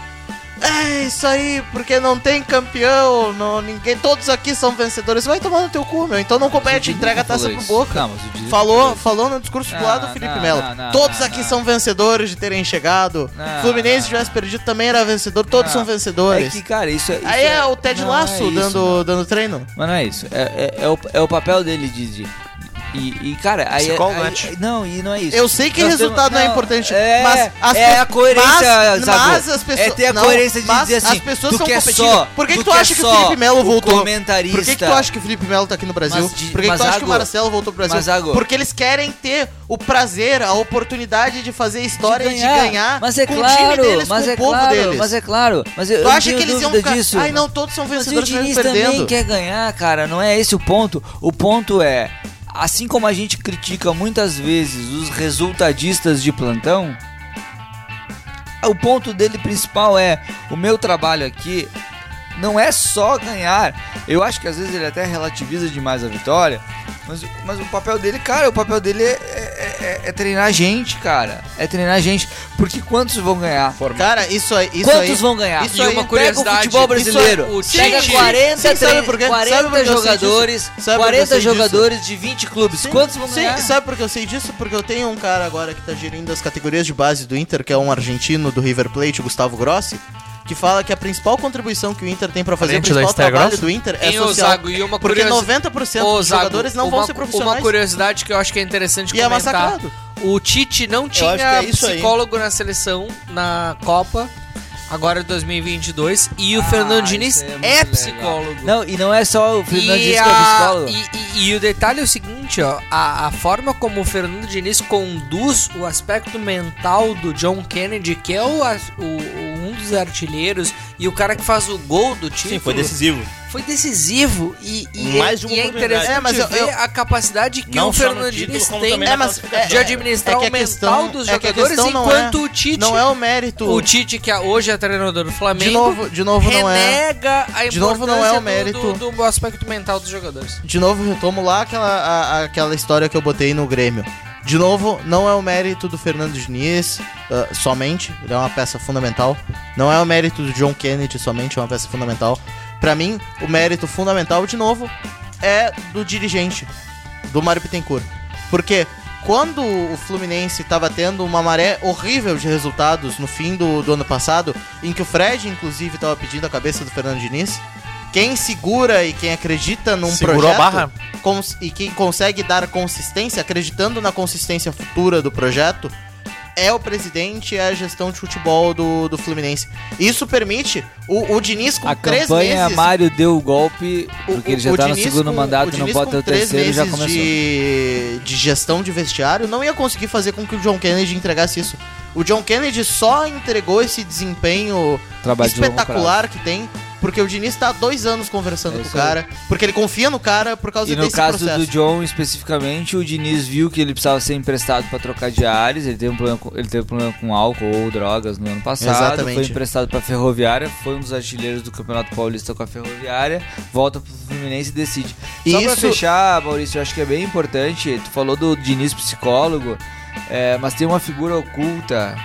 É isso aí, porque não tem campeão, não, ninguém, todos aqui são vencedores. Vai tomar no teu cu, meu. Então não compete, entrega a taça pro boca. Não, Falou, falou no discurso do Não, lado do Felipe não, Melo. não, Todos aqui são vencedores de terem chegado. Fluminense não. tivesse perdido também era vencedor, todos são vencedores. É que, cara, isso é. isso Aí é, o Ted Laço é isso, dando, dando treino. Mas não é isso. É, é, é o, é o papel dele de. de- e, e, cara, aí, Psicólogo, aí, né? aí- Não, e não é isso. Eu sei que Nós resultado temos- não é importante, é, mas as é a coerência, mas- mas as pessoas- É ter a não, coerência de dizer assim, as pessoas tu são quer só, Por que, que tu, acha que o Felipe Melo voltou? comentarista. Por que, que tu acha que o Felipe Melo tá aqui no Brasil? Mas de- Por que, que tu acha que Zago, o Marcelo voltou pro Brasil? mas, Porque eles querem ter o prazer, a oportunidade de fazer história e de ganhar mas é com claro, o time deles, mas com é o povo claro, deles. mas é claro, mas eu, Tu eu acha que eles iam disso. Ai, não, todos são Mas o vencedores Diniz também quer ganhar, cara. Não é esse o ponto. O ponto é, assim como a gente critica muitas vezes os resultadistas de plantão, o ponto dele principal é o meu trabalho aqui não é só ganhar. Eu acho que às vezes ele até relativiza demais a vitória. Mas, mas o papel dele, cara, o papel dele é, é- é- é treinar a gente, cara. É treinar a gente. Porque quantos vão ganhar? Cara, isso aí... Isso Quantos aí, vão ganhar? Isso aí, uma Pega o curiosidade, futebol brasileiro. isso aí, o Pega Tite- 40, Sim, sabe tre- por quê? Sabe 40 por que eu sei jogadores, disso? Sabe por que eu 40 sei disso? jogadores de 20 clubes. Sim, Quantos vão sim, ganhar? sabe por que eu sei disso? Porque eu tenho um cara agora que tá gerindo as categorias de base do Inter, que é um argentino do River Plate, o Gustavo Grossi, que fala que a principal contribuição que o Inter tem pra fazer, o Parente da principal trabalho Grossi? do Inter é ô, social. Zago, e uma porque curiosi- 90% Ô, dos Zago, jogadores não uma, vão ser profissionais. Uma curiosidade que eu acho que é interessante E é comentar. massacrado. O Tite não tinha é isso aí. psicólogo na seleção na Copa, agora é 2022, e o Ah, Fernando Diniz é é, legal. psicólogo. Não, e não é só o Fernando E, Diniz que é a- psicólogo. e, e- e o detalhe é o seguinte, ó, a, a forma como o Fernando Diniz conduz o aspecto mental do John Kennedy, que é o, o- o- um dos artilheiros e o cara que faz o gol do título. Sim, foi decisivo. Foi decisivo e, e, Mais de uma e é interessante É, mas eu- ver eu- a capacidade que o como tem É, mas é- de administrar é que o a mental questão- dos é que a jogadores, questão enquanto é- o Tite, Não é o mérito. o Tite que hoje é treinador do Flamengo, De novo, de novo não é. renega a de novo não é o importância mérito. do, do, do aspecto mental dos jogadores. De novo, retomo lá aquela, a- aquela história que eu botei no Grêmio. De novo, não é o mérito do Fernando Diniz ah, somente, ele é uma peça fundamental. Não é o mérito do John Kennedy somente, é uma peça fundamental. Pra mim, o mérito fundamental, de novo, é do dirigente, do Mário Bittencourt. Porque quando o Fluminense estava tendo uma maré horrível de resultados no fim do, do ano passado, em que o Fred, inclusive, estava pedindo a cabeça do Fernando Diniz, quem segura e quem acredita num Segurou projeto a barra? cons- e quem consegue dar consistência, acreditando na consistência futura do projeto, é o presidente e é a gestão de futebol do, do Fluminense. Isso permite o, o Diniz com A três campanha meses. Mário deu o golpe, porque ele já tá no segundo com- mandato o e não pode ter o terceiro, já começou. De, de gestão de vestiário, não ia conseguir fazer com que o John Kennedy entregasse isso. O John Kennedy só entregou esse desempenho Trabalho de espetacular que tem, porque o Diniz tá há dois anos conversando É com o aí. cara, porque ele confia no cara por causa E no desse caso processo. do John especificamente, o Diniz viu que ele precisava ser emprestado para trocar de ares. Ele teve um problema com, ele teve um problema com álcool ou drogas no ano passado. Exatamente. Foi emprestado para Ferroviária, foi um dos artilheiros do Campeonato Paulista com a Ferroviária. Volta pro Fluminense e decide. Só pra Isso- fechar, Maurício, eu acho que é bem importante. Tu falou do Diniz psicólogo, é, mas tem uma figura oculta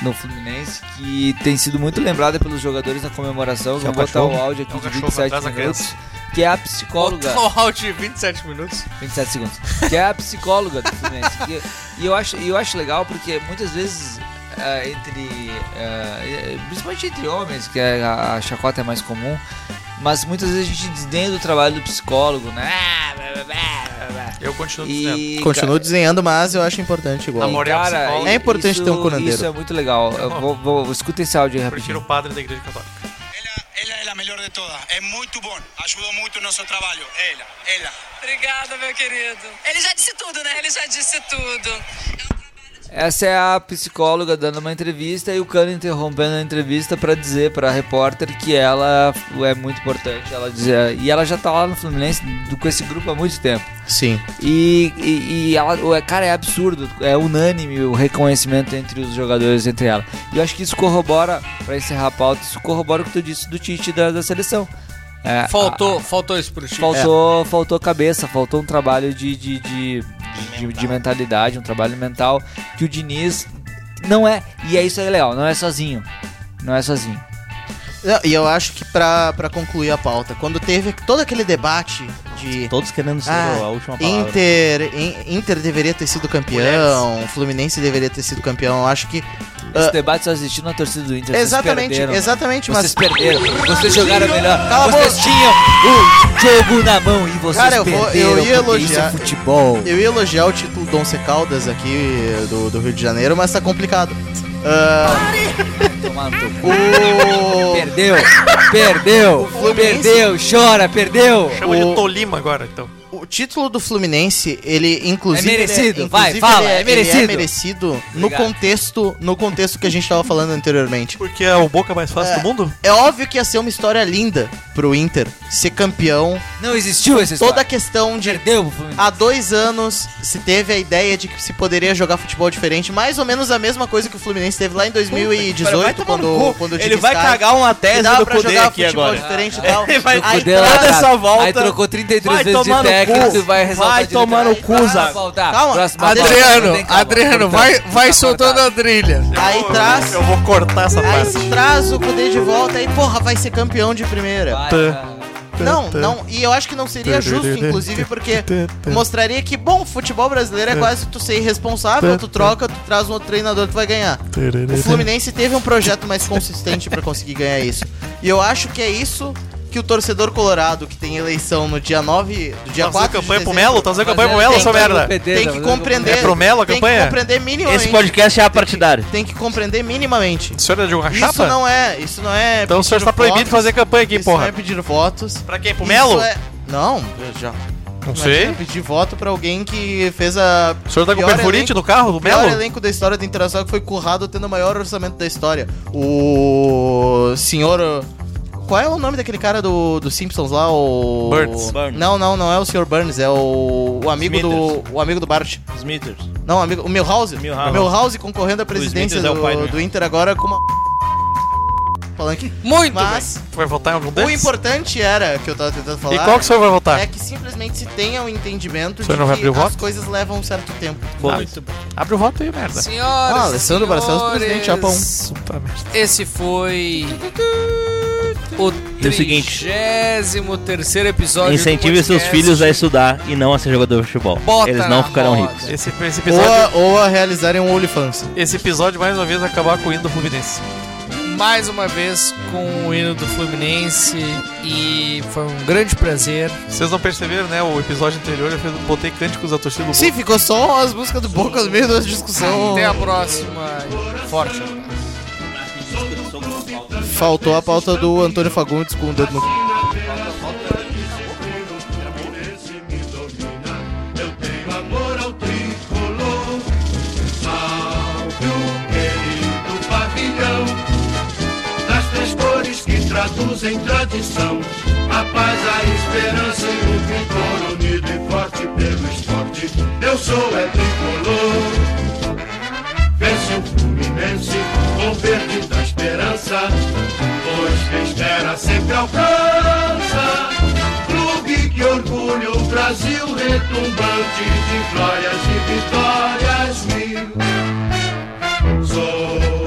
no Fluminense que tem sido muito lembrada pelos jogadores na comemoração. Vou botar o áudio aqui É o de cachorro 27 atrás da minutos. Que é a psicóloga. Botou o áudio de 27 minutos. 27 segundos. Que é a psicóloga do Fluminense. Que- e eu acho, e eu acho legal porque muitas vezes ah, entre. ah, principalmente entre homens, que é a, a chacota é mais comum. Mas muitas vezes a gente desdenha do trabalho do psicólogo, né? Eu continuo dizendo. E, Continuo desenhando, mas eu acho importante igual. Amor e a cara. É importante isso- ter um curandeiro. Isso é muito legal. Eu vou, vou, escuta esse áudio aí Eu prefiro rapidinho. o padre da igreja católica. Ela é a melhor de todas. É muito bom. Ajudou muito o nosso trabalho. Ela, ela. Obrigada, meu querido. Ele já disse tudo, né? Ele já disse tudo. Essa é a psicóloga dando uma entrevista e o Cano interrompendo a entrevista pra dizer pra repórter que ela é muito importante. Ela dizia, e ela já tá lá no Fluminense do- com esse grupo há muito tempo. Sim. E, e, e ela, o- cara, é absurdo, é unânime o reconhecimento entre os jogadores, entre ela. E eu acho que isso corrobora, pra encerrar a pauta, isso corrobora o que tu disse do Tite da, da seleção. É, Faltou, faltou isso pro time. Faltou, faltou cabeça, faltou um trabalho de, de, de, de, de mentalidade, um trabalho mental que o Diniz não é. E é isso aí, legal, não é sozinho. Não é sozinho. E eu acho que pra, pra concluir a pauta, quando teve todo aquele debate de Todos querendo ser Ah, a última palavra. Inter, In- Inter deveria ter sido campeão, Fluminense deveria ter sido campeão, eu acho que Esse Ah, debate só existiu na torcida do Inter. vocês Exatamente, perderam, exatamente, mano. mas- Vocês perderam. Vocês jogaram melhor. Cala a vocês boca. tinham o jogo na mão e vocês Cara, eu, vou, perderam. eu ia é elogiar. futebol. Eu ia elogiar o título Donce Caldas aqui do, do Rio de Janeiro, mas tá complicado. Ah, teu cu. o... Perdeu, perdeu, perdeu, chora, perdeu. Chama O- de Tolima agora, então. O título do Fluminense, ele inclusive. É merecido, ele vai, inclusive, fala, ele é merecido. Ele é merecido no Obrigado. contexto, no contexto que a gente tava falando anteriormente. Porque é o Boca mais fácil É. do mundo? É óbvio que ia ser uma história linda pro Inter ser campeão. Não existiu essa Toda a história. questão de Perdeu. Há dois anos se teve a ideia de que se poderia jogar futebol diferente, mais ou menos a mesma coisa que o Fluminense teve lá em 2018, Vai tomar quando, quando o Ele vai cai. cagar uma tese do poder jogar aqui futebol agora. diferente e tal. Ele vai Aí Poder lá, toda cara. essa volta. Aí trocou 33 Vai vezes de técnico cu. vai Vai tomar no cu. Calma, Próxima Adriano, calma. Adriano, vai, vai soltando a trilha. Aí traz, Eu vou cortar essa aí parte. traz o Cudê de volta e porra, vai ser campeão de primeira. Vai. Não, não, e eu acho que não seria justo, inclusive, porque mostraria que, bom, futebol brasileiro é quase tu ser irresponsável, tu troca, tu traz um outro treinador, tu vai ganhar. O Fluminense teve um projeto mais consistente pra conseguir ganhar isso. E eu acho que é isso que o torcedor colorado, que tem eleição no dia 9, do dia Tá fazendo 4 de campanha pro dezembro, Melo? Tá fazendo campanha pro Melo, tem que merda? Tem tá que compreender. É pro Melo a tem campanha? que compreender minimamente. Esse podcast é apartidário. Tem que compreender minimamente. O senhor é de uma Isso chapa? não é, isso não é. Então o senhor está proibido de fazer campanha aqui, isso porra. não é pedir votos. Pra quem? Pro Isso Melo? é- Não, eu já. Não Imagina sei. pedir voto pra alguém que fez a. O senhor tá com pior perfurite elenco- no carro do pior Melo? elenco da história do Internacional que foi currado tendo o maior orçamento da história. O senhor. Qual é o nome daquele cara do, do Simpsons lá? O. Burns. Burns. Não, não, não é o Sr. Burns, é o, o amigo do. O amigo do Bart. Smithers. Não, o amigo, o Milhouse. Milhouse. O Milhouse concorrendo à presidência Smithers é o do, pai do- Inter agora com uma. Falando aqui. Muito Mas Vai votar em algum o desses? importante era, que eu tava tentando falar. E qual que o senhor vai votar? É que simplesmente se tenha o entendimento O de não vai que abrir o as voto? coisas levam um certo tempo. Ah, Abre o voto aí, merda. Senhoras Ah, Alessandro Barcelos, presidente, Japão. Puta merda. Esse foi o E o seguinte. 33 episódio Incentive do seus filhos a estudar e não a ser jogador de futebol. Bota Eles não ficarão moda. ricos. Esse, esse Ou episódio, a, ou a realizarem um OnlyFans. esse episódio mais uma vez acabar com o hino do Fluminense. Mais uma vez com o hino do Fluminense e foi um grande prazer. Vocês não perceberam, né? O episódio anterior eu fiz- botei cânticos da torcida do Sim, ficou só as músicas do Boca no meio da discussão. Até a próxima. Forte abraço. Faltou a pauta do Antônio Fagundes com o dedo no. Traduzem tradição, a paz, a esperança e o vigor unido e forte pelo esporte. Eu sou é tricolor, vence o Fluminense com perdida esperança, pois quem espera sempre alcança. Clube que orgulha o Brasil retumbante de glórias e vitórias mil. Sou